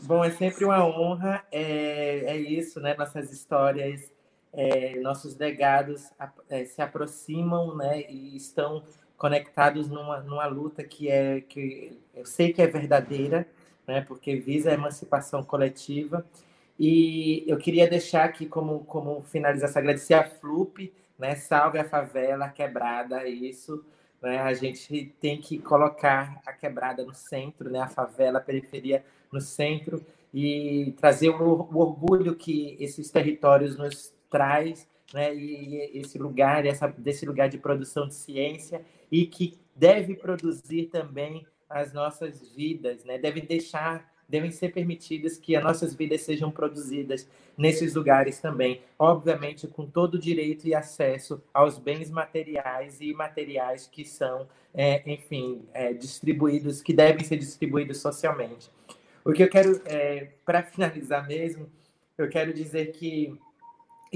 F: Bom, é sempre uma honra, é, é isso, né? Nossas histórias é, nossos legados é, se aproximam né, e estão conectados numa, numa luta que é que eu sei que é verdadeira, né, porque visa a emancipação coletiva. E eu queria deixar aqui como, como finalização, agradecer a FLUP, né, salve a favela, a quebrada, isso. Né, a gente tem que colocar a quebrada no centro, né, a favela, a periferia no centro, e trazer o, o orgulho que esses territórios nos traz né, e, e esse lugar, essa, desse lugar de produção de ciência e que deve produzir também as nossas vidas, né? Deve deixar, devem ser permitidas que as nossas vidas sejam produzidas nesses lugares também, obviamente com todo o direito e acesso aos bens materiais e imateriais que são, é, enfim, é, distribuídos, que devem ser distribuídos socialmente. O que eu quero, é, para finalizar mesmo, eu quero dizer que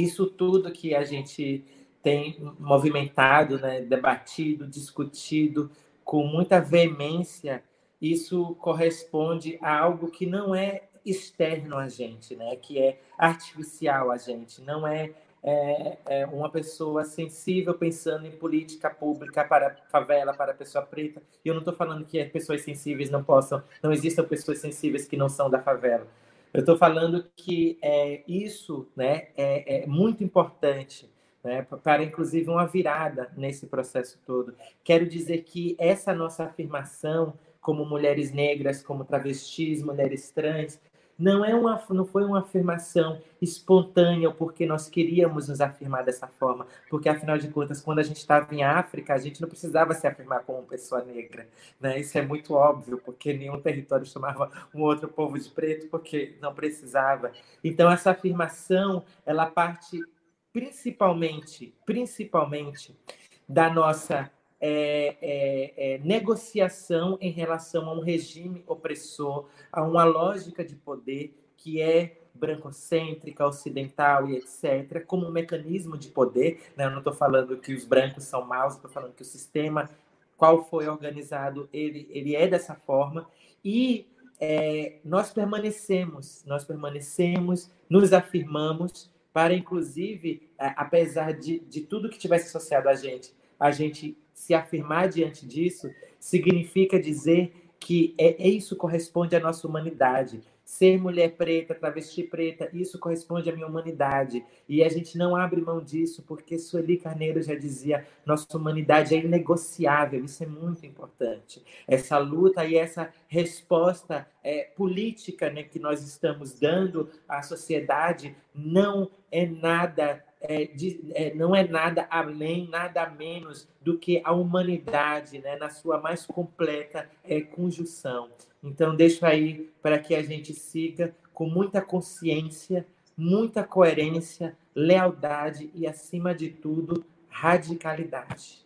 F: isso tudo que a gente tem movimentado, né, debatido, discutido com muita veemência, isso corresponde a algo que não é externo a gente, né, que é artificial a gente, não é, é, é uma pessoa sensível pensando em política pública para favela, para a pessoa preta. E eu não estou falando que pessoas sensíveis não possam, não existam pessoas sensíveis que não são da favela eu estou falando que é, isso né, é, é muito importante né, para, inclusive, uma virada nesse processo todo. Quero dizer que essa nossa afirmação como mulheres negras, como travestis, mulheres trans, não, é uma, não foi uma afirmação espontânea porque nós queríamos nos afirmar dessa forma, porque afinal de contas, quando a gente estava em África, a gente não precisava se afirmar como pessoa negra, né? Isso é muito óbvio, porque nenhum território chamava um outro povo de preto, porque não precisava. Então essa afirmação, ela parte principalmente, principalmente da nossa é, é, é, negociação em relação a um regime opressor, a uma lógica de poder que é brancocêntrica, ocidental e etc., como um mecanismo de poder. Né? Eu não estou falando que os brancos são maus, estou falando que o sistema, qual foi organizado, ele, ele é dessa forma. E é, nós permanecemos, nós permanecemos, nos afirmamos para, inclusive, apesar de, de tudo que tivesse associado a gente, a gente se afirmar diante disso significa dizer que é, é, isso corresponde à nossa humanidade. Ser mulher preta, travesti preta, isso corresponde à minha humanidade. E a gente não abre mão disso, porque Sueli Carneiro já dizia: nossa humanidade é inegociável. Isso é muito importante. Essa luta e essa resposta é, política né, que nós estamos dando à sociedade não é nada é, de, é, não é nada além, nada menos do que a humanidade, né, na sua mais completa é, conjunção. Então, deixo aí para que a gente siga com muita consciência, muita coerência, lealdade e, acima de tudo, radicalidade.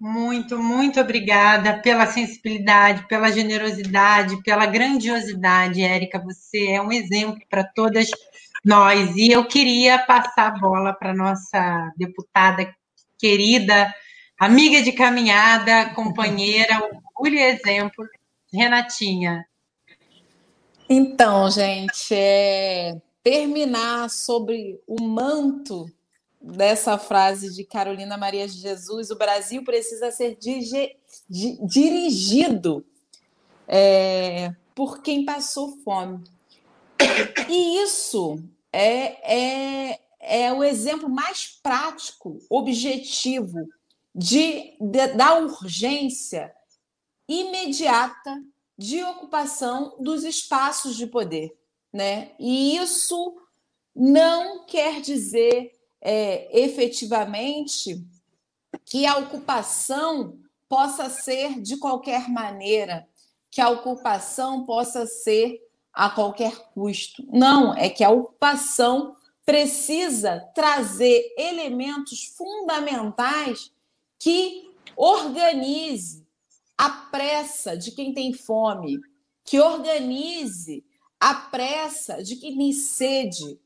C: Muito, muito obrigada pela sensibilidade, pela generosidade, pela grandiosidade, Érica. Você é um exemplo para todas nós. E eu queria passar a bola para nossa deputada querida, amiga de caminhada, companheira, orgulho e exemplo, Renatinha.
E: Então, gente, é, terminar sobre o manto dessa frase de Carolina Maria de Jesus: o Brasil precisa ser di dirigido é, por quem passou fome. E isso é, é, é o exemplo mais prático, objetivo de, de, da urgência imediata de ocupação dos espaços de poder. Né? E isso não quer dizer é, efetivamente que a ocupação possa ser de qualquer maneira, que a ocupação possa ser a qualquer custo. Não, é que a ocupação precisa trazer elementos fundamentais que organize a pressa de quem tem fome, que organize a pressa de quem tem sede,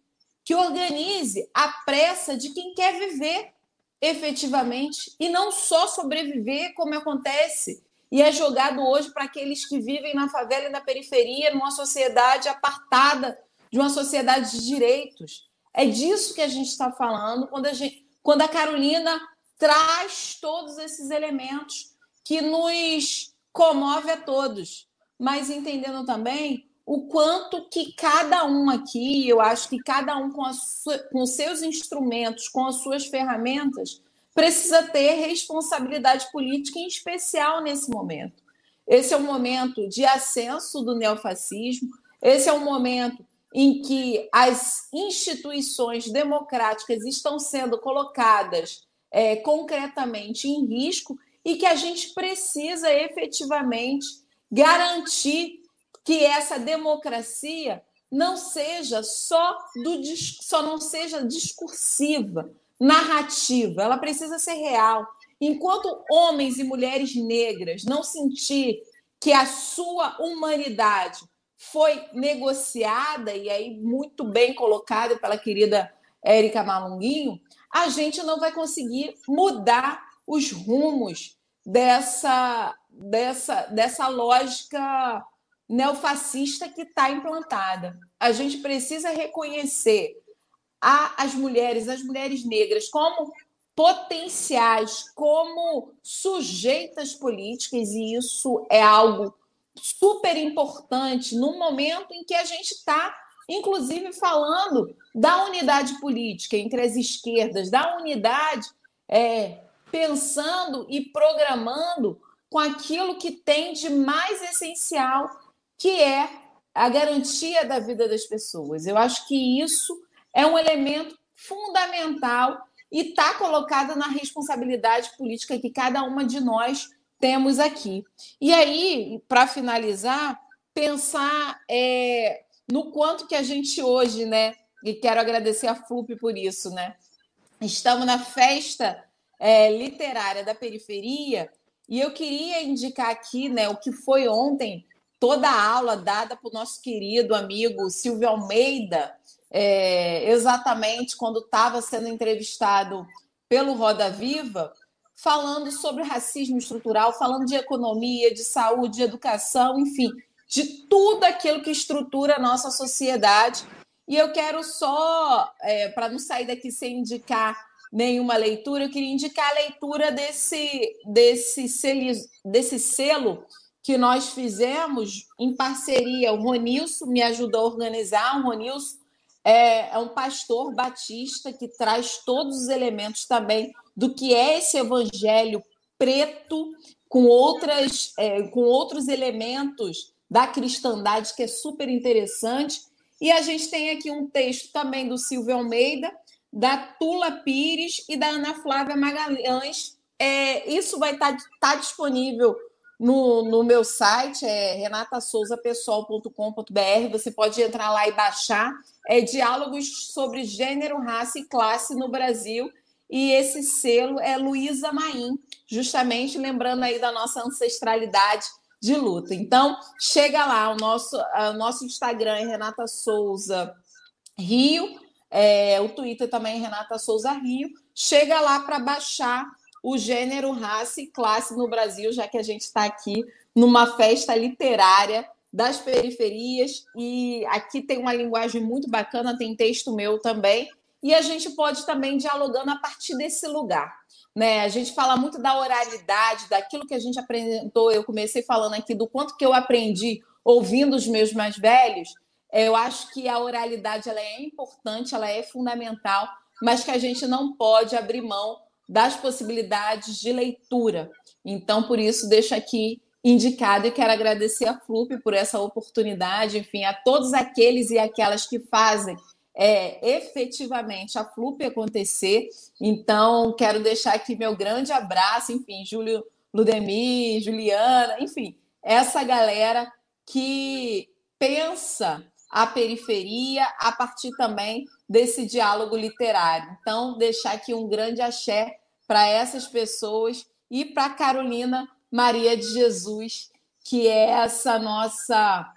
E: que organize a pressa de quem quer viver efetivamente e não só sobreviver, como acontece e é jogado hoje para aqueles que vivem na favela e na periferia, numa sociedade apartada de uma sociedade de direitos. É disso que a gente está falando quando a, gente, quando a Carolina traz todos esses elementos que nos comove a todos, mas entendendo também o quanto que cada um aqui, eu acho que cada um com, sua, com seus instrumentos, com as suas ferramentas, precisa ter responsabilidade política, em especial nesse momento. Esse é um momento de ascenso do neofascismo, esse é um momento em que as instituições democráticas estão sendo colocadas é, concretamente em risco e que a gente precisa efetivamente garantir que essa democracia não seja só do só não seja discursiva, narrativa, ela precisa ser real. Enquanto homens e mulheres negras não sentir que a sua humanidade foi negociada, e aí muito bem colocada pela querida Érica Malunguinho, a gente não vai conseguir mudar os rumos dessa, dessa, dessa lógica neofascista que está implantada. A gente precisa reconhecer a, as mulheres, as mulheres negras, como potenciais, como sujeitas políticas, e isso é algo super importante no momento em que a gente está, inclusive, falando da unidade política entre as esquerdas, da unidade, é, pensando e programando com aquilo que tem de mais essencial, que é a garantia da vida das pessoas. Eu acho que isso é um elemento fundamental e está colocado na responsabilidade política que cada uma de nós temos aqui. E aí, para finalizar, pensar é, no quanto que a gente hoje, né? E quero agradecer a FLUP por isso, né? Estamos na festa é, literária da periferia e eu queria indicar aqui, né, o que foi ontem toda a aula dada o nosso querido amigo Silvio Almeida, é, exatamente quando estava sendo entrevistado pelo Roda Viva, falando sobre racismo estrutural, falando de economia, de saúde, de educação, enfim, de tudo aquilo que estrutura a nossa sociedade. E eu quero só, é, para não sair daqui sem indicar nenhuma leitura, eu queria indicar a leitura desse, desse, selo, desse selo que nós fizemos em parceria. O Ronilson me ajudou a organizar, o Ronilson é, é um pastor batista que traz todos os elementos também do que é esse evangelho preto com outras é, com outros elementos da cristandade que é super interessante e a gente tem aqui um texto também do Silvio Almeida da Tula Pires e da Ana Flávia Magalhães. É, isso vai estar tá, tá disponível no, no meu site, é renatassouzapessoal.com.br. Você pode entrar lá e baixar. É Diálogos sobre Gênero, Raça e Classe no Brasil. E esse selo é Luísa Maim, justamente lembrando aí da nossa ancestralidade de luta. Então, chega lá, o nosso, o nosso Instagram é Renata Souza Rio, é, o Twitter também é Renata Souza Rio. Chega lá para baixar o gênero, raça e classe no Brasil, já que a gente está aqui numa festa literária das periferias e aqui tem uma linguagem muito bacana, tem texto meu também, e a gente pode também dialogando a partir desse lugar. Né? A gente fala muito da oralidade, daquilo que a gente aprendeu. Eu comecei falando aqui do quanto que eu aprendi ouvindo os meus mais velhos. Eu acho que a oralidade ela é importante, ela é fundamental, mas que a gente não pode abrir mão das possibilidades de leitura. Então, por isso, deixo aqui indicado e quero agradecer a FLUP por essa oportunidade, enfim, a todos aqueles e aquelas que fazem é, efetivamente a FLUP acontecer. Então, quero deixar aqui meu grande abraço, enfim, Júlio Ludemir, Juliana, enfim, essa galera que pensa a periferia a partir também desse diálogo literário. Então, deixar aqui um grande axé para essas pessoas e para Carolina Maria de Jesus, que é essa nossa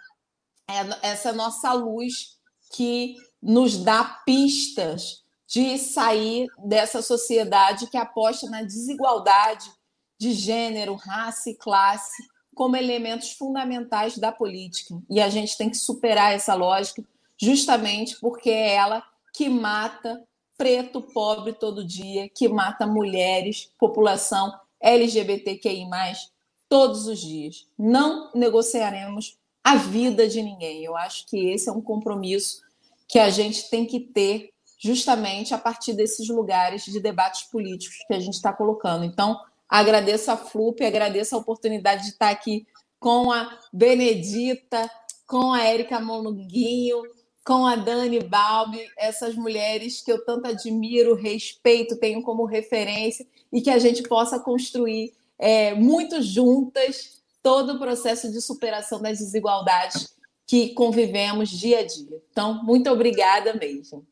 E: é essa nossa luz que nos dá pistas de sair dessa sociedade que aposta na desigualdade de gênero, raça e classe como elementos fundamentais da política. E a gente tem que superar essa lógica, justamente porque é ela que mata preto, pobre todo dia, que mata mulheres, população LGBTQI, todos os dias. Não negociaremos a vida de ninguém. Eu acho que esse é um compromisso que a gente tem que ter justamente a partir desses lugares de debates políticos que a gente está colocando. Então, agradeço a FLUP, agradeço a oportunidade de estar aqui com a Benedita, com a Érica Monunguinho, com a Dani Balbi, essas mulheres que eu tanto admiro, respeito, tenho como referência e que a gente possa construir é, muito juntas todo o processo de superação das desigualdades que convivemos dia a dia. Então, muito obrigada mesmo.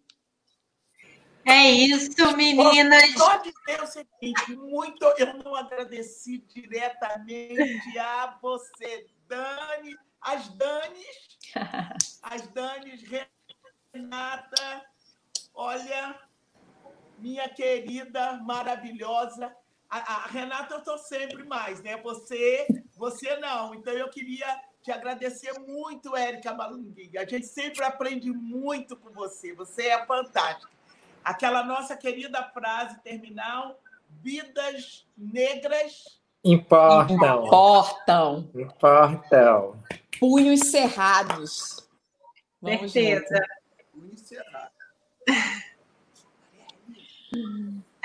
C: É isso, meninas.
D: Só dizer o seguinte, muito eu não agradeci diretamente a você, Dani, as Danis as Danis, Renata, olha, minha querida, maravilhosa. A, a Renata eu estou sempre mais, né? Você, você não. Então eu queria te agradecer muito, Érica Malunguinha. A gente sempre aprende muito com você. Você é fantástica. Aquela nossa querida frase terminal: vidas negras
F: importam.
E: Importam.
F: Importam
E: punhos cerrados.
C: Vamos Certeza.
D: Punhos cerrados.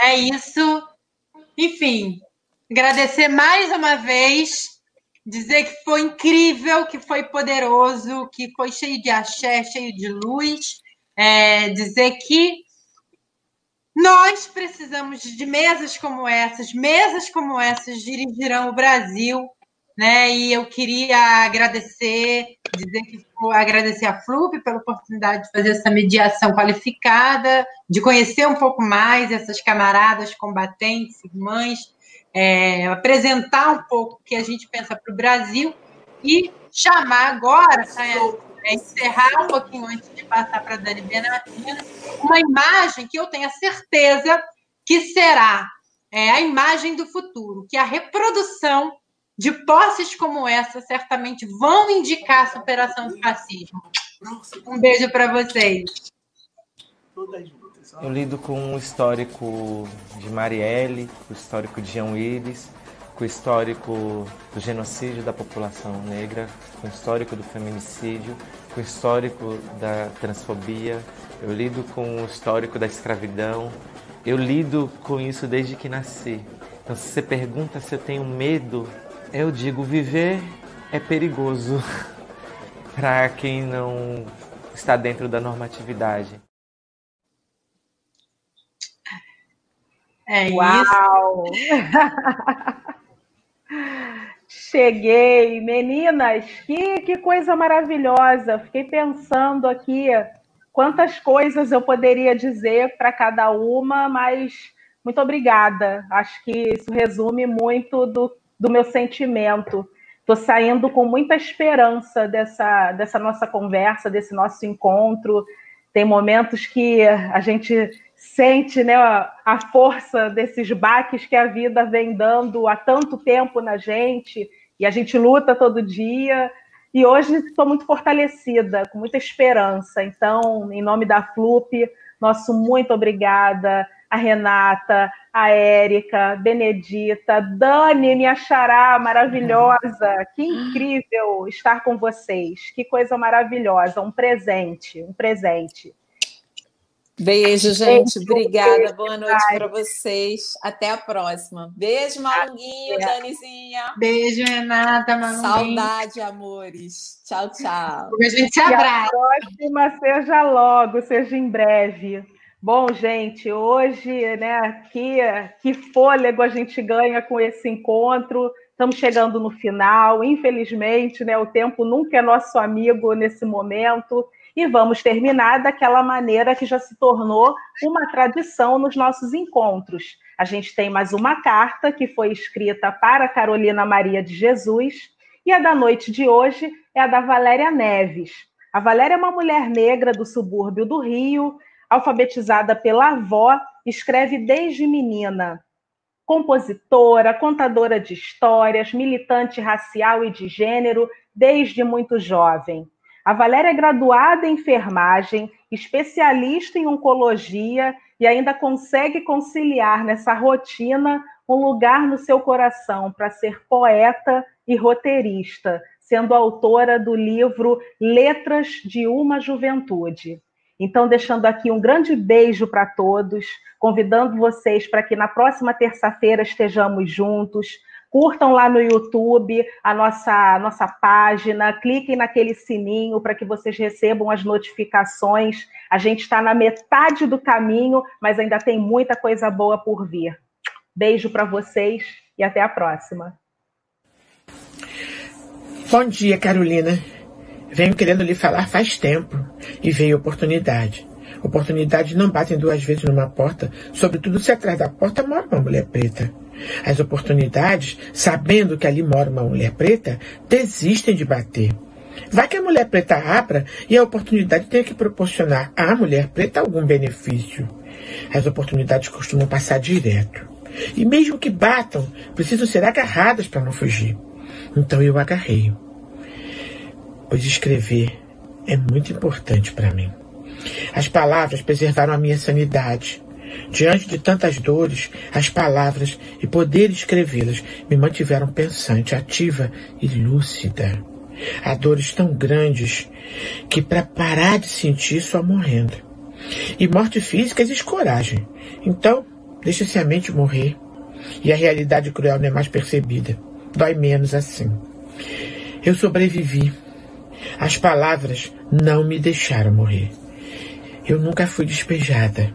C: É isso. Enfim, agradecer mais uma vez, dizer que foi incrível, que foi poderoso, que foi cheio de axé, cheio de luz. É, dizer que nós precisamos de mesas como essas, mesas como essas dirigirão o Brasil né? E eu queria agradecer, dizer que agradecer a Flup pela oportunidade de fazer essa mediação qualificada, de conhecer um pouco mais essas camaradas combatentes, irmãs, é, apresentar um pouco o que a gente pensa para o Brasil e chamar agora, para é, encerrar um pouquinho antes de passar para a Dani Benatina, uma imagem que eu tenho a certeza que será é, a imagem do futuro, que é a reprodução de posses como essa certamente vão indicar a superação do racismo. Um beijo para vocês.
F: Eu lido com o histórico de Marielle, o histórico de Jean Willis, com o histórico do genocídio da população negra, com o histórico do feminicídio, com o histórico da transfobia. Eu lido com o histórico da escravidão. Eu lido com isso desde que nasci. Então, se você pergunta se eu tenho medo eu digo, viver é perigoso para quem não está dentro da normatividade.
C: É
B: Uau! Cheguei, meninas, que, que coisa maravilhosa. Fiquei pensando aqui quantas coisas eu poderia dizer para cada uma, mas muito obrigada. Acho que isso resume muito do, do meu sentimento. Estou saindo com muita esperança dessa, dessa nossa conversa, desse nosso encontro. Tem momentos que a gente sente né, a força desses baques que a vida vem dando há tanto tempo na gente, e a gente luta todo dia. E hoje estou muito fortalecida, com muita esperança. Então, em nome da FLUP, nosso muito obrigada a Renata, a Érica, Benedita, Dani, minha xará maravilhosa. Que incrível estar com vocês. Que coisa maravilhosa. Um presente, um presente.
E: Beijo, gente. Obrigada. Boa noite para vocês. Até a próxima. Beijo, Malunguinho, Danizinha.
C: Beijo, Renata, Malunguinho.
E: Saudade, amores. Tchau, tchau.
C: A gente se abraça.
B: a próxima seja logo, seja em breve. Bom, gente, hoje, né, que, que fôlego a gente ganha com esse encontro. Estamos chegando no final. Infelizmente, né, o tempo nunca é nosso amigo nesse momento e vamos terminar daquela maneira que já se tornou uma tradição nos nossos encontros. A gente tem mais uma carta que foi escrita para Carolina Maria de Jesus, e a da noite de hoje é a da Valéria Neves. A Valéria é uma mulher negra do subúrbio do Rio, alfabetizada pela avó, escreve desde menina. Compositora, contadora de histórias, militante racial e de gênero desde muito jovem. A Valéria é graduada em enfermagem, especialista em oncologia e ainda consegue conciliar nessa rotina um lugar no seu coração para ser poeta e roteirista, sendo autora do livro Letras de uma Juventude. Então, deixando aqui um grande beijo para todos, convidando vocês para que na próxima terça-feira estejamos juntos, Curtam lá no YouTube a nossa, nossa página, cliquem naquele sininho para que vocês recebam as notificações. A gente está na metade do caminho, mas ainda tem muita coisa boa por vir. Beijo para vocês e até a próxima.
H: Bom dia, Carolina. Venho querendo lhe falar faz tempo e veio oportunidade. Oportunidades não batem duas vezes numa porta, sobretudo se atrás da porta mora uma mulher preta. As oportunidades, sabendo que ali mora uma mulher preta, desistem de bater. Vai que a mulher preta abra e a oportunidade tenha que proporcionar à mulher preta algum benefício. As oportunidades costumam passar direto. E mesmo que batam, precisam ser agarradas para não fugir. Então eu agarrei. Pois escrever é muito importante para mim. As palavras preservaram a minha sanidade. Diante de tantas dores, as palavras e poder escrevê-las me mantiveram pensante, ativa e lúcida. Há dores tão grandes que para parar de sentir só morrendo. E morte física exige coragem. Então, deixa-se a mente morrer. E a realidade cruel não é mais percebida. Dói menos assim. Eu sobrevivi. As palavras não me deixaram morrer. Eu nunca fui despejada.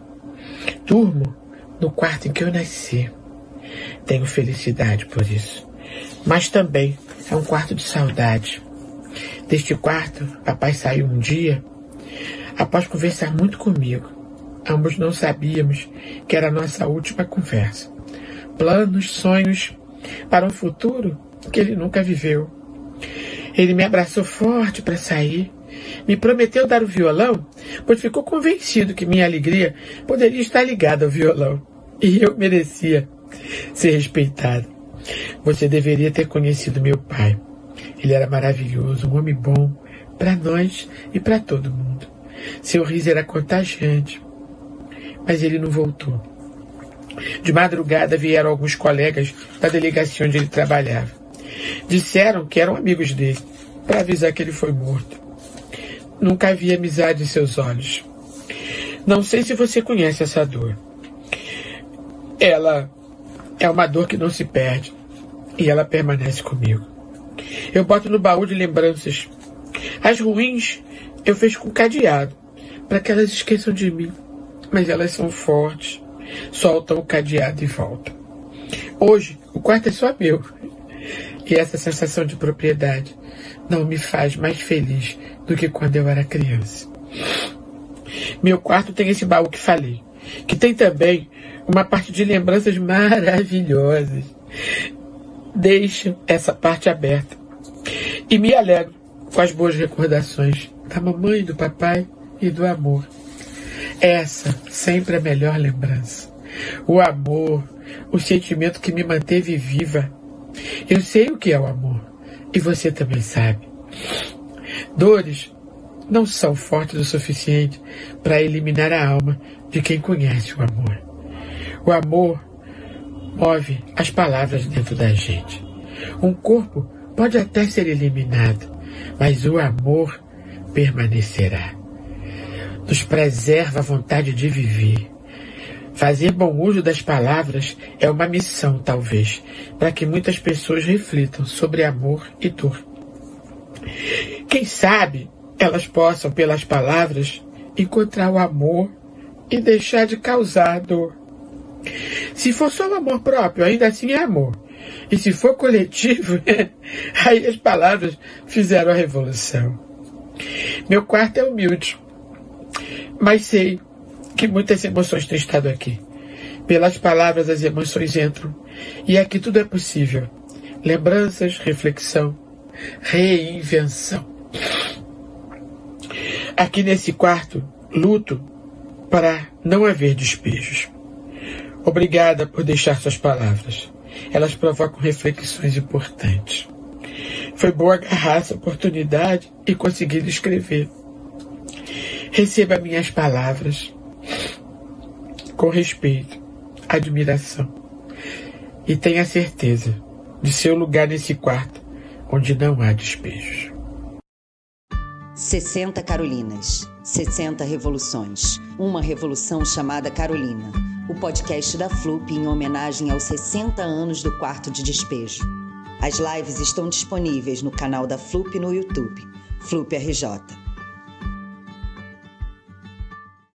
H: Durmo no quarto em que eu nasci. Tenho felicidade por isso. Mas também é um quarto de saudade. Deste quarto, papai saiu um dia, após conversar muito comigo. Ambos não sabíamos que era a nossa última conversa. Planos, sonhos para um futuro que ele nunca viveu. Ele me abraçou forte para sair me prometeu dar o violão, pois ficou convencido que minha alegria poderia estar ligada ao violão. E eu merecia ser respeitado. Você deveria ter conhecido meu pai. Ele era maravilhoso, um homem bom, para nós e para todo mundo. Seu riso era contagiante. Mas ele não voltou. De madrugada vieram alguns colegas da delegacia onde ele trabalhava. Disseram que eram amigos dele, para avisar que ele foi morto. Nunca vi amizade em seus olhos. Não sei se você conhece essa dor. Ela é uma dor que não se perde e ela permanece comigo. Eu boto no baú de lembranças. As ruins eu fecho com cadeado para que elas esqueçam de mim, mas elas são fortes. soltam o cadeado e voltam. Hoje, o quarto é só meu. E essa sensação de propriedade não me faz mais feliz do que quando eu era criança. Meu quarto tem esse baú que falei, que tem também uma parte de lembranças maravilhosas. Deixo essa parte aberta e me alegro com as boas recordações da mamãe, do papai e do amor. Essa sempre é a melhor lembrança. O amor, o sentimento que me manteve viva. Eu sei o que é o amor e você também sabe. Dores não são fortes o suficiente para eliminar a alma de quem conhece o amor. O amor move as palavras dentro da gente. Um corpo pode até ser eliminado, mas o amor permanecerá. Nos preserva a vontade de viver. Fazer bom uso das palavras é uma missão, talvez, para que muitas pessoas reflitam sobre amor e dor. Quem sabe elas possam, pelas palavras, encontrar o amor e deixar de causar dor. Se for só o amor próprio, ainda assim é amor. E se for coletivo, aí as palavras fizeram a revolução. Meu quarto é humilde, mas sei que muitas emoções têm estado aqui. Pelas palavras as emoções entram, e aqui tudo é possível. Lembranças, reflexão, reinvenção. Aqui nesse quarto, luto para não haver despejos. Obrigada por deixar suas palavras. Elas provocam reflexões importantes. Foi bom agarrar essa oportunidade e conseguir escrever. Receba minhas palavras com respeito, admiração e tenha certeza de seu lugar nesse quarto onde não há despejos.
A: 60 Carolinas, 60 revoluções, uma revolução chamada Carolina, o podcast da FLUP em homenagem aos 60 anos do quarto de despejo. As lives estão disponíveis no canal da FLUP no YouTube, FLUP RJ.